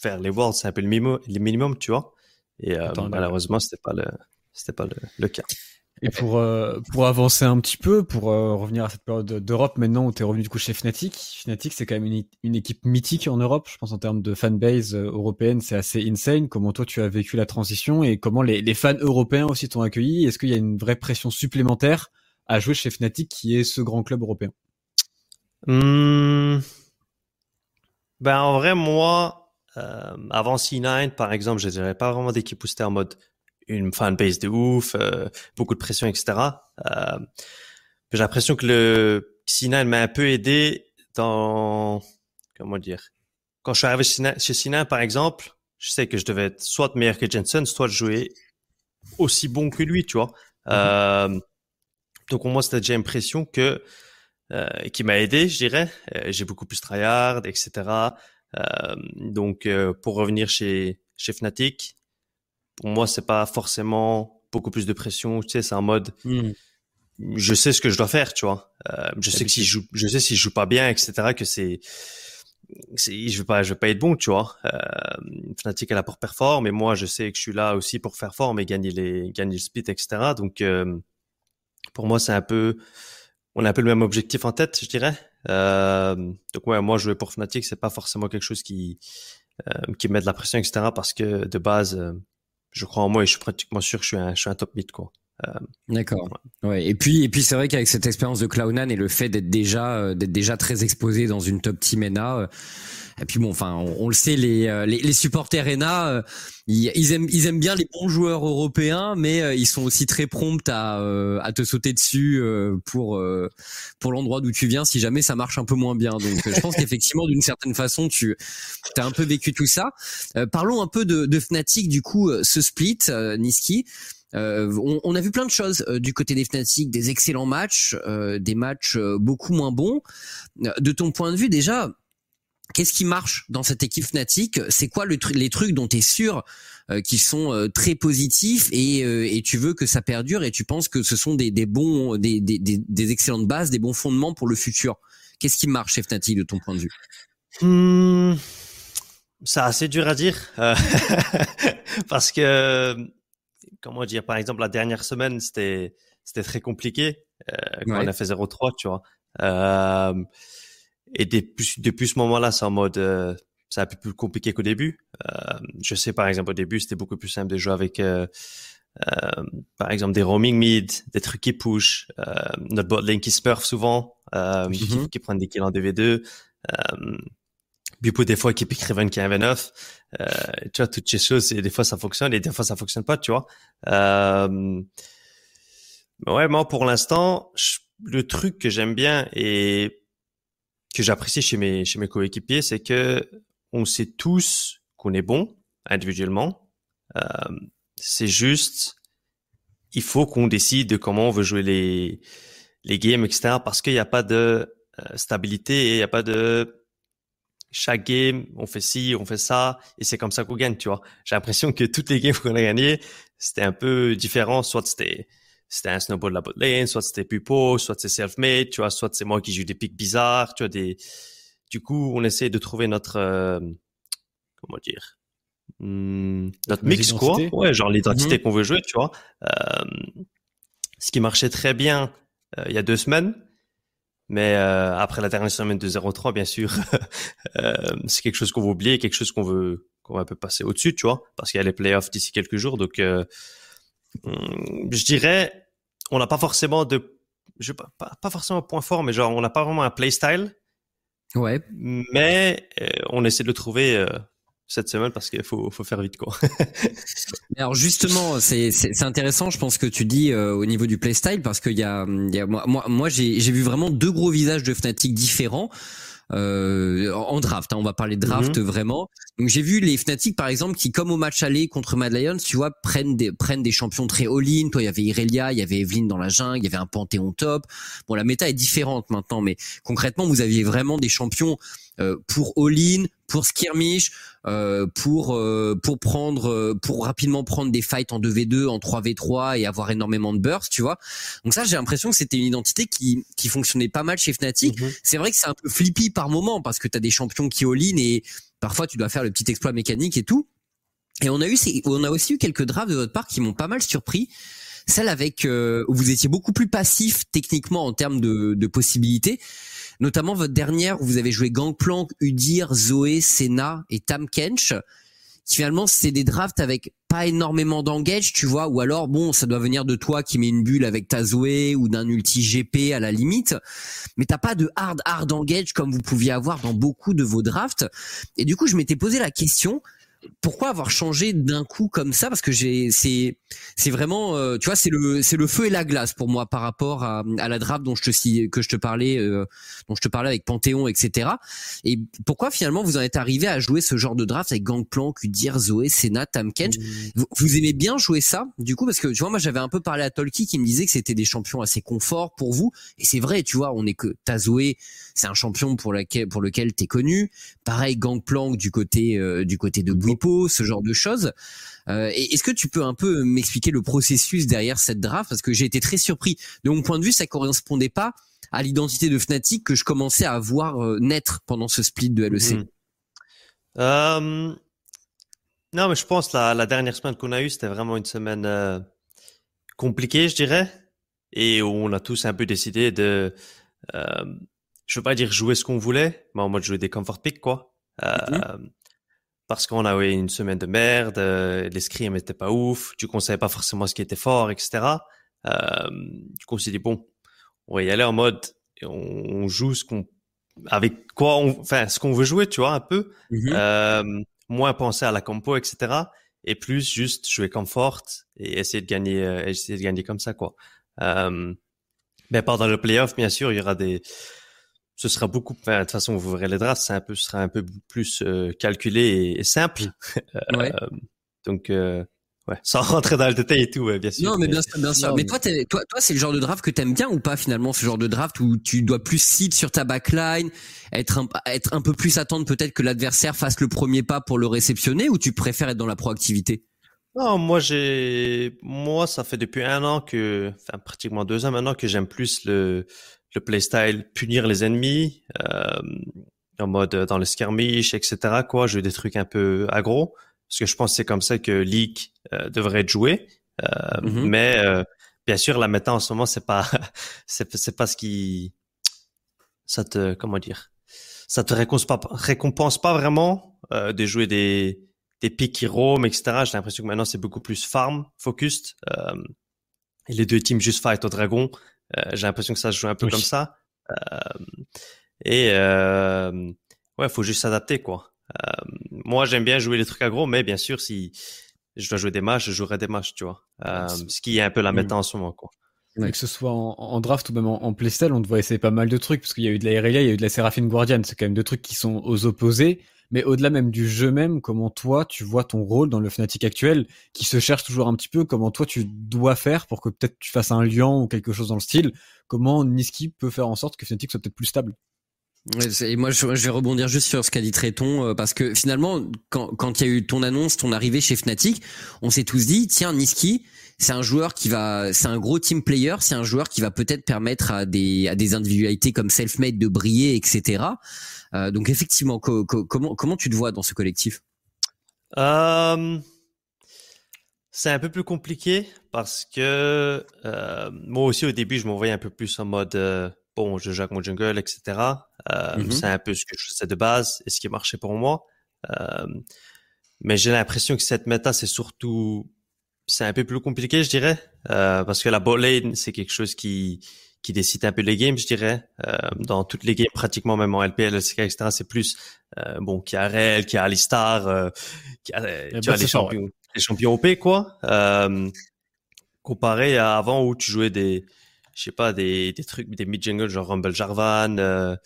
Faire les Worlds, c'est un peu le minimum, le minimum tu vois. Et euh, malheureusement, c'était pas le, c'était pas le, le cas. Et pour, euh, pour avancer un petit peu, pour euh, revenir à cette période d'Europe maintenant où tu es revenu du coup chez Fnatic, Fnatic c'est quand même une, une, équipe mythique en Europe, je pense en termes de fanbase euh, européenne, c'est assez insane. Comment toi tu as vécu la transition et comment les, les fans européens aussi t'ont accueilli? Est-ce qu'il y a une vraie pression supplémentaire à jouer chez Fnatic qui est ce grand club européen? Mmh. Ben en vrai moi, avant C9 par exemple, je dirais pas vraiment d'équipe où c'était en mode une fanbase de ouf, euh, beaucoup de pression, etc. Euh, j'ai l'impression que le Sina m'a un peu aidé dans comment dire. Quand je suis arrivé chez Sina, par exemple, je sais que je devais être soit meilleur que Jensen, soit jouer aussi bon que lui, tu vois. Mm-hmm. euh, donc pour moi, c'était déjà l'impression que euh, qui m'a aidé, je dirais. Euh, j'ai beaucoup plus tryhard, etc. Euh, donc pour revenir chez chez Fnatic, pour moi, c'est pas forcément beaucoup plus de pression. Tu sais, c'est un mode. Hmm. Je sais ce que je dois faire, tu vois. Euh, je sais que si je joue, je sais si je joue pas bien, etc. Que c'est, je veux pas, je veux pas être bon, tu vois. Euh, Fnatic est là pour performer, mais moi, je sais que je suis là aussi pour faire fort, mais gagner les, gagner le split, etc. Donc, euh, pour moi, c'est un peu, on a un peu le même objectif en tête, je dirais. Euh, donc ouais, moi, jouer pour Fnatic, c'est pas forcément quelque chose qui, euh, qui met de la pression, etc. Parce que de base, euh, je crois en moi et je suis pratiquement sûr que je suis un, je suis top mid. Euh, D'accord. Ouais. Et puis et puis c'est vrai qu'avec cette expérience de Clownan et le fait d'être déjà euh, d'être déjà très exposé dans une top team ENA, euh, et puis bon, enfin, on, le sait, les, les, les supporters ENA, ils, ils, aiment ils aiment bien les bons joueurs européens, mais ils sont aussi très prompts à à te sauter dessus pour pour l'endroit d'où tu viens si jamais ça marche un peu moins bien. Donc je pense qu'effectivement, d'une certaine façon, tu as un peu vécu tout ça. parlons un peu de, de Fnatic du coup, ce split, Niski. Euh, on, a vu plein de choses euh, du côté des Fnatic, des excellents matchs, euh, des matchs beaucoup moins bons. De ton point de vue, déjà, qu'est-ce qui marche dans cette équipe Fnatic? C'est quoi le les trucs dont tu es sûr qui sont très positifs et, tu veux que ça perdure et tu penses que ce sont des, bons, des, des, excellentes bases, des bons fondements pour le futur? Qu'est-ce qui marche chez Fnatic de ton point de vue? Hmm, C'est assez dur à dire parce que comment dire, par exemple, la dernière semaine, c'était, c'était très compliqué euh, quand on a fait 0-3, tu vois. Euh, et depuis, depuis ce moment-là, c'est en mode, euh, c'est un peu plus compliqué qu'au début. Euh, je sais, par exemple, au début, c'était beaucoup plus simple de jouer avec, euh, euh, par exemple, des roaming mid, des trucs qui push, notre bot lane qui smurf souvent, mm qui, qui prennent des kills en 2v2. Bupo des fois qui pique Raven qui est un V9. Euh, tu vois, toutes ces choses, et des fois ça fonctionne et des fois ça fonctionne pas, tu vois. Euh, ouais, moi pour l'instant, le truc que j'aime bien et que j'apprécie chez mes chez mes coéquipiers, c'est que on sait tous qu'on est bon individuellement. Euh, c'est juste, il faut qu'on décide de comment on veut jouer les les games, etc. Parce qu'il n'y a pas de euh, stabilité et il n'y a pas de chaque game, on fait ci, on fait ça, et c'est comme ça qu'on gagne, tu vois. J'ai l'impression que toutes les games qu'on a gagnées, c'était un peu différent. Soit c'était c'était un snowball de la bot lane, soit c'était Pupo, soit c'est self-made, tu vois, soit c'est moi qui joue des pics bizarres, tu vois, des... Du coup, on essaie de trouver notre... Euh, comment dire hmm, Notre mix, quoi. Ouais, genre l'identité mhm. qu'on veut jouer, tu vois. Euh, ce qui marchait très bien euh, il y a deux semaines, mais euh, après la dernière semaine de 0-3, bien sûr, euh, c'est quelque chose qu'on veut oublier, quelque chose qu'on veut qu'on va un peu passer au-dessus, tu vois, parce qu'il y a les playoffs d'ici quelques jours. Donc, euh, hmm, je dirais, on n'a pas forcément de, je pas, pas forcément un point fort, mais genre, on n'a pas vraiment un playstyle. Ouais. Mais on essaie de le trouver cette semaine parce qu'il faut, faut faire vite quoi. Alors justement, c'est intéressant, je pense que tu dis euh, au niveau du playstyle parce qu'il y a, y a moi moi, moi j'ai vu vraiment deux gros visages de Fnatic différents euh, en draft. Hein, on va parler de draft mhm. vraiment. Donc j'ai vu les Fnatic par exemple qui, comme au match aller contre Mad Lions, tu vois, prennent des prennent des champions très all-in. Toi, il y avait Irelia, il y avait Evelyn dans la jungle, il y avait un Panthéon top. Bon, la méta est différente maintenant, mais concrètement, vous aviez vraiment des champions euh, pour all-in, pour skirmish, euh, pour euh, pour prendre euh, pour rapidement prendre des fights en 2v2, en 3v3 et avoir énormément de burst, tu vois. Donc ça, j'ai l'impression que c'était une identité qui qui fonctionnait pas mal chez Fnatic. Mhm. C'est vrai que c'est un peu flippy par moment parce que tu as des champions qui all-in et parfois tu dois faire le petit exploit mécanique et tout. Et on a eu on a aussi eu quelques drafts de votre part qui m'ont pas mal surpris celle avec où vous étiez beaucoup plus passif techniquement en termes de, de possibilités notamment votre dernière où vous avez joué Gangplank, Udir, Zoé, Senna et Tam Kench. Finalement, c'est des drafts avec pas énormément d'engage, tu vois, ou alors bon, ça doit venir de toi qui mets une bulle avec ta Zoé ou d'un ulti GP à la limite, mais t'as pas de hard hard engage comme vous pouviez avoir dans beaucoup de vos drafts. Et du coup, je m'étais posé la question, pourquoi avoir changé d'un coup comme ça? Parce que j'ai, c'est, c'est vraiment, euh, tu vois, c'est le, c'est le feu et la glace pour moi par rapport à, à la draft dont je te que je te parlais, euh, dont je te parlais avec Panthéon, etc. Et pourquoi finalement vous en êtes arrivé à jouer ce genre de draft avec Gangplank, Udir, Zoé, Senna, Tam Kench mmh. vous, aimez bien jouer ça Du coup, parce que tu vois, moi j'avais un peu parlé à Tolki qui me disait que c'était des champions assez confort pour vous, et c'est vrai, tu vois, on est que ta Zoé, c'est un champion pour lequel, pour lequel t'es connu. Pareil, Gangplank du côté, euh, du côté de ce genre de choses. Euh, Est-ce que tu peux un peu m'expliquer le processus derrière cette draft? Parce que j'ai été très surpris. De mon point de vue, ça correspondait pas à l'identité de Fnatic que je commençais à voir euh, naître pendant ce split de LEC. Mhm. Non, mais je pense la, la dernière semaine qu'on a eue, c'était vraiment une semaine compliquée, je dirais, et on a tous un peu décidé de, je veux pas dire jouer ce qu'on voulait, mais en mode jouer des comfort picks, quoi. Mhm parce qu'on a eu une semaine de merde, euh, les scrims n'étaient pas ouf, du coup on savait pas forcément ce qui était fort, etc. Euh, du coup on s'est dit bon, on va y aller en mode, on, joue ce qu'on, avec quoi on, enfin ce qu'on veut jouer, tu vois un peu, mm-hmm. euh, moins penser à la compo, etc. Et plus juste jouer confort et essayer de gagner, euh, essayer de gagner comme ça quoi. Euh, mais pendant le playoff, bien sûr, il y aura des ce sera beaucoup. de toute façon, vous verrez les drafts, c'est un peu, ce sera un peu plus euh, calculé et, simple. Ouais. Euh, donc, euh, ouais, sans rentrer dans le détail et tout, ouais, bien sûr. Non, mais bien sûr, bien sûr. mais, toi, toi, toi, c'est le genre de draft que t'aimes bien ou pas finalement, ce genre de draft où tu dois plus seed sur ta backline, être un, être un peu plus attendre peut-être que l'adversaire fasse le premier pas pour le réceptionner, ou tu préfères être dans la proactivité? Non, moi j'ai, moi ça fait depuis un an que, enfin pratiquement deux ans maintenant que j'aime plus le le playstyle punir les ennemis euh, en mode euh, dans le skirmish, etc. Quoi, jouer des trucs un peu aggro parce que je pense que c'est comme ça que League euh, devrait être joué. Euh, mm-hmm. Mais euh, bien sûr, la méta en ce moment, c'est pas c'est pas ce qui ça te comment dire ça te récompense pas récompense pas vraiment euh, de jouer des des pics qui roam, etc. J'ai l'impression que maintenant c'est beaucoup plus farm focused. et les deux teams juste fight au dragon j'ai l'impression que ça se joue un peu comme ça. Euh, et euh, ouais, faut juste s'adapter quoi. moi, j'aime bien jouer les trucs aggro, mais bien sûr, si je dois jouer des matchs, je jouerai des matchs, tu vois. ce qui est un peu la méta en ce moment, quoi. que ce soit en, draft ou même en, playstyle, on te voit essayer pas mal de trucs, parce qu'il y a eu de la Irelia, il y a eu de la Séraphine Guardian, c'est quand même deux trucs qui sont aux opposés, mais au-delà même du jeu même, comment toi tu vois ton rôle dans le Fnatic actuel, qui se cherche toujours un petit peu, comment toi tu dois faire pour que peut-être tu fasses un lion ou quelque chose dans le style, comment Niski peut faire en sorte que Fnatic soit peut-être plus stable? Et moi, je, vais rebondir juste sur ce qu'a dit Tréton, euh, parce que finalement, quand, quand il y a eu ton annonce, ton arrivée chez Fnatic, on s'est tous dit, tiens, Niski, c'est un joueur qui va, c'est un gros team player, c'est un joueur qui va peut-être permettre à des, à des individualités comme Selfmade de briller, etc. Euh, donc effectivement, comment, comment tu te vois dans ce collectif? Euh, C'est un peu plus compliqué parce que euh, moi aussi au début, je m'envoyais un peu plus en mode euh, bon, je joue avec mon jungle, etc. Euh, mm-hmm. C'est un peu ce que je faisais de base et ce qui marchait pour moi. Euh, mais j'ai l'impression que cette méta, c'est surtout, c'est un peu plus compliqué, je dirais, euh, parce que la bot lane, c'est quelque chose qui qui décide un peu les games, je dirais. Euh, dans toutes les games, pratiquement, même en LPL, LCK, etc., c'est plus euh, bon qui a Rel, qui a Alistar, euh, qui a, tu les champions, les champions OP, quoi. comparé à avant où tu jouais des je sais pas, des, des trucs, des mid-jungle genre Rumble Jarvan, euh,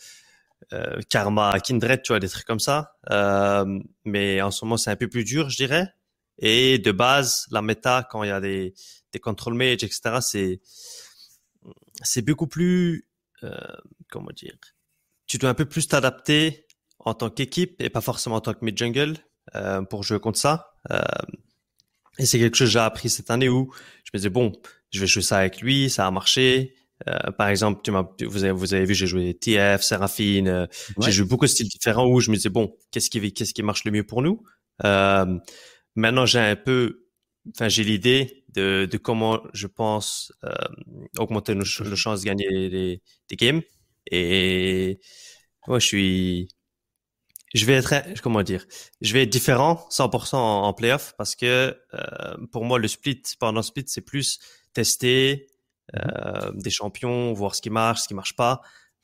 euh, Karma, Kindred, tu vois, des trucs comme ça. Euh, mais en ce moment, c'est un peu plus dur, je dirais. Et de base, la méta, quand il y a des, des control mage, etc., c'est, c'est beaucoup plus, euh, comment dire, tu dois un peu plus t'adapter en tant qu'équipe et pas forcément en tant que mid-jungle euh, pour jouer contre ça. Euh, et c'est quelque chose que j'ai appris cette année où je me disais, bon, je vais jouer ça avec lui, ça a marché. Euh, par exemple, tu m'as, vous avez, vous avez vu, j'ai joué TF, Seraphine, euh, j'ai joué beaucoup de styles différents où je me disais bon, qu'est-ce qui, qu'est-ce qui marche le mieux pour nous? Euh, Maintenant, j'ai un peu, enfin, j'ai l'idée de, comment je pense euh, augmenter nos, chances de gagner des, des games. Et moi, je suis, je vais être, comment dire, je vais être différent 100% en, en playoff parce que pour moi, le split, pendant le split, c'est plus tester euh, des champions, voir ce qui marche, ce qui marche pas,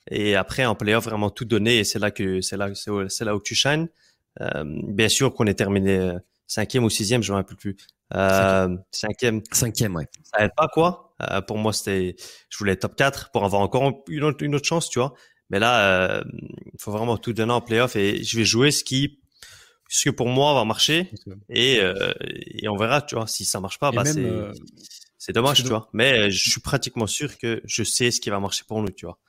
et après en playoff vraiment tout donner. Et c'est là que c'est là c'est là où tu shines. Euh, bien sûr qu'on est terminé euh, cinquième ou sixième, je me rappelle plus. Euh, cinquième. Cinquième, ouais. Ça aide pas quoi. Euh, pour moi, c'était, je voulais top 4 pour avoir encore une autre, une autre chance, tu vois. Mais là, il faut vraiment tout donner en playoff et je vais jouer ce qui, ce que pour moi va marcher et, et on verra, tu vois. Si ça marche pas, bah c'est c'est dommage, tu vois. Mais euh, je suis pratiquement sûr que je sais ce qui va marcher pour nous, tu vois.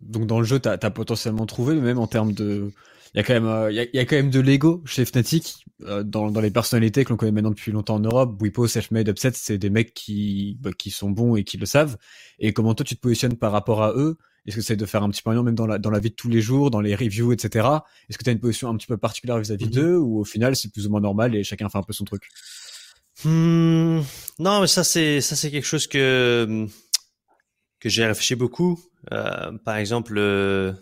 Donc dans le jeu, t'as as potentiellement trouvé, même en termes de, il y a quand même, euh, il y, a, quand même de l'ego chez Fnatic euh, dans, dans les personnalités que l'on connaît maintenant depuis longtemps en Europe. Wipo, Selfmade, Upset, c'est des mecs qui bah, qui sont bons et qui le savent. Et comment toi tu te positionnes par rapport à eux? Est-ce que c'est de faire un petit peu même dans la dans la vie de tous les jours, dans les reviews, etc. Est-ce que tu as une position un petit peu particulière vis-à-vis mm-hmm. d'eux ou au final c'est plus ou moins normal et chacun fait un peu son truc? Hmm, non, mais ça c'est ça c'est quelque chose que que j'ai réfléchi beaucoup. Euh, par exemple, euh,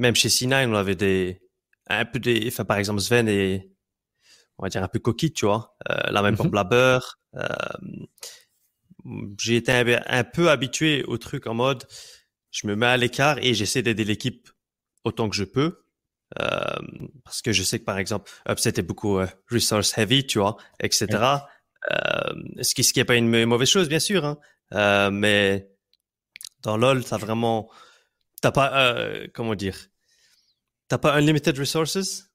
même chez C9, on avait des un peu des, enfin par exemple Sven est on va dire un peu coquille, tu vois. Euh, la même pour mhm. Blabber. Euh, j'ai été un, un, peu habitué au truc en mode je me mets à l'écart et j'essaie d'aider l'équipe autant que je peux. Euh, parce que je sais que par exemple Upset est beaucoup euh, resource heavy, tu vois, etc. Euh, ce qui ce qui est pas une mauvaise chose bien sûr, hein. mais dans LoL t'as vraiment t'as pas comment dire? T'as pas unlimited resources?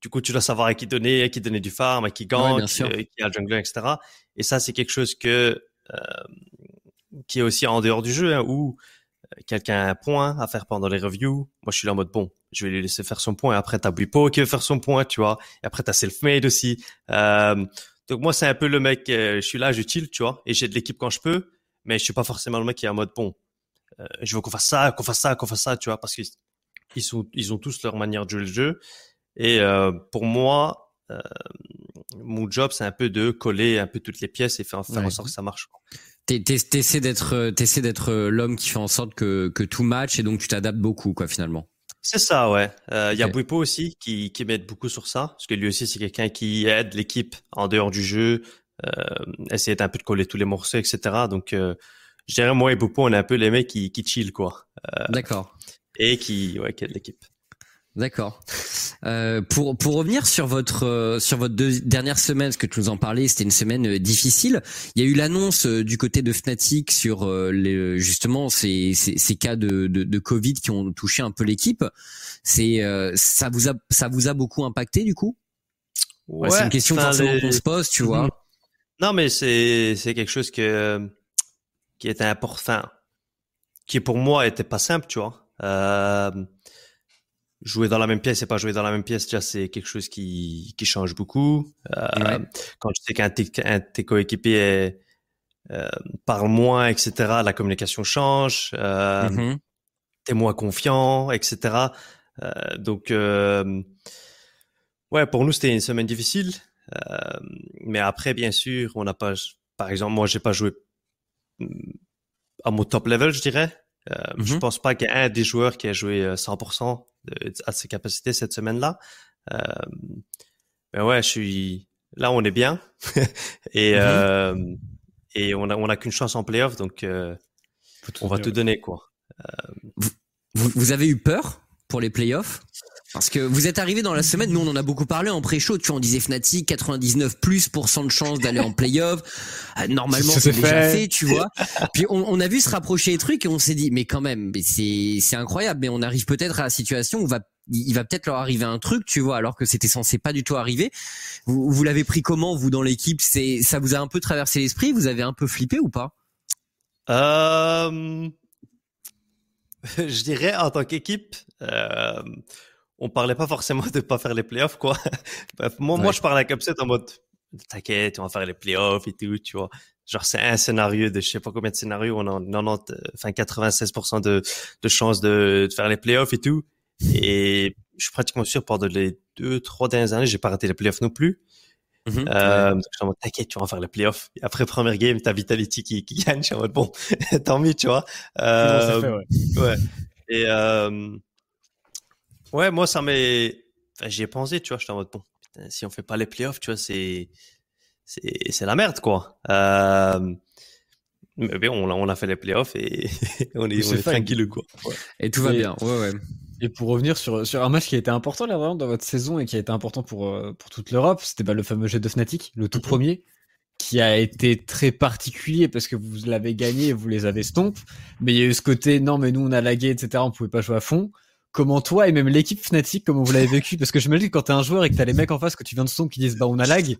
du coup, tu dois savoir à qui donner, à qui donner du farm, à qui gank, qui a le jungler, etc. Et ça, c'est quelque chose que qui est aussi en dehors du jeu, hein, où quelqu'un a un point à faire pendant les reviews. Moi, je suis là en mode bon, je vais lui laisser faire son point. Après, t'as Bwipo qui veut faire son point, tu vois. Et après, t'as Selfmade aussi. Euh, donc moi, c'est un peu le mec, euh, je suis là, je chill, tu vois. Et j'ai de l'équipe quand je peux, mais je suis pas forcément le mec qui est en mode bon, euh, je veux qu'on fasse ça, qu'on fasse ça, qu'on fasse ça, tu vois, parce qu'ils ils sont, ils ont tous leur manière de jouer le jeu. Et euh, pour moi, euh, mon job, c'est un peu de coller un peu toutes les pièces et faire, faire en sorte que ça marche. T'essaies d'être, t'essaies d'être l'homme qui fait en sorte que, que tout match et donc tu t'adaptes beaucoup, quoi, finalement. C'est ça, ouais. Il euh, y a Bwipo aussi qui, qui m'aide beaucoup sur ça, parce que lui aussi, c'est quelqu'un qui aide l'équipe en dehors du jeu, euh, essayer d'un peu de coller tous les morceaux, etc. Donc, euh, je dirais, moi et Bwipo, on est un peu les mecs qui, qui chill, quoi. D'accord. Et qui, ouais, qui aident l'équipe. D'accord. Euh, pour pour revenir sur votre euh, sur votre deux dernières semaines, ce que tu nous en parlais, c'était une semaine euh, difficile. Il y a eu l'annonce euh, du côté de Fnatic sur les, justement ces, ces, ces cas de, de, de Covid qui ont touché un peu l'équipe. C'est ça vous a ça vous a beaucoup impacté du coup? Ouais, C'est une question forcément qu'on se pose, tu vois. Non, mais c'est c'est quelque chose que qui était important, qui pour moi était pas simple, tu vois. Euh, jouer dans la même pièce et pas jouer dans la même pièce, déjà c'est quelque chose qui, qui change beaucoup. Euh, Quand tu sais qu'un de tes coéquipiers euh, parle moins, etc., la communication change, euh, mm-hmm. t'es moins confiant, etc. Euh, donc, euh, ouais, pour nous c'était une semaine difficile. Euh, mais après, bien sûr, on n'a pas, par exemple, moi j'ai pas joué mm, à mon top level, je dirais. Euh, Je mm-hmm. pense pas qu'il y ait un des joueurs qui a joué 100% à ses capacités cette semaine-là. Euh, ben ouais, je suis là, on est bien et mm-hmm. euh, et on a on a qu'une chance en playoff, donc euh, on va tout donner quoi. Euh, vous, vous avez eu peur pour les playoffs? Parce que vous êtes arrivé dans la semaine, nous on en a beaucoup parlé en pré-show, tu vois, on disait Fnatic 99 plus de chance d'aller en playoff. Ah, normalement c'est déjà fait. tu vois. Puis on, on, a vu se rapprocher les trucs et on s'est dit mais quand même, mais c'est c'est incroyable, mais on arrive peut-être à la situation où va il va peut-être leur arriver un truc, tu vois, alors que c'était censé pas du tout arriver. Vous, vous l'avez pris comment vous dans l'équipe? C'est ça vous a un peu traversé l'esprit? Vous avez un peu flippé ou pas? Euh... Je dirais en tant qu'équipe, euh, on parlait pas forcément de pas faire les playoffs, quoi. moi, moi, je parlais comme ça en mode, t'inquiète, on va faire les playoffs et tout, tu vois. Genre, c'est un scénario de je sais pas combien de scénarios, on a 90, enfin 96% de, de chances de, faire les playoffs et tout. Et je suis pratiquement sûr, pendant les deux, trois dernières années, j'ai pas raté les playoffs non plus. Mm euh, je suis en mode, t'inquiète, tu vas faire les playoffs. Et après première game, t'as Vitality qui, qui gagne. Je suis en mode, bon, tant mieux, tu vois. Euh, fait, ouais. ouais. Et, euh, Ouais, moi, ça m'est. Enfin, j'y ai pensé, tu vois. J'étais en mode, bon, putain, si on fait pas les playoffs, tu vois, c'est. C'est, c'est la merde, quoi. Euh... Mais bien, on, on a fait les playoffs et on est, on est tranquille, quoi. Ouais. Et tout va bien, ouais, ouais. Et pour revenir sur, sur un match qui a été important là vraiment dans votre saison et qui a été important pour, euh, pour toute l'Europe, c'était bah, le fameux jet de Fnatic, le tout mhm. premier, qui a été très particulier parce que vous l'avez gagné et vous les avez stomp. Mais il y a eu ce côté, non mais nous on a lagué, etc. On pouvait pas jouer à fond comment toi et même l'équipe Fnatic, comment vous l'avez vécu? Parce que je me dis que quand t'es un joueur et que t'as les mecs en face que tu viens de son qui disent bah on a lag,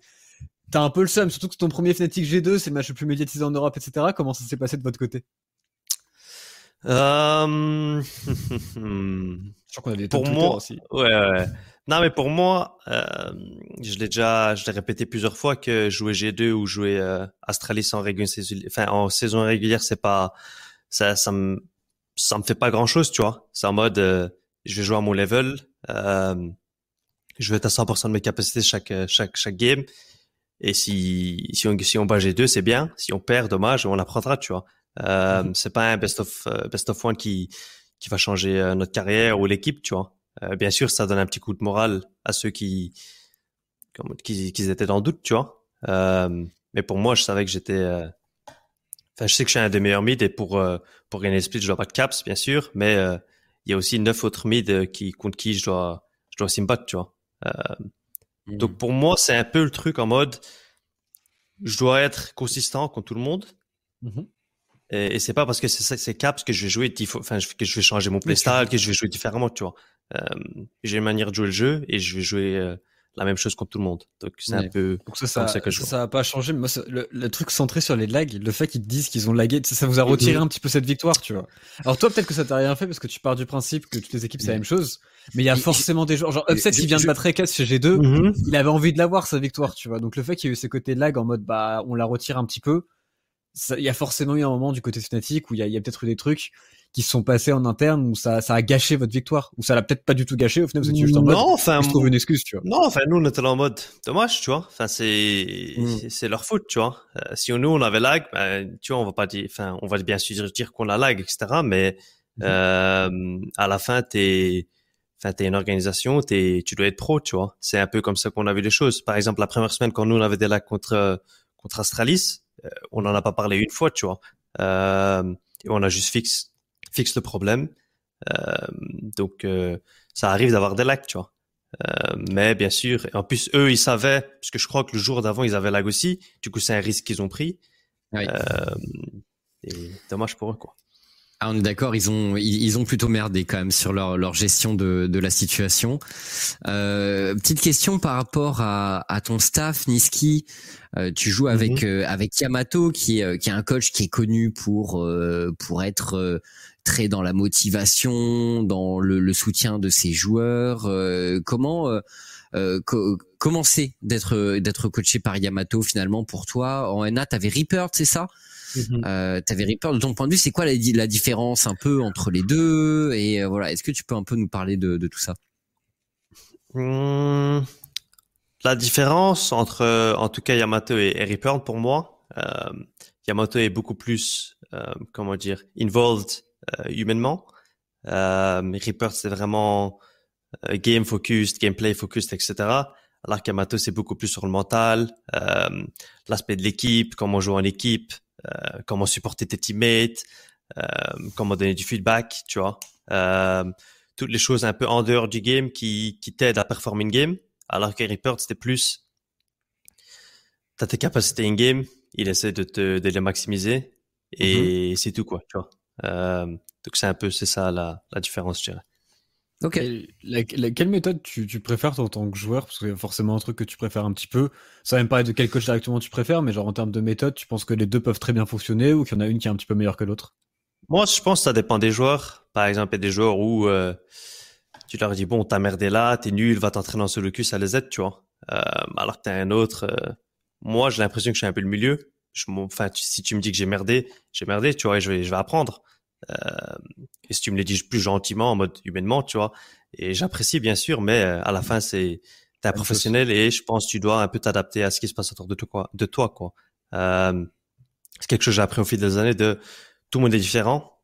t'as un peu le seum, surtout que c'est ton premier Fnatic G2, c'est le match le plus médiatisé en Europe, etc. Comment ça s'est passé de votre côté? Euh... Je qu'on a des pour moi aussi. Ouais, ouais. Non, mais pour moi, euh, je l'ai déjà, je l'ai répété plusieurs fois que jouer G2 ou jouer euh, Astralis en enfin en saison régulière, c'est pas, ça, ça me, ça me fait pas grand chose, tu vois. C'est en mode, euh, je vais jouer à mon level, euh, je vais être à 100% de mes capacités chaque chaque chaque game. Et si si on si on bat G2, c'est bien. Si on perd, dommage, on apprendra, tu vois. Euh, mm-hmm. C'est pas un best of euh, best of one qui qui va changer euh, notre carrière ou l'équipe, tu vois. Euh, bien sûr, ça donne un petit coup de morale à ceux qui qui, qui étaient dans le doute, tu vois. mais pour moi, je savais que j'étais Enfin, je sais que je suis un des meilleurs mid et pour pour gagner le split, je dois pas de caps, bien sûr, mais il y a aussi neuf autres mid qui contre qui je dois je dois battre, tu vois. Euh, hmm. Donc pour moi, c'est un peu le truc en mode je dois être consistant contre tout le monde. Mm-hmm. Et, et c'est pas parce que c'est caps que je vais jouer, enfin que je vais changer mon playstyle, que je vais jouer différemment, tu vois. Euh, j'ai une manière de jouer le jeu et je vais jouer euh, la même chose contre tout le monde. Donc c'est un peu Donc ça, ça, que je ça, a pas changé. Moi, le, truc centré sur les lags, le fait qu'ils te disent qu'ils ont lagué, ça, vous a retiré un petit peu cette victoire, tu vois. Alors toi, peut-être que ça t'a rien fait parce que tu pars du principe que toutes les équipes c'est la même chose. Mais il y a forcément des joueurs, genre Upset qui vient de battre Ekaz chez G2, mhm. il avait envie de l'avoir sa victoire, tu vois. Donc le fait qu'il y ait eu ces côtés lag en mode bah on la retire un petit peu, il y a forcément eu un moment du côté Fnatic où il y a, a peut-être eu des trucs qui se sont passés en interne où ça, ça a gâché votre victoire. Ou ça l'a peut-être pas du tout gâché au final vous êtes juste en mode non enfin je trouve une excuse tu vois. non enfin nous on était en mode dommage tu vois. Enfin c'est mm. c'est leur faute tu vois. Euh, si nous on avait lag ben, tu vois on va pas dire enfin on va bien sûr dire qu'on a lag etc mais mm-hmm. euh, à la fin t'es enfin t'es une organisation t'es tu dois être pro tu vois. C'est un peu comme ça qu'on a vu les choses. Par exemple la première semaine quand nous on avait des lags contre contre Astralis euh, on en a pas parlé une fois tu vois. Euh, et on a juste fixe fixe le problème. Euh, donc euh, ça arrive d'avoir des lags, tu vois. Euh, mais bien sûr, en plus eux ils savaient parce que je crois que le jour d'avant ils avaient lag aussi. Du coup c'est un risque qu'ils ont pris. Oui. Et dommage pour eux quoi. Ah, on est d'accord, ils ont ils, ont plutôt merdé quand même sur leur leur gestion de de la situation. Euh, petite question par rapport à à ton staff Niski, euh, tu joues avec mhm. euh, avec Yamato qui est qui est un coach qui est connu pour pour être très dans la motivation, dans le, le soutien de ses joueurs. comment comment c'est d'être d'être coaché par Yamato finalement pour toi? En NA, t'avais Reaper, c'est ça? Mmh. Euh, T'avais Reaper de ton point de vue, c'est quoi la, la, différence un peu entre les deux? Et euh, voilà, est-ce que tu peux un peu nous parler de, de tout ça? Mmh. La différence entre, euh, en tout cas, Yamato et, Reaper pour moi, euh, Yamato est beaucoup plus, euh, comment dire, involved euh, humainement. Reaper c'est vraiment game focused, gameplay focused, etc. Alors qu'Yamato c'est beaucoup plus sur le mental, l'aspect de l'équipe, comment jouer en équipe, euh, comment supporter tes teammates, euh, comment donner du feedback, tu vois. Euh, toutes les choses un peu en dehors du game qui, qui t'aident à performer une game. Alors que Report, c'était plus, t'as tes capacités in-game, il essaie de, te, de les maximiser et mm-hmm. c'est tout, quoi, tu vois. Euh, donc c'est un peu, c'est ça la, la différence, je dirais. Ok. quelle méthode tu, tu préfères en tant que joueur? Parce qu'il y a forcément un truc que tu préfères un petit peu. Ça va même parler de quel coach directement tu préfères, mais genre en termes de méthode, tu penses que les deux peuvent très bien fonctionner ou qu'il y en a une qui est un petit peu meilleure que l'autre? Moi, je pense que ça dépend des joueurs. Par exemple, il y a des joueurs où euh, tu leur dis bon, t'as merdé là, t'es nul, va t'entraîner en solo queue, ça les aide, tu vois. Euh, alors que t'as un autre. Euh, moi, j'ai l'impression que je suis un peu le milieu. Je, enfin, si tu me dis que j'ai merdé, j'ai merdé, tu vois, et je vais, je vais apprendre. Euh, et si tu me les dis plus gentiment, en mode humainement, tu vois. Et j'apprécie bien sûr, mais euh, à la fin, c'est t'es un professionnel et je pense que tu dois un peu t'adapter à ce qui se passe autour de toi, quoi. De toi, quoi. Euh, c'est quelque chose que j'ai appris au fil des années. De tout le monde est différent.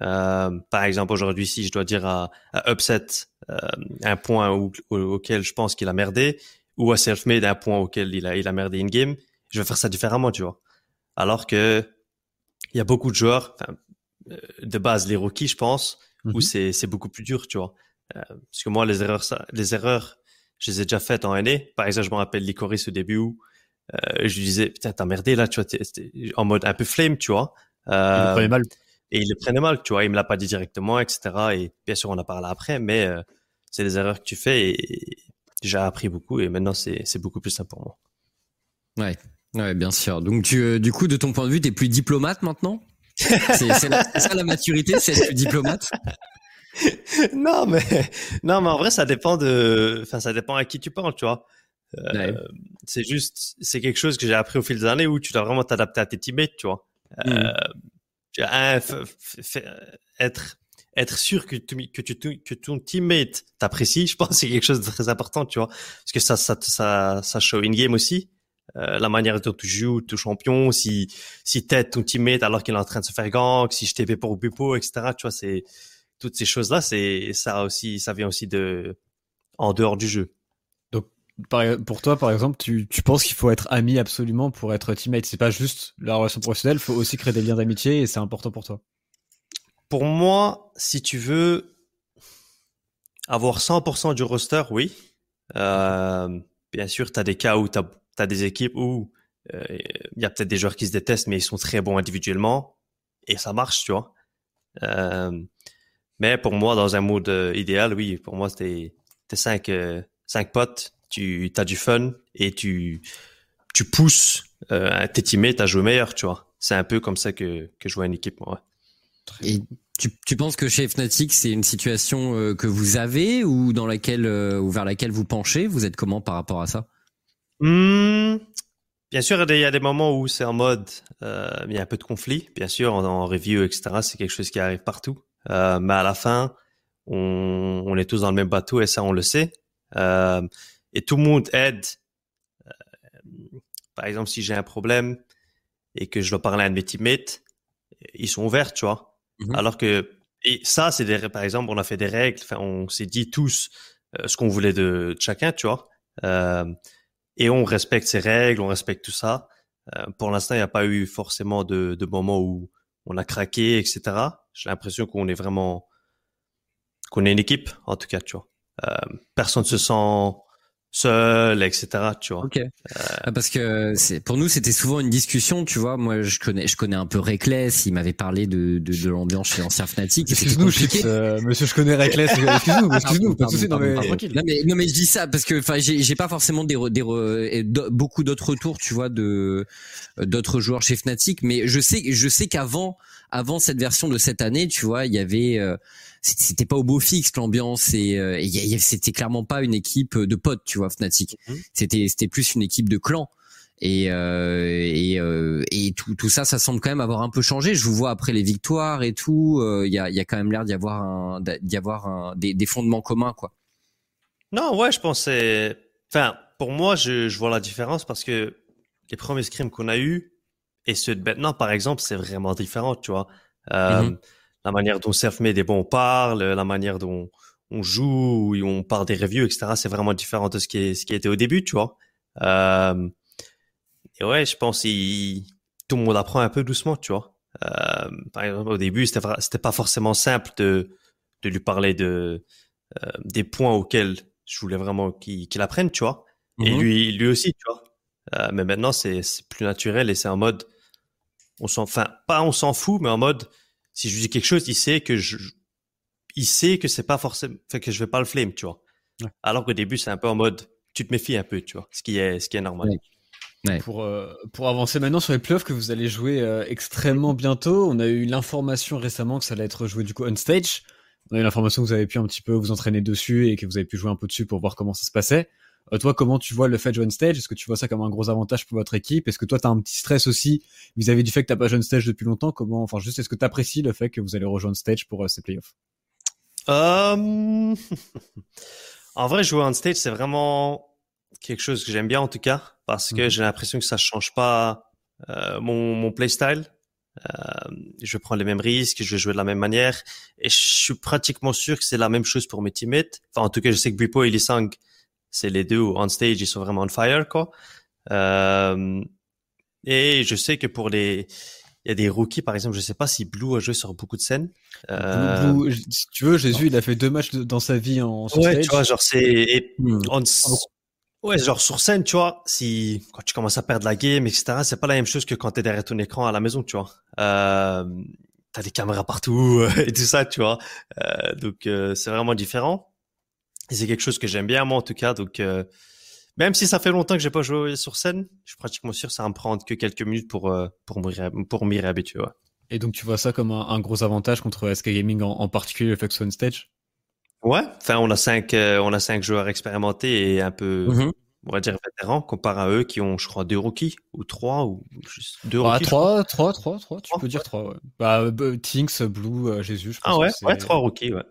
Euh, par exemple, aujourd'hui, si je dois dire à, à Upset euh, un point auquel je pense qu'il a merdé, ou à Selfmade un point auquel il a, il a merdé in game, je vais faire ça différemment, tu vois. Alors que il y a beaucoup de joueurs, euh, de base les rookies, je pense, où mm-hmm. c'est beaucoup plus dur, tu vois. Euh, parce que moi, les erreurs, ça, les erreurs, je les ai déjà faites en année. Par exemple, je me rappelle Licoris au début où euh, je lui disais, putain, t'as merdé là, tu vois, en mode un peu flame, tu vois. Euh, il le prenait mal. Et il le prenait mal, tu vois. Il me l'a pas dit directement, etc. Et bien sûr, on a parlé après, mais euh, c'est des erreurs que tu fais et, j'ai appris beaucoup et maintenant c'est beaucoup plus simple pour moi. Ouais, ouais, bien sûr. Donc tu, du coup, de ton point de vue, t'es plus diplomate maintenant? C'est ça la maturité, c'est être diplomate? non mais non mais en vrai ça dépend de, enfin ça dépend à qui tu parles, tu vois. Euh, c'est juste, c'est quelque chose que j'ai appris au fil des années où tu dois vraiment t'adapter à tes teammates, tu vois. Euh, mm. être être sûr que tu, que tu que ton teammate t'apprécie, je pense c'est quelque chose de très important, tu vois, parce que ça ça ça ça show in game aussi. Euh, la manière dont tu joues, tu champion, si si t'aides ton teammate alors qu'il est en train de se faire gank, si je t'ai pour Bupo, etc. Tu vois, c'est toutes ces choses-là, c'est ça aussi, ça vient aussi de en dehors du jeu. Donc pour toi, par exemple, tu, tu penses qu'il faut être ami absolument pour être teammate? C'est pas juste la relation professionnelle, faut aussi créer des liens d'amitié et c'est important pour toi. Pour moi, si tu veux avoir 100% du roster, oui. Euh, bien sûr, tu as des cas où tu as tu as des équipes où euh, il y a peut-être des joueurs qui se détestent, mais ils sont très bons individuellement et ça marche, tu vois. Euh, mais pour moi, dans un mode euh, idéal, oui, pour moi, c'était cinq, cinq potes, tu as du fun et tu, tu pousses tes teammates à jouer meilleur, tu vois. C'est un peu comme ça que, que je vois une équipe, moi. Et tu, tu penses que chez Fnatic, c'est une situation que vous avez ou dans laquelle ou vers laquelle vous penchez? Vous êtes comment par rapport à ça? Hmm, bien sûr, il y a des moments où c'est en mode, euh, il y a un peu de conflit. Bien sûr, en, review, etc., c'est quelque chose qui arrive partout. Euh, mais à la fin, on, on, est tous dans le même bateau et ça, on le sait. Euh, et tout le monde aide. Euh, par exemple, si j'ai un problème et que je dois parler à un de mes teammates, ils sont ouverts, tu vois. Mm-hmm. Alors que et ça, c'est des, par exemple, on a fait des règles. Enfin, on s'est dit tous euh, ce qu'on voulait de, de, chacun, tu vois. Et on respecte ces règles, on respecte tout ça. Euh, pour l'instant, il n'y a pas eu forcément de, de moment où on a craqué, etc. J'ai l'impression qu'on est vraiment qu'on est une équipe, en tout cas, tu vois. Euh, personne se sent seul, etc. Tu vois. Ok. Euh, Parce que c'est pour nous c'était souvent une discussion, tu vois. Moi je connais je connais un peu Reckless, il m'avait parlé de de, de l'ambiance chez l'ancien Fnatic. Excuse-nous, euh, Monsieur, je connais Reckless. excuse-nous, excuse-nous. Pas de non, mais... non mais non mais je dis ça parce que enfin j'ai j'ai pas forcément des, des beaucoup d'autres retours, tu vois, de d'autres joueurs chez Fnatic, mais je sais je sais qu'avant avant cette version de cette année, tu vois, il y avait euh, c'était pas au beau fixe l'ambiance et, euh, c'était clairement pas une équipe de potes, tu vois, Fnatic. Mhm. C'était c'était plus une équipe de clans. Et, euh, et, euh, et tout, tout ça, ça semble quand même avoir un peu changé. Je vous vois après les victoires et tout. Il y, a, y a quand même l'air d'y avoir un, d'y avoir un, des, des fondements communs, quoi. Non, ouais, je pensais. Enfin, pour moi, je, je vois la différence parce que les premiers scrims qu'on a eu et ceux de maintenant, par exemple, c'est vraiment différent, tu vois. Euh, mhm la manière dont Selfmade et bon parle, la manière dont on joue, on parle des reviews, etc. C'est vraiment différent de ce qui, est, ce qui était au début, tu vois. Euh, et ouais, je pense que tout le monde apprend un peu doucement, tu vois. Euh, par exemple, au début, c'était c'était pas forcément simple de de lui parler de euh, des points auxquels je voulais vraiment qu'il qu'il apprenne, tu vois. Et mm-hmm. lui lui aussi, tu vois. Euh, mais maintenant, c'est c'est plus naturel et c'est en mode on s'en, enfin pas on s'en fout, mais en mode si je lui dis quelque chose, il sait que je, il sait que c'est pas forcément, fait que je vais pas le flame, tu vois. Alors qu'au début, c'est un peu en mode, tu te méfies un peu, tu vois, ce qui est, ce qui est normal. Pour, euh, pour avancer maintenant sur les playoffs que vous allez jouer euh, extrêmement bientôt, on a eu l'information récemment que ça allait être joué du coup on stage. On a eu l'information que vous avez pu un petit peu vous entraîner dessus et que vous avez pu jouer un peu dessus pour voir comment ça se passait. Euh, toi, comment tu vois le fait de jouer on stage? Est-ce que tu vois ça comme un gros avantage pour votre équipe? Est-ce que toi, tu as un petit stress aussi vis-à-vis du fait que tu pas joué on stage depuis longtemps? Comment, enfin, juste, est-ce que tu apprécies le fait que vous allez rejoindre stage pour euh, ces playoffs? Euh... En vrai, jouer on stage, c'est vraiment quelque chose que j'aime bien en tout cas, parce que mhm. j'ai l'impression que ça change pas euh, mon, mon playstyle. Euh, je prends les mêmes risques, je vais jouer de la même manière, et je suis pratiquement sûr que c'est la même chose pour mes teammates. Enfin, en tout cas, je sais que Bripo et Lisang, c'est les deux on stage, ils sont vraiment on fire, quoi. Euh, et je sais que pour les, il y a des rookies, par exemple, je sais pas si Blue a joué sur beaucoup de scènes. Euh... Blue, si tu veux, Jésus, il a fait deux matchs dans sa vie en sur ouais, tu vois, genre c'est, hmm. ouais, genre sur scène, tu vois, si quand tu commences à perdre la game, etc., c'est pas la même chose que quand t'es derrière ton écran à la maison, tu vois. Euh, t'as des caméras partout et tout ça, tu vois. Euh, donc euh, c'est vraiment différent c'est quelque chose que j'aime bien moi en tout cas. Donc euh, même si ça fait longtemps que j'ai pas joué sur scène, je suis pratiquement sûr que ça va me prendre que quelques minutes pour euh, pour pour m'y réhabituer. Et donc tu vois ça comme un, gros avantage contre SK Gaming en, particulier le Flex One Stage? Ouais, enfin on a cinq euh, on a cinq joueurs expérimentés et un peu mm-hmm. on va dire vétérans comparé à eux qui ont je crois deux rookies ou trois ou juste deux ah, rookies. Trois, trois, trois, trois, tu peux dire trois. Ouais. Bah, Tinks, Blue, Jésus. Je pense ah ouais, ouais, trois rookies, ouais.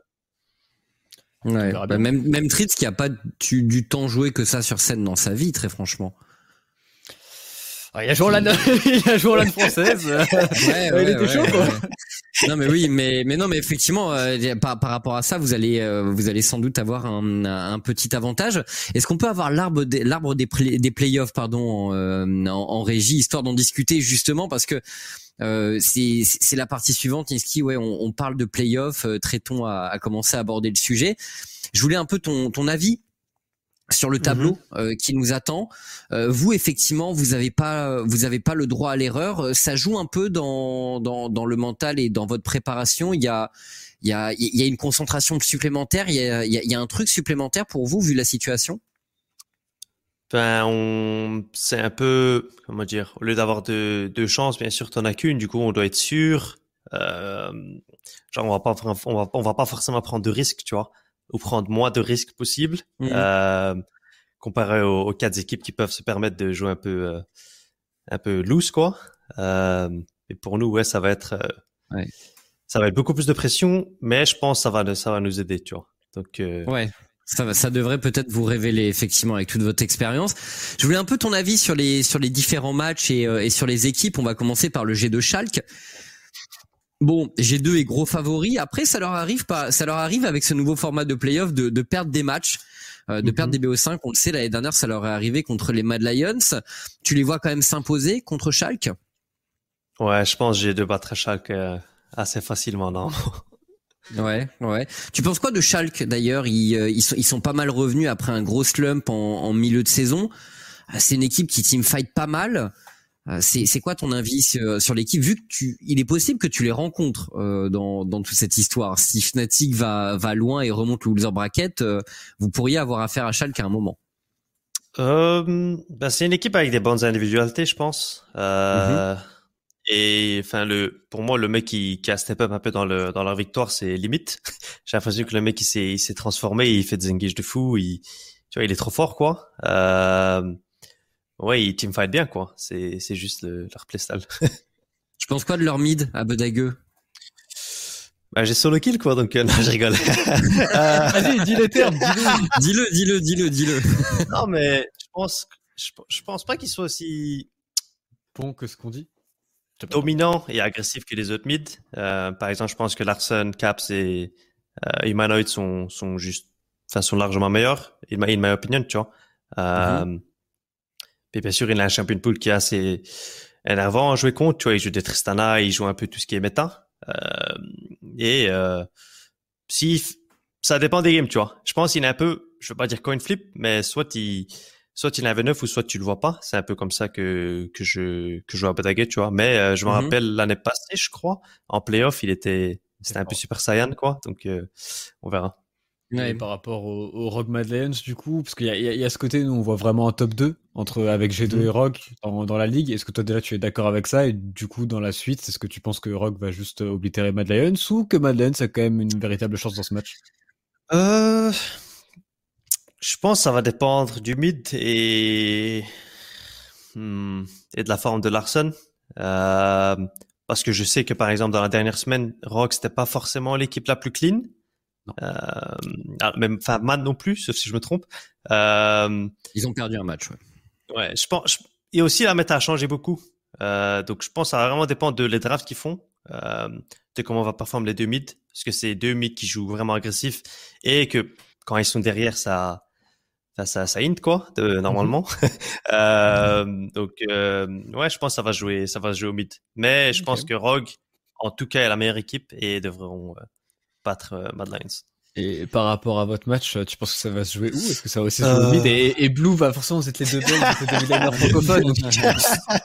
Ouais, bah même même Tritz qui a pas du, du temps joué que ça sur scène dans sa vie, très franchement. Ah, il a joué en LAN, il a joué en LAN française. ouais, ouais, il était chaud, quoi. Non, mais oui, mais mais non, mais effectivement, euh, par, par rapport à ça, vous allez euh, vous allez sans doute avoir un, un petit avantage. Est-ce qu'on peut avoir l'arbre des l'arbre des, des playoffs, pardon, en, euh, en, en régie, histoire d'en discuter justement, parce que euh, c'est la partie suivante, Niski. Ouais, on, on parle de playoff. Euh, traitons à, à, commencer à aborder le sujet. Je voulais un peu ton, ton avis sur le tableau mhm. euh, qui nous attend. Euh, vous effectivement, vous avez pas vous avez pas le droit à l'erreur. Ça joue un peu dans, dans, dans le mental et dans votre préparation. Il y a il y a il y a une concentration supplémentaire. Il y a il y a un truc supplémentaire pour vous vu la situation? Ben, on, c'est un peu, comment dire, au lieu d'avoir deux, deux chances, bien sûr, t'en as qu'une. Du coup, on doit être sûr. Euh, genre, on va pas, on va, on va pas forcément prendre de risques, tu vois, ou prendre moins de risques possible, mmh. euh, comparé aux, quatre équipes qui peuvent se permettre de jouer un peu, euh, un peu loose, quoi. Euh, et pour nous, ouais, ça va être, euh, ouais. ça va être beaucoup plus de pression, mais je pense que ça va, ça va nous aider, tu vois. Donc, euh, ouais. Ça, ça devrait peut-être vous révéler effectivement avec toute votre expérience. Je voulais un peu ton avis sur les sur les différents matchs et, euh, et sur les équipes. On va commencer par le G2 Schalke. Bon, G2 est gros favori. Après, ça leur arrive pas, ça leur arrive avec ce nouveau format de playoff de, de perdre des matchs, euh, de mhm. perdre des BO5. On le sait, l'année dernière, ça leur est arrivé contre les Mad Lions. Tu les vois quand même s'imposer contre Schalke? Ouais, je pense que G2 battrait Schalke euh, assez facilement, non? Ouais, ouais. Tu penses quoi de Schalke d'ailleurs? Ils, euh, ils, sont, ils sont pas mal revenus après un gros slump en, en milieu de saison. Ah, c'est une équipe qui team fight pas mal. Euh, c'est quoi ton avis sur, l'équipe? Vu que tu il est possible que tu les rencontres euh, dans, dans toute cette histoire si Fnatic va va loin et remonte le loser bracket euh, vous pourriez avoir affaire à Schalke à un moment euh, bah c'est une équipe avec des bonnes individualités je pense euh, mhm. Et enfin le pour moi le mec qui, qui a step up un peu dans le dans leur victoire c'est limite j'ai l'impression que le mec il s'est il s'est transformé il fait des engages de fou il tu vois il est trop fort quoi euh, ouais, ils teamfight bien, quoi. C'est, c'est juste le, leur playstyle. tu penses quoi de leur mid à Bedagueux? Bah, j'ai solo kill, quoi, donc euh, non, je rigole. euh... Vas-y, dis le terme, dis-le. dis-le, dis-le, dis-le, non, mais je pense, je, je pense pas qu'ils soient aussi bon que ce qu'on dit. Dominant et agressif que les autres mid. Euh, par exemple, je pense que Larson, Caps et euh, Humanoid sont, sont juste, enfin, sont largement meilleurs, in my, in my opinion, tu vois. Euh, mm-hmm. Et bien sûr, il a un champion pool qui est assez énervant à jouer contre. Tu vois, il joue des Tristana, il joue un peu tout ce qui est méta. Euh, et euh, si ça dépend des games, tu vois. Je pense qu'il est un peu, je veux pas dire coin flip, mais soit il soit il avait neuf ou soit tu le vois pas. C'est un peu comme ça que que je que je joue à tu vois. Mais euh, je me mhm. rappelle l'année passée, je crois, en playoff, il était c'était un peu super saiyan, quoi. Donc euh, on verra. Ouais, par rapport au, au Rogue Madeleines, du coup, parce qu'il y a, il y a ce côté, nous, on voit vraiment un top 2 entre, avec G2 mm. et Rogue dans, dans la ligue. Est-ce que toi, déjà, tu es d'accord avec ça? Et du coup, dans la suite, est-ce que tu penses que Rogue va juste oblitérer Madeleines ou que Madeleines a quand même une véritable chance dans ce match? Euh, je pense que ça va dépendre du mid et, hmm, et de la forme de Larson. Euh, parce que je sais que, par exemple, dans la dernière semaine, Rogue, c'était pas forcément l'équipe la plus clean. Euh, même, enfin, Man non plus, sauf si je me trompe. Euh, Ils ont perdu un match. Ouais, ouais je pense. et aussi la méta a changé beaucoup. Euh, donc je pense que ça va vraiment dépendre de les drafts qu'ils font, euh, de comment va performer les deux mids, parce que c'est deux mids qui jouent vraiment agressif et que quand ils sont derrière, ça, ça, ça hint quoi, de, normalement. euh, donc euh, ouais, je pense que ça va jouer, ça va jouer au mid. Mais je pense que Rogue, en tout cas, est la meilleure équipe et devront battre euh, Mad Lions. Et par rapport à votre match, tu penses que ça va se jouer où? Est-ce que ça va aussi se jouer au mid? Et, et, Blue va forcément être les deux deux francophones.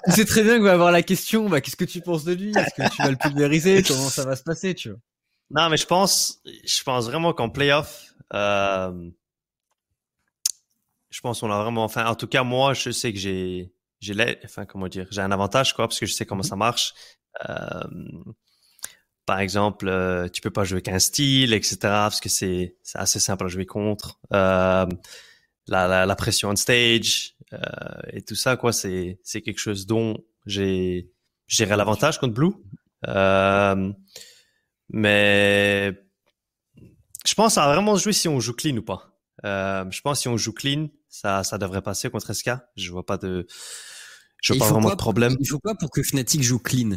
c'est très bien que va avoir la question. Bah, qu'est-ce que tu penses de lui? Est-ce que tu vas le pulvériser? Comment ça va se passer Tu vois? Non, mais je pense, je pense vraiment qu'en playoff, euh, je pense qu'on a vraiment. Enfin, en tout cas, moi, je sais que j'ai, j'ai, enfin, comment dire, j'ai un avantage quoi, parce que je sais comment mm-hmm. ça marche. Euh, par exemple, euh, tu peux pas jouer qu'un style, etc. Parce que c'est assez simple à jouer contre. Euh, la, la, la, pression on stage euh, et tout ça, quoi, c'est c'est quelque chose dont j'ai géré l'avantage contre Blue. Euh, mais je pense va vraiment jouer si on joue clean ou pas. Euh, je pense que si on joue clean, ça ça devrait passer contre SK. Je vois pas de je vois pas vraiment de problème. Il faut pas pour que Fnatic joue clean?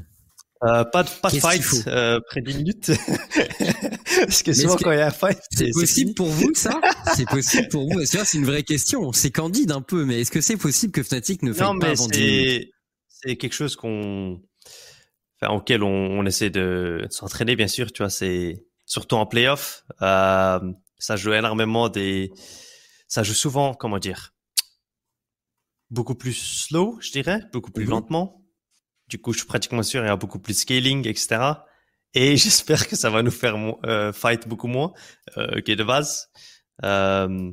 Euh, pas de, pas de fight euh, près d'une minutes. Parce que souvent quand il y a un fight, c'est possible pour vous ça? C'est possible pour vous C'est une vraie question. C'est candide un peu, mais est-ce que c'est possible que Fnatic ne fasse pas avant c'est c'est quelque chose qu'on, enfin, auquel on, on essaie de, s'entraîner bien sûr. Tu vois, c'est surtout en playoff. Euh, ça joue énormément des, ça joue souvent, comment dire, beaucoup plus slow, je dirais, beaucoup plus mhm. lentement du coup, je suis pratiquement sûr, il y a beaucoup plus de scaling, etc. Et j'espère que ça va nous faire euh, fight beaucoup moins euh, que de base. Euh,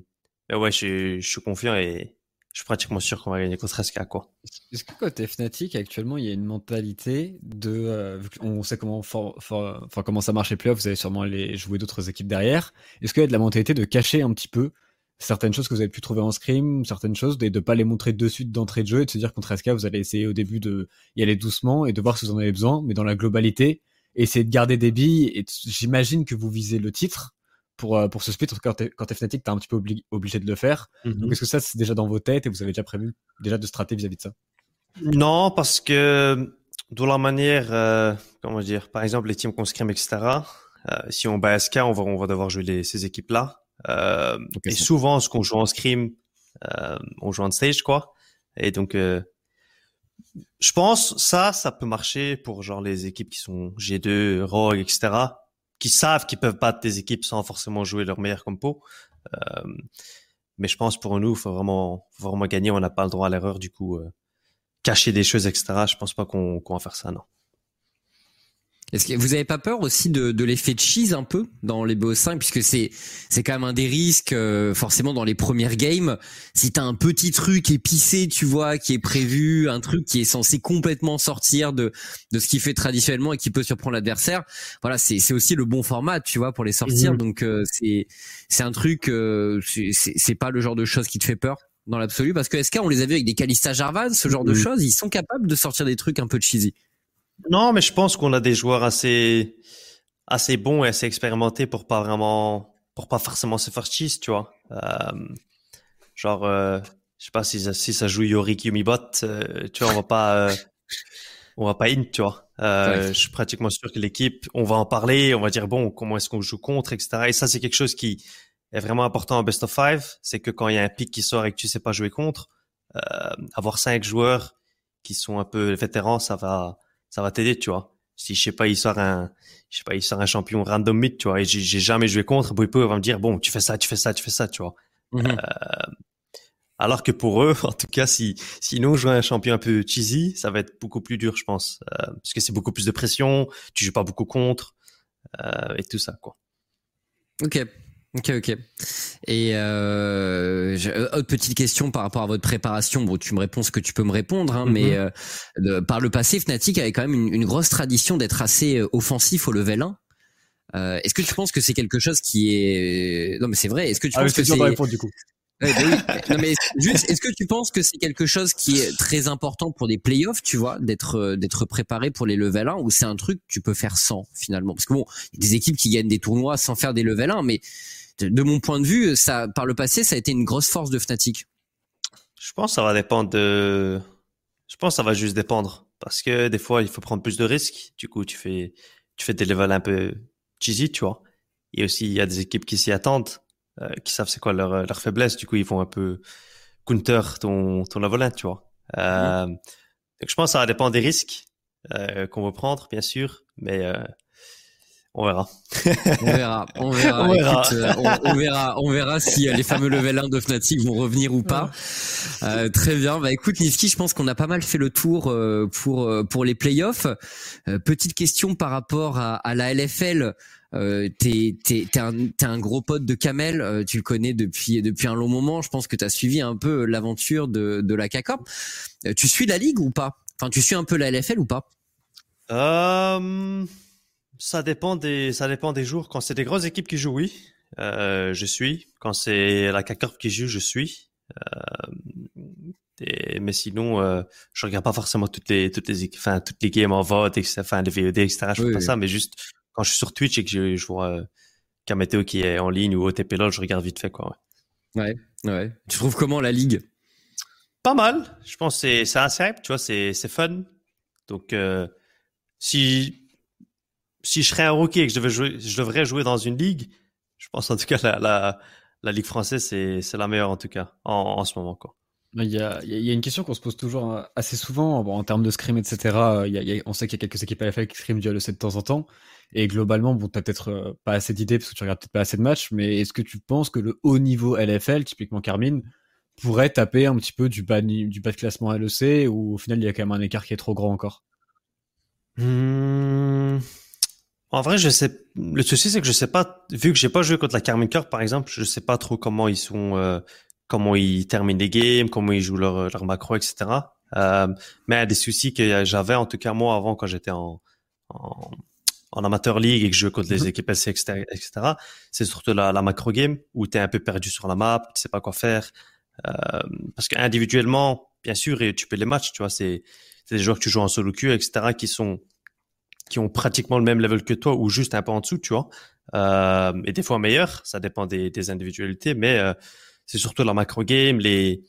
mais ouais, je, je, suis confiant et je suis pratiquement sûr qu'on va gagner contre SK, quoi. Est-ce que côté Fnatic, actuellement, il y a une mentalité de, euh, on sait comment, enfin, comment ça marche les playoffs, vous allez sûrement aller jouer d'autres équipes derrière. Est-ce qu'il y a de la mentalité de cacher un petit peu certaines choses que vous avez pu trouver en scrim, certaines choses, de pas les montrer de suite d'entrée de jeu et de se dire contre SK, vous allez essayer au début de y aller doucement et de voir si vous en avez besoin, mais dans la globalité, essayer de garder des billes et j'imagine que vous visez le titre pour, euh, pour ce split, quand t'es, quand t'es Fnatic, t'es un petit peu obligé de le faire. Mhm. Donc est-ce que ça, c'est déjà dans vos têtes et vous avez déjà prévu déjà de stratégie vis-à-vis de ça? Non, parce que de la manière, euh, comment dire, par exemple les teams qu'on scrim, etc., euh, si on bat SK, on va, on va devoir jouer les, ces équipes-là. Euh, et souvent, ce qu'on joue en scrim, euh, on joue en stage, quoi. Et donc, euh, je pense ça, ça peut marcher pour genre les équipes qui sont G2, Rogue, etc. qui savent qu'ils peuvent battre des équipes sans forcément jouer leur meilleur compo. Euh, mais je pense pour nous, faut vraiment, faut vraiment gagner. On n'a pas le droit à l'erreur. Du coup, euh, cacher des choses, etc. Je pense pas qu'on va faire ça, non. Est-ce que vous avez pas peur aussi de, de l'effet de cheese un peu dans les BO5 puisque c'est c'est quand même un des risques euh, forcément dans les premières games si t'as un petit truc épicé tu vois qui est prévu un truc qui est censé complètement sortir de de ce qu'il fait traditionnellement et qui peut surprendre l'adversaire voilà c'est c'est aussi le bon format tu vois pour les sortir mhm. donc euh, c'est c'est un truc euh, c'est pas le genre de choses qui te fait peur dans l'absolu parce que SK on les a vus avec des Kalista Jarvan ce genre de mhm. choses ils sont capables de sortir des trucs un peu cheesy non, mais je pense qu'on a des joueurs assez, assez bons et assez expérimentés pour pas vraiment, pour pas forcément se faire cheese, tu vois. Euh, genre, euh, je sais pas si, si ça joue Yorick Yumibot, euh, tu vois, on va pas, euh, on va pas in, tu vois. Euh, Je suis pratiquement sûr que l'équipe, on va en parler, on va dire bon, comment est-ce qu'on joue contre, etc. Et ça, c'est quelque chose qui est vraiment important en best of five, c'est que quand il y a un pic qui sort et que tu sais pas jouer contre, euh, avoir cinq joueurs qui sont un peu vétérans, ça va, ça va t'aider, tu vois. Si je sais pas, il sort un, je sais pas, il sort un champion random mid, tu vois, et j'ai jamais joué contre, Boipo va me dire bon, tu fais ça, tu fais ça, tu fais ça, tu vois. Mhm. Euh, alors que pour eux, en tout cas, si sinon jouer un champion un peu cheesy, ça va être beaucoup plus dur, je pense, euh, parce que c'est beaucoup plus de pression, tu joues pas beaucoup contre euh, et tout ça, quoi. Ok, Ok, ok. Et euh, euh, autre petite question par rapport à votre préparation. Bon, tu me réponds ce que tu peux me répondre, hein, mais mhm. euh, par le passé, Fnatic avait quand même une, une grosse tradition d'être assez euh, offensif au level 1. Euh, est-ce que tu penses que c'est quelque chose qui est non mais c'est vrai. Est-ce que tu ah, penses que c'est du coup bah non mais juste, est-ce que tu penses que c'est quelque chose qui est très important pour des playoffs, tu vois, d'être euh, d'être préparé pour les level 1 ou c'est un truc que tu peux faire sans finalement? Parce que bon, il y a des équipes qui gagnent des tournois sans faire des level 1, mais de mon point de vue, ça, par le passé, ça a été une grosse force de Fnatic. Je pense que ça va dépendre de. Je pense que ça va juste dépendre parce que des fois, il faut prendre plus de risques. Du coup, tu fais, tu fais des levels un peu cheesy, tu vois. Et aussi, il y a des équipes qui s'y attendent, euh, qui savent c'est quoi leur, leur faiblesse. Du coup, ils vont un peu counter ton, ton level 1, tu vois. Euh, donc, je pense que ça va dépendre des risques euh, qu'on veut prendre, bien sûr, mais euh, on verra. on verra. On verra. on, verra. Euh, on, verra. on, verra. si euh, les fameux level 1 de Fnatic vont revenir ou pas. Euh, très bien. Bah écoute Niski, je pense qu'on a pas mal fait le tour pour pour les playoffs. petite question par rapport à, à la LFL. Euh, t'es t'es t'es un, un gros pote de Kamel, tu le connais depuis depuis un long moment. Je pense que tu as suivi un peu l'aventure de de la CACOP. tu suis la ligue ou pas? Enfin, tu suis un peu la LFL ou pas? Euh... Ça dépend des, ça dépend des jours. Quand c'est des grosses équipes qui jouent, oui, euh, je suis. Quand c'est la CACORP qui joue, je suis. Euh, mais sinon, euh, je regarde pas forcément toutes les, toutes les, enfin, toutes les games en vote, etc., enfin, les VOD, etc. Je fais pas ça, mais juste quand je suis sur Twitch et que je, je vois euh, Kameteo qui est en ligne ou OTP LOL, je regarde vite fait, quoi. Ouais, ouais. ouais. Tu trouves comment la ligue? Pas mal. Je pense que c'est assez tu vois, c'est fun. Donc, euh, si si je serais un rookie et que je, devais jouer, je devrais jouer dans une ligue, je pense en tout cas la, la, la ligue française, c'est, c'est la meilleure en tout cas, en, en ce moment. Quoi. Il y, a, il y a une question qu'on se pose toujours hein, assez souvent bon, en termes de scrim, etc. Il y a, on sait qu'il y a quelques équipes à AFL qui scrim du LEC de temps en temps. Et globalement, bon, t'as peut-être euh, pas assez d'idées parce que tu regardes peut-être pas assez de matchs, mais est-ce que tu penses que le haut niveau LFL, typiquement Carmine, pourrait taper un petit peu du bas, du bas de classement LEC ou au final il y a quand même un écart qui est trop grand encore? Mmh... En vrai, je sais. Le souci, c'est que je sais pas. Vu que j'ai pas joué contre la Corp, par exemple, je sais pas trop comment ils sont, euh, comment ils terminent les games, comment ils jouent leur, leur macro, etc. Euh, mais des soucis que j'avais, en tout cas moi, avant quand j'étais en, en, en, amateur league et que je jouais contre les mhm. équipes SC, etc. C'est surtout la, la, macro game où tu es un peu perdu sur la map, tu sais pas quoi faire. Euh, parce qu'individuellement, bien sûr, et tu peux les matchs, tu vois, c'est des joueurs que tu joues en solo queue, etc. qui sont qui ont pratiquement le même level que toi ou juste un peu en dessous, tu vois. Euh, et des fois meilleurs, ça dépend des, des individualités, mais euh, c'est surtout la macro game, les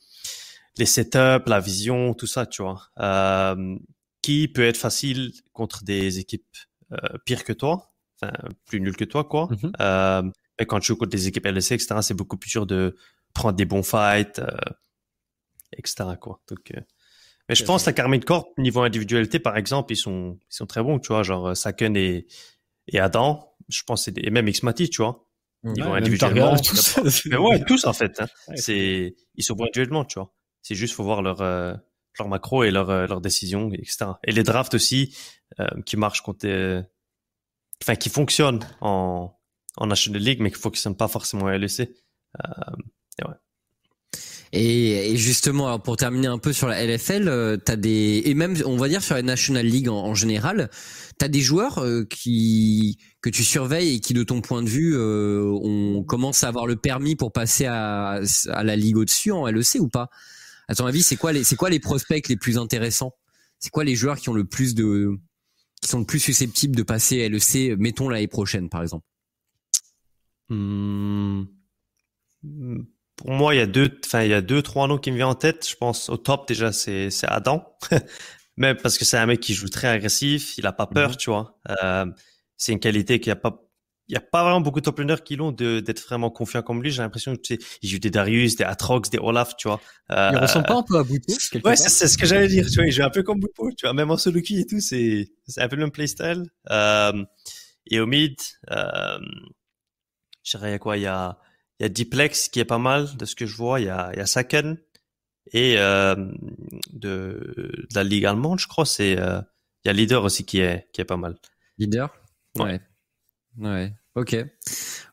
les setups, la vision, tout ça, tu vois, euh, qui peut être facile contre des équipes euh, pires que toi, enfin plus nulles que toi, quoi. Euh, et quand tu joues contre des équipes LEC, etc., c'est beaucoup plus dur de prendre des bons fights, euh, etc. Quoi. Donc mais je pense que la Carmine Corp, niveau individualité, par exemple, ils sont, ils sont très bons, tu vois, genre Saken et, et Adam. je pense et même Xmati, tu vois. Ils vont individuellement. Tous. mais ouais, tous en fait. Hein. c'est ils sont bons individuellement, tu vois. C'est juste faut voir leur euh, leur macro et leur leur décision, etc. Et les drafts aussi qui marchent contre, enfin qui fonctionnent en en National League, mais qui fonctionnent pas forcément en LEC. et ouais. Et, et, justement, alors pour terminer un peu sur la LFL, euh, t'as des et même on va dire sur la National League en, en général, t'as des joueurs euh, qui que tu surveilles et qui, de ton point de vue, euh, on commence à avoir le permis pour passer à, à la ligue au-dessus en LEC ou pas? À ton avis, c'est quoi les c'est quoi les prospects les plus intéressants? C'est quoi les joueurs qui ont le plus de qui sont le plus susceptibles de passer LEC, mettons l'année prochaine par exemple? Hmm pour moi, il y a deux, enfin, il y a deux, trois noms qui me viennent en tête. Je pense au top déjà, c'est c'est Adam, mais parce que c'est un mec qui joue très agressif, il a pas peur, mhm. tu vois. Euh, c'est une qualité qu'il y a pas. Il y a pas vraiment beaucoup de top qui l'ont d'être vraiment confiant comme lui. J'ai l'impression que tu sais, il joue des Darius, des Atrox, des Olaf, tu vois. Euh, il ressemble pas un peu à Boupo Ouais, c'est ce que j'allais dire. Tu vois, il joue un peu comme Boupo, tu vois. Même en solo et tout, c'est c'est un peu le même playstyle. Euh, et au mid, euh, je dirais quoi, il y a il y a Diplex qui est pas mal de ce que je vois. Il y a, il y a Saken et euh, de, de, la ligue allemande, je crois. C'est euh, il y a Leader aussi qui est qui est pas mal. Leader? Ouais. Ouais. Ok,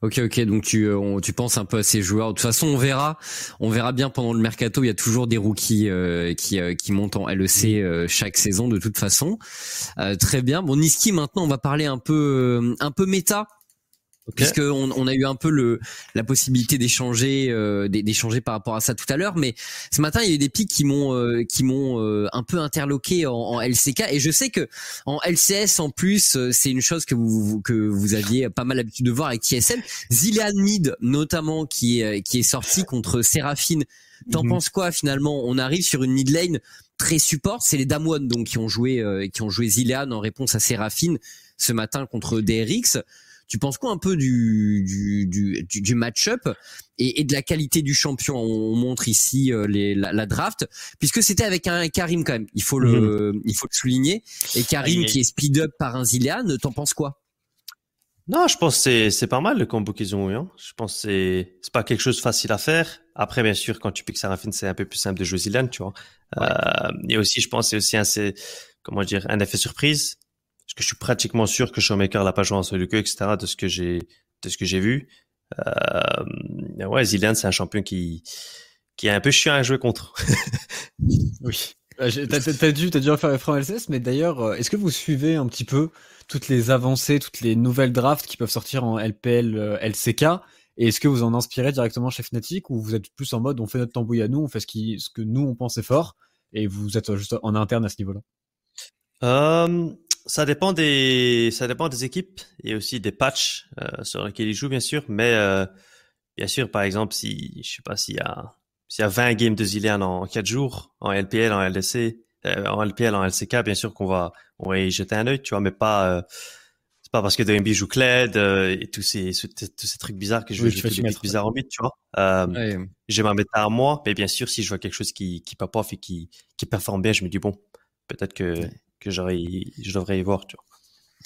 ok, ok. Donc tu euh, tu penses un peu à ces joueurs. De toute façon, on verra, on verra bien pendant le mercato. Il y a toujours des rookies euh, qui euh, qui montent en LEC chaque saison de toute façon. très bien. Bon, Niski, maintenant on va parler un peu un peu méta puisque on, on, a eu un peu le la possibilité d'échanger euh, d'échanger par rapport à ça tout à l'heure mais ce matin il y a eu des pics qui m'ont euh, qui m'ont euh, un peu interloqué en, en, LCK et je sais que en LCS en plus c'est une chose que vous que vous aviez pas mal l'habitude de voir avec TSM Zilean Mid notamment qui est qui est sorti contre Séraphine. T'en mhm. penses quoi finalement? On arrive sur une mid lane très support, c'est les Damwon donc qui ont joué qui ont joué Zilean en réponse à Séraphine ce matin contre DRX. Tu penses quoi un peu du du du, du match-up et, et, de la qualité du champion? On montre ici euh, les, la, la, draft, puisque c'était avec un Karim quand même. Il faut le mhm. il faut le souligner. Et Karim qui est speed up par un Zilean, t'en penses quoi? Non, je pense que c'est, c'est pas mal le combo qu'ils ont eu. Hein. Je pense que c'est, c'est pas quelque chose de facile à faire. Après, bien sûr, quand tu piques Seraphine, c'est un peu plus simple de jouer Zilean, tu vois. Euh, et aussi, je pense que c'est aussi un, comment dire, un effet surprise parce que je suis pratiquement sûr que Showmaker l'a pas joué en solo queue, etc. de ce que j'ai de ce que j'ai vu. Euh, ouais, Zillian, c'est un champion qui qui est un peu chiant à jouer contre. oui. Euh, t'as, dû, t'as dû en faire francs LCS, mais d'ailleurs, euh, est-ce que vous suivez un petit peu toutes les avancées, toutes les nouvelles drafts qui peuvent sortir en LPL, euh, LCK Et est-ce que vous en inspirez directement chez Fnatic ou vous êtes plus en mode on fait notre tambouille à nous, on fait ce, qui, ce que nous on pense est fort et vous êtes juste en interne à ce niveau-là? Euh, ça dépend des ça dépend des équipes et aussi des patchs euh, sur lesquels ils jouent bien sûr. Mais euh, bien sûr par exemple si je sais pas s'il y a s'il y a 20 games de Zilean en 4 jours en LPL en LDC euh, en LPL en LCK bien sûr qu'on va on va y jeter un œil tu vois. Mais pas euh, c'est pas parce que DMB joue Kled euh, et tous ces, tous ces trucs bizarres que je oui, jeter des bizarres en bit tu vois. Euh, j'ai ma méta à moi mais bien sûr si je vois quelque chose qui qui pop off et qui qui performe bien je me dis bon peut-être que que je devrais y voir, tu vois.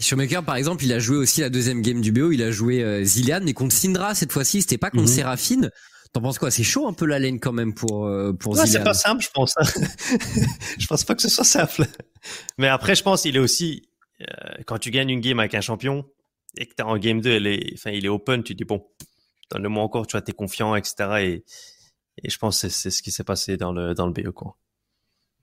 Showmaker, par exemple, il a joué aussi la deuxième game du BO. Il a joué euh, Zillian, mais contre Syndra cette fois-ci. C'était pas contre mm Séraphine. T'en penses quoi? C'est chaud un peu la lane quand même pour euh, pour ouais, C'est pas simple, je pense. Hein. je pense pas que ce soit simple. Mais après, je pense il est aussi euh, quand tu gagnes une game avec un champion et que t'es en game 2, est, enfin, il est open. Tu dis bon, donne-le-moi encore. Tu vois, t'es confiant, etc. Et, et je pense que c'est ce qui s'est passé dans le dans le BO quoi.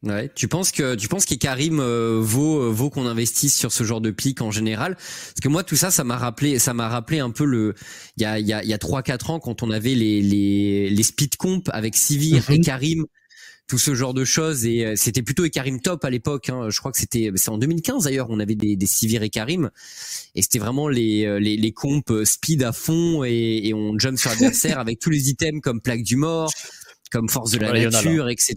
Ouais, tu penses que tu penses qu'Ikarim euh, vaut euh, vaut qu'on investisse sur ce genre de pic en général? Parce que moi tout ça ça m'a rappelé ça m'a rappelé un peu le il y a il y a il y a trois quatre ans quand on avait les les les speed comp avec Sivir et mhm. Karim tout ce genre de choses et euh, c'était plutôt Ekarim top à l'époque hein. je crois que c'était c'est en 2015 d'ailleurs on avait des des Sivir et Karim et c'était vraiment les les les comps speed à fond et, et on jump sur l'adversaire avec tous les items comme plaque du mort comme force de la nature, etc.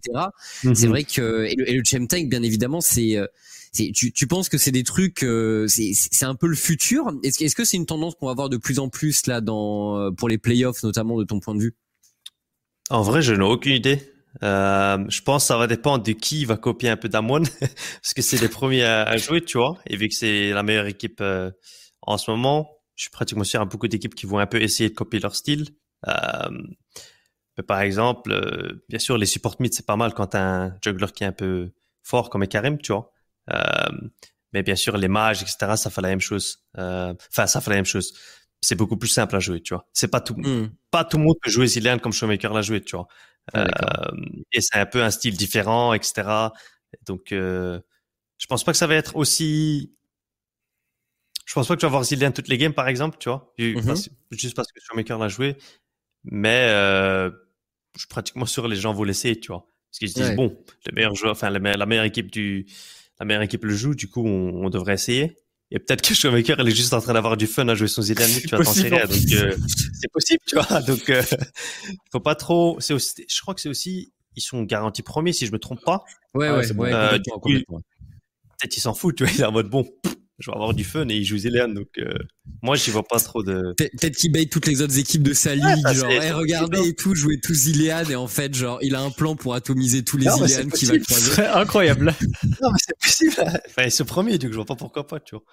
C'est mhm. vrai que et le, et bien évidemment, c'est euh, tu, tu penses que c'est des trucs, euh, c'est un peu le futur? Est-ce que c'est une tendance qu'on va voir de plus en plus là dans euh, pour les playoffs notamment de ton point de vue? En vrai, je n'ai aucune idée. Euh, je pense que ça va dépendre de qui va copier un peu d'Amon, parce que c'est les premiers à, jouer, tu vois. Et vu que c'est la meilleure équipe en ce moment, je suis pratiquement sûr à beaucoup d'équipes qui vont un peu essayer de copier leur style. Euh, mais par exemple, euh, bien sûr, les support mid, c'est pas mal quand t'as un juggler qui est un peu fort comme Karim, tu vois. Euh, mais bien sûr, les mages, etc., ça fait la même chose. Euh, enfin, ça fait la même chose. C'est beaucoup plus simple à jouer, tu vois. C'est pas tout, hmm. pas tout le monde peut jouer Zilean comme Showmaker l'a joué, tu vois. Euh, et c'est un peu un style différent, etc. Donc, je pense pas que ça va être aussi je pense pas que tu vas voir Zillian toutes les games, par exemple, tu vois. Mm-hmm. juste parce que Showmaker l'a joué. Mais euh, je suis pratiquement sûr que les gens vont l'essayer, tu vois. Parce qu'ils se disent, bon, le meilleur joueur, enfin, la meilleure équipe du, la meilleure équipe le joue, du coup, on, devrait essayer. Et peut-être que Showmaker, elle est juste en train d'avoir du fun à jouer son Zillian, tu t'en. Donc, euh, c'est possible, tu vois. Donc, euh, faut pas trop, c'est aussi, je crois que c'est aussi, ils sont garantis premiers, si je me trompe pas. Ouais, ouais, ouais, euh, Peut-être ils s'en foutent, tu vois. Il est en mode, bon, je vais avoir du fun et il joue Zéléane donc euh, moi j'y vois pas trop de peut-être qu'il bait toutes les autres équipes de sa ligue genre hey, regardez et tout jouer tous Zilean et en fait genre il a un plan pour atomiser tous les Zilean qui va croiser. Incroyable. Non mais c'est possible. Enfin ce premier donc je vois pas pourquoi pas tu vois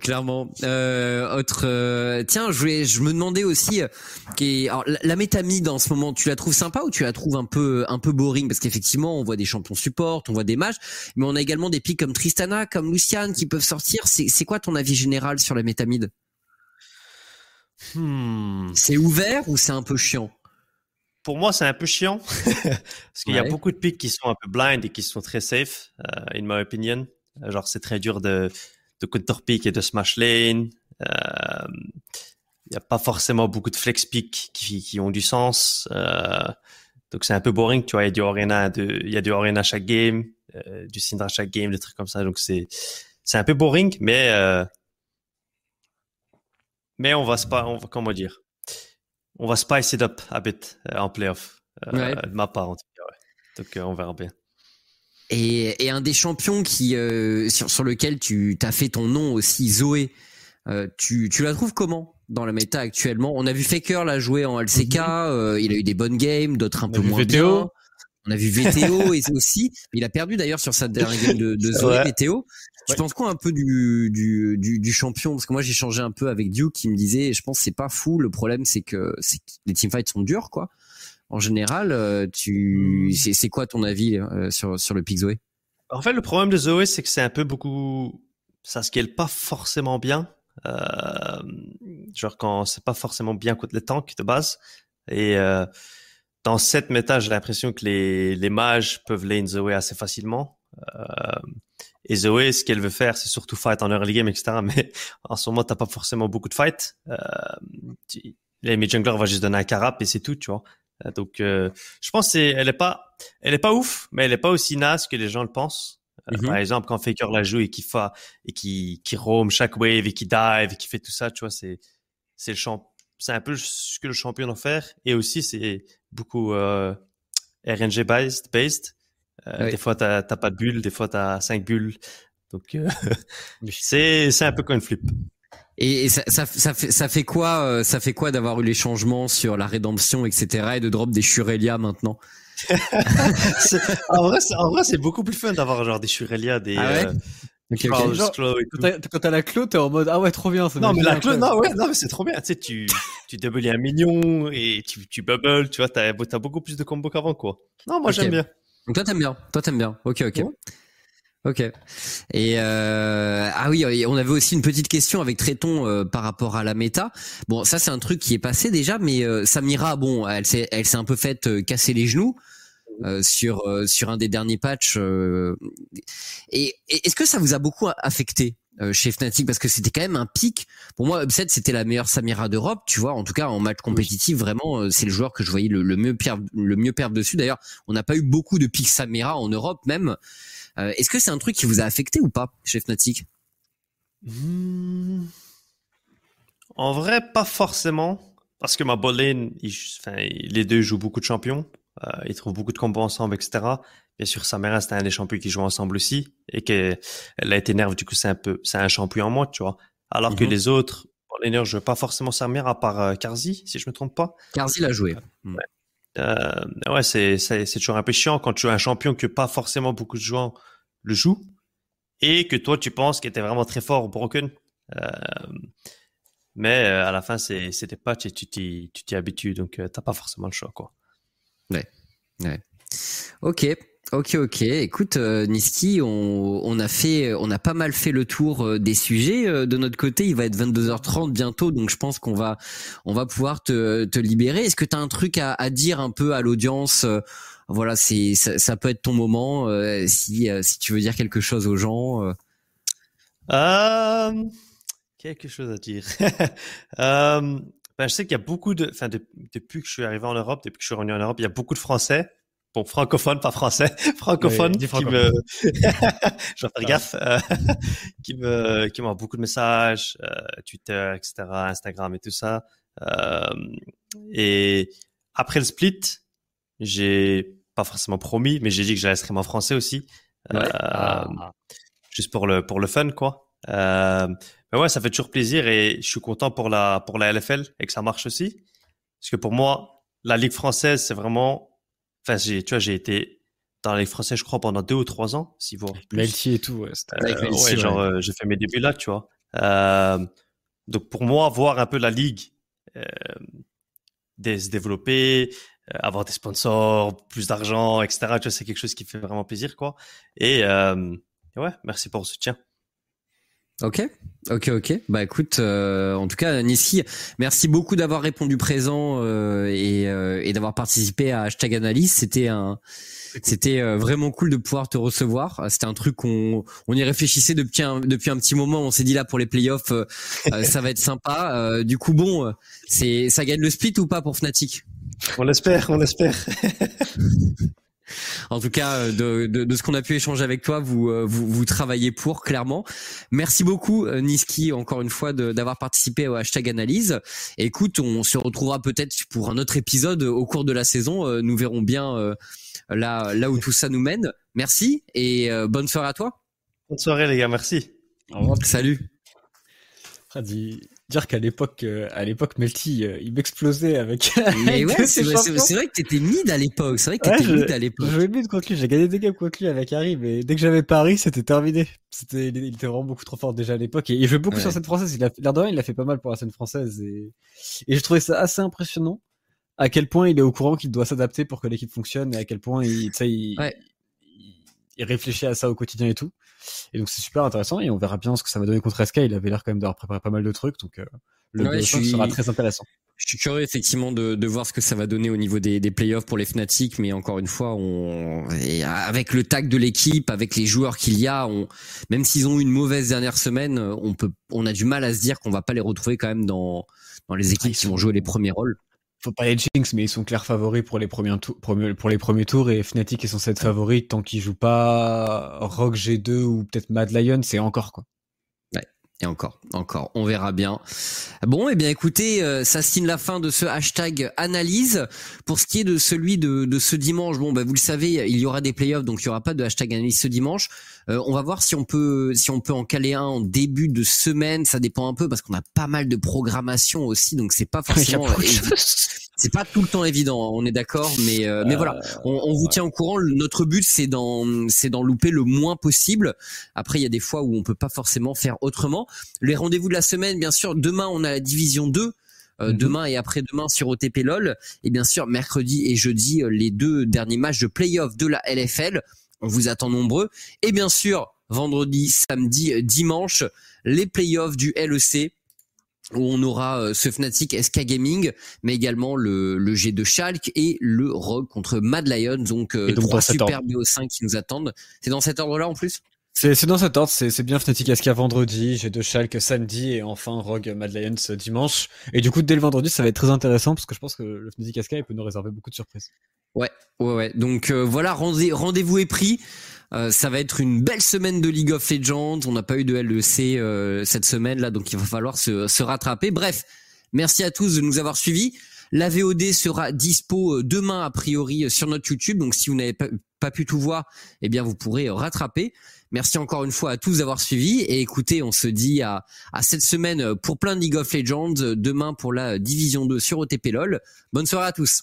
clairement. Euh, autre euh, tiens je voulais je me demandais aussi euh, qui alors la, la métamide en ce moment tu la trouves sympa ou tu la trouves un peu un peu boring? Parce qu'effectivement on voit des champions support on voit des matchs mais on a également des pics comme Tristana comme Lucian qui peuvent sortir. C'est quoi ton avis général sur la métamide hmm. C'est ouvert ou c'est un peu chiant? Pour moi, c'est un peu chiant. Parce qu'il y a beaucoup de picks qui sont un peu blind et qui sont très safe, euh, in my opinion. Genre, c'est très dur de, de counter pick et de smash lane. Euh, il n'y a pas forcément beaucoup de flex pick qui, qui ont du sens. donc c'est un peu boring, tu vois. Il y a du arena, il y a du arena chaque game, du Syndra chaque game, des trucs comme ça. Donc c'est c'est un peu boring, mais euh, mais on va pas, on va comment dire, on va spice it up a bit euh, en playoff, euh, de ma part en tout cas. Ouais. Donc on verra bien. Et, et, un des champions qui sur, sur lequel tu t'as fait ton nom aussi, Zoé. tu, tu la trouves comment dans la méta actuellement? On a vu Faker la jouer en LCK, mhm. il a eu des bonnes games, d'autres un peu moins bien. On a vu VTO aussi, il a perdu d'ailleurs sur sa dernière game de, de Zoé VTO. Tu penses quoi un peu du, du, du, du champion? Parce que moi j'ai changé un peu avec Duke qui me disait, je pense c'est pas fou. Le problème c'est que, c'est les teamfights sont durs quoi. En général, euh, tu, c'est quoi ton avis euh, sur sur le pick Zoé? En fait, le problème de Zoé, c'est que c'est un peu beaucoup, ça scale pas forcément bien. Euh, genre quand c'est pas forcément bien contre les tanks de base. Et euh, dans cette méta, j'ai l'impression que les, les mages peuvent lane Zoé assez facilement. Euh, et Zoé, ce qu'elle veut faire, c'est surtout fight en early game, etc. Mais en ce moment, t'as pas forcément beaucoup de fight. Euh, les junglers va juste donner un carap et c'est tout, tu vois. Euh, donc, euh, je pense c'est, elle est pas, elle est pas ouf, mais elle est pas aussi naze que les gens le pensent. Euh, mhm. Par exemple, quand Faker la joue et qui fait et qui qui roam chaque wave et qui dive et qui fait tout ça, tu vois, c'est c'est le champ, c'est un peu ce que le champion doit faire. Et aussi, c'est beaucoup euh, RNG based, based. Euh, des fois, t'as pas de bulles, des fois, t'as cinq bulles. Donc, euh, c'est c'est un peu comme une flip. Et, ça, ça, ça, fait, ça fait quoi, euh, ça fait quoi d'avoir eu les changements sur la rédemption, etc., et de drop des Shurelia maintenant En vrai, c'est beaucoup plus fun d'avoir genre des Shurelia, des. Ah ouais Okay, quand t'as la clo, t'es en mode ah ouais trop bien. non mais la clo, non ouais, non mais c'est trop bien. Tu sais, tu tu doubles un mignon et tu tu bubble, tu vois, t'as as beaucoup plus de combos qu'avant quoi. Non moi j'aime bien. Donc toi t'aimes bien, toi t'aimes bien. Ok ok. Ok. Et euh, ah oui, on avait aussi une petite question avec Tréton euh, par rapport à la méta. Bon, ça c'est un truc qui est passé déjà, mais euh, Samira, bon, elle s'est, elle s'est un peu faite euh, casser les genoux euh, sur sur un des derniers patchs. et, et est-ce que ça vous a beaucoup affecté euh, chez Fnatic? Parce que c'était quand même un pic. Pour moi, Upset c'était la meilleure Samira d'Europe, tu vois. En tout cas, en match compétitif, vraiment, euh, c'est le joueur que je voyais le, mieux perdre, le mieux perdre dessus. D'ailleurs, on n'a pas eu beaucoup de pics Samira en Europe même. Euh, est-ce que c'est un truc qui vous a affecté ou pas chez Fnatic? Hmm. En vrai, pas forcément, parce que ma bolin, les deux jouent beaucoup de champions. ils trouvent beaucoup de combos ensemble, etc. Bien sûr, sa mère, c'était un des champions qui jouent ensemble aussi et qu'elle a été nerve. Du coup, c'est un peu, c'est un champion en moi, tu vois. Alors que mhm. les autres, les je veux pas forcément sa mère à part euh, Karzi, si je me trompe pas. Karzi l'a joué. Ouais. Euh, ouais, c'est, c'est, c'est toujours un peu chiant quand tu as un champion que pas forcément beaucoup de joueurs le jouent et que toi, tu penses qu'il était vraiment très fort au Broken. Euh, Mais à la fin, c'est des patchs et tu t'y habitues, donc tu t'as pas forcément le choix, quoi. Ouais. Ouais. Ok. Ok, ok. Écoute, euh, Niski, on, on, a fait, on a pas mal fait le tour euh, des sujets euh, de notre côté. Il va être 22h30 bientôt, donc je pense qu'on va, on va pouvoir te, te libérer. Est-ce que tu as un truc à, à, dire un peu à l'audience Voilà, c'est, ça, ça, peut être ton moment. si, si tu veux dire quelque chose aux gens. quelque chose à dire. ben, je sais qu'il y a beaucoup de, enfin, depuis que je suis arrivé en Europe, depuis que je suis revenu en Europe, il y a beaucoup de Français bon, francophone, pas français, francophone, qui me, je vais faire gaffe, euh, qui me, qui m'envoie beaucoup de messages, euh, Twitter, etc., Instagram et tout ça. Euh, et après le split, j'ai pas forcément promis, mais j'ai dit que j'allais streamer en français aussi, ah. juste pour le pour le fun, quoi. mais ouais, ça fait toujours plaisir et je suis content pour la pour la LFL et que ça marche aussi, parce que pour moi, la ligue française, c'est vraiment Enfin, tu vois, j'ai été dans les Français, je crois, pendant deux ou trois ans, si vous Melty et tout, ouais. Euh, ouais genre, euh, j'ai fait mes débuts là, tu vois. Euh, donc, pour moi, voir un peu la ligue se développer, avoir des sponsors, plus d'argent, etc., tu vois, c'est quelque chose qui fait vraiment plaisir, quoi. Et ouais, merci pour le soutien. Ok, ok, ok. Bah écoute, euh, en tout cas, Niski, merci beaucoup d'avoir répondu présent euh, et, euh, et d'avoir participé à Hashtag Analyse. C'était un, c'était vraiment cool de pouvoir te recevoir. C'était un truc qu'on on y réfléchissait depuis un, depuis un petit moment. On s'est dit là pour les playoffs, ça va être sympa. du coup, bon, c'est ça gagne le split ou pas pour Fnatic? On l'espère, on l'espère. En tout cas, euh, de, de, de ce qu'on a pu échanger avec toi, vous, euh, vous, vous travaillez pour clairement. Merci beaucoup euh, Niski encore une fois d'avoir participé au hashtag analyse. écoute, on se retrouvera peut-être pour un autre épisode au cours de la saison. Nous verrons bien là là où tout ça nous mène. Merci et bonne soirée à toi. Bonne soirée les gars, merci. Au revoir. Salut dire qu'à l'époque, euh, à l'époque, Melty, euh, il m'explosait avec. Mais ouais, c'est vrai, que t'étais mid à l'époque. C'est vrai que t'étais mid à l'époque. Je mid contre lui. J'ai gagné des games contre lui avec Harry, mais dès que j'avais Paris, c'était terminé. C'était, il était vraiment beaucoup trop fort déjà à l'époque. Et il jouait beaucoup sur scène française. Il a, l'air de rien, il a fait pas mal pour la scène française. Et, et je trouvais ça assez impressionnant. À quel point il est au courant qu'il doit s'adapter pour que l'équipe fonctionne et à quel point il, tu sais, il, il réfléchit à ça au quotidien et tout. Et donc c'est super intéressant et on verra bien ce que ça va donner contre SK. Il avait l'air quand même d'avoir préparé pas mal de trucs, donc euh, le ouais, sera très intéressant. Je suis curieux effectivement de, de, voir ce que ça va donner au niveau des, des playoffs pour les Fnatic, mais encore une fois, on, avec le tag de l'équipe, avec les joueurs qu'il y a, on, même s'ils ont eu une mauvaise dernière semaine, on peut, on a du mal à se dire qu'on va pas les retrouver quand même dans dans les équipes qui vont jouer les premiers rôles faut pas les mais ils sont clairs favoris pour les premiers tours, pour les premiers tours et Fnatic est censé être favori tant qu'ils jouent pas Rock G2 ou peut-être Mad Lion, c'est encore quoi. Et encore, encore, on verra bien. Bon, et eh bien écoutez, euh, ça signe la fin de ce hashtag analyse. Pour ce qui est de celui de, de ce dimanche, bon, bah, vous le savez, il y aura des playoffs, donc il y aura pas de hashtag analyse ce dimanche. Euh, on va voir si on peut, si on peut en caler un en début de semaine. Ça dépend un peu parce qu'on a pas mal de programmation aussi, donc c'est pas forcément c'est pas tout le temps évident, on est d'accord, mais euh, mais voilà, euh, on, on vous tient au courant. Notre but c'est d'en c'est d'en louper le moins possible. Après, il y a des fois où on peut pas forcément faire autrement. Les rendez-vous de la semaine, bien sûr. Demain, on a la division 2. Euh, mhm. demain et après-demain sur OTP LOL et bien sûr mercredi et jeudi les deux derniers matchs de playoff de la LFL on vous attend nombreux et bien sûr vendredi samedi dimanche les playoffs du LEC où on aura euh, ce Fnatic SK Gaming, mais également le, le G2 Schalke et le Rogue contre Mad Lions. Donc, euh, trois super BO5 qui nous attendent. C'est dans cet ordre-là en plus? C'est dans cet ordre, c'est bien Fnatic SK vendredi, G2 Schalke samedi et enfin Rogue Mad Lions dimanche. Et du coup, dès le vendredi, ça va être très intéressant parce que je pense que le Fnatic SK peut nous réserver beaucoup de surprises. Ouais, ouais, ouais. Donc euh, voilà, rendez-vous est pris. Euh, ça va être une belle semaine de League of Legends. On n'a pas eu de LEC euh, cette semaine là, donc il va falloir se, se, rattraper. Bref, merci à tous de nous avoir suivis. La VOD sera dispo euh, demain a priori sur notre YouTube. Donc si vous n'avez pas, pas, pu tout voir, eh bien vous pourrez rattraper. Merci encore une fois à tous d'avoir suivi et écoutez, on se dit à, à cette semaine pour plein de League of Legends, demain pour la division 2 sur OTP LOL. Bonne soirée à tous.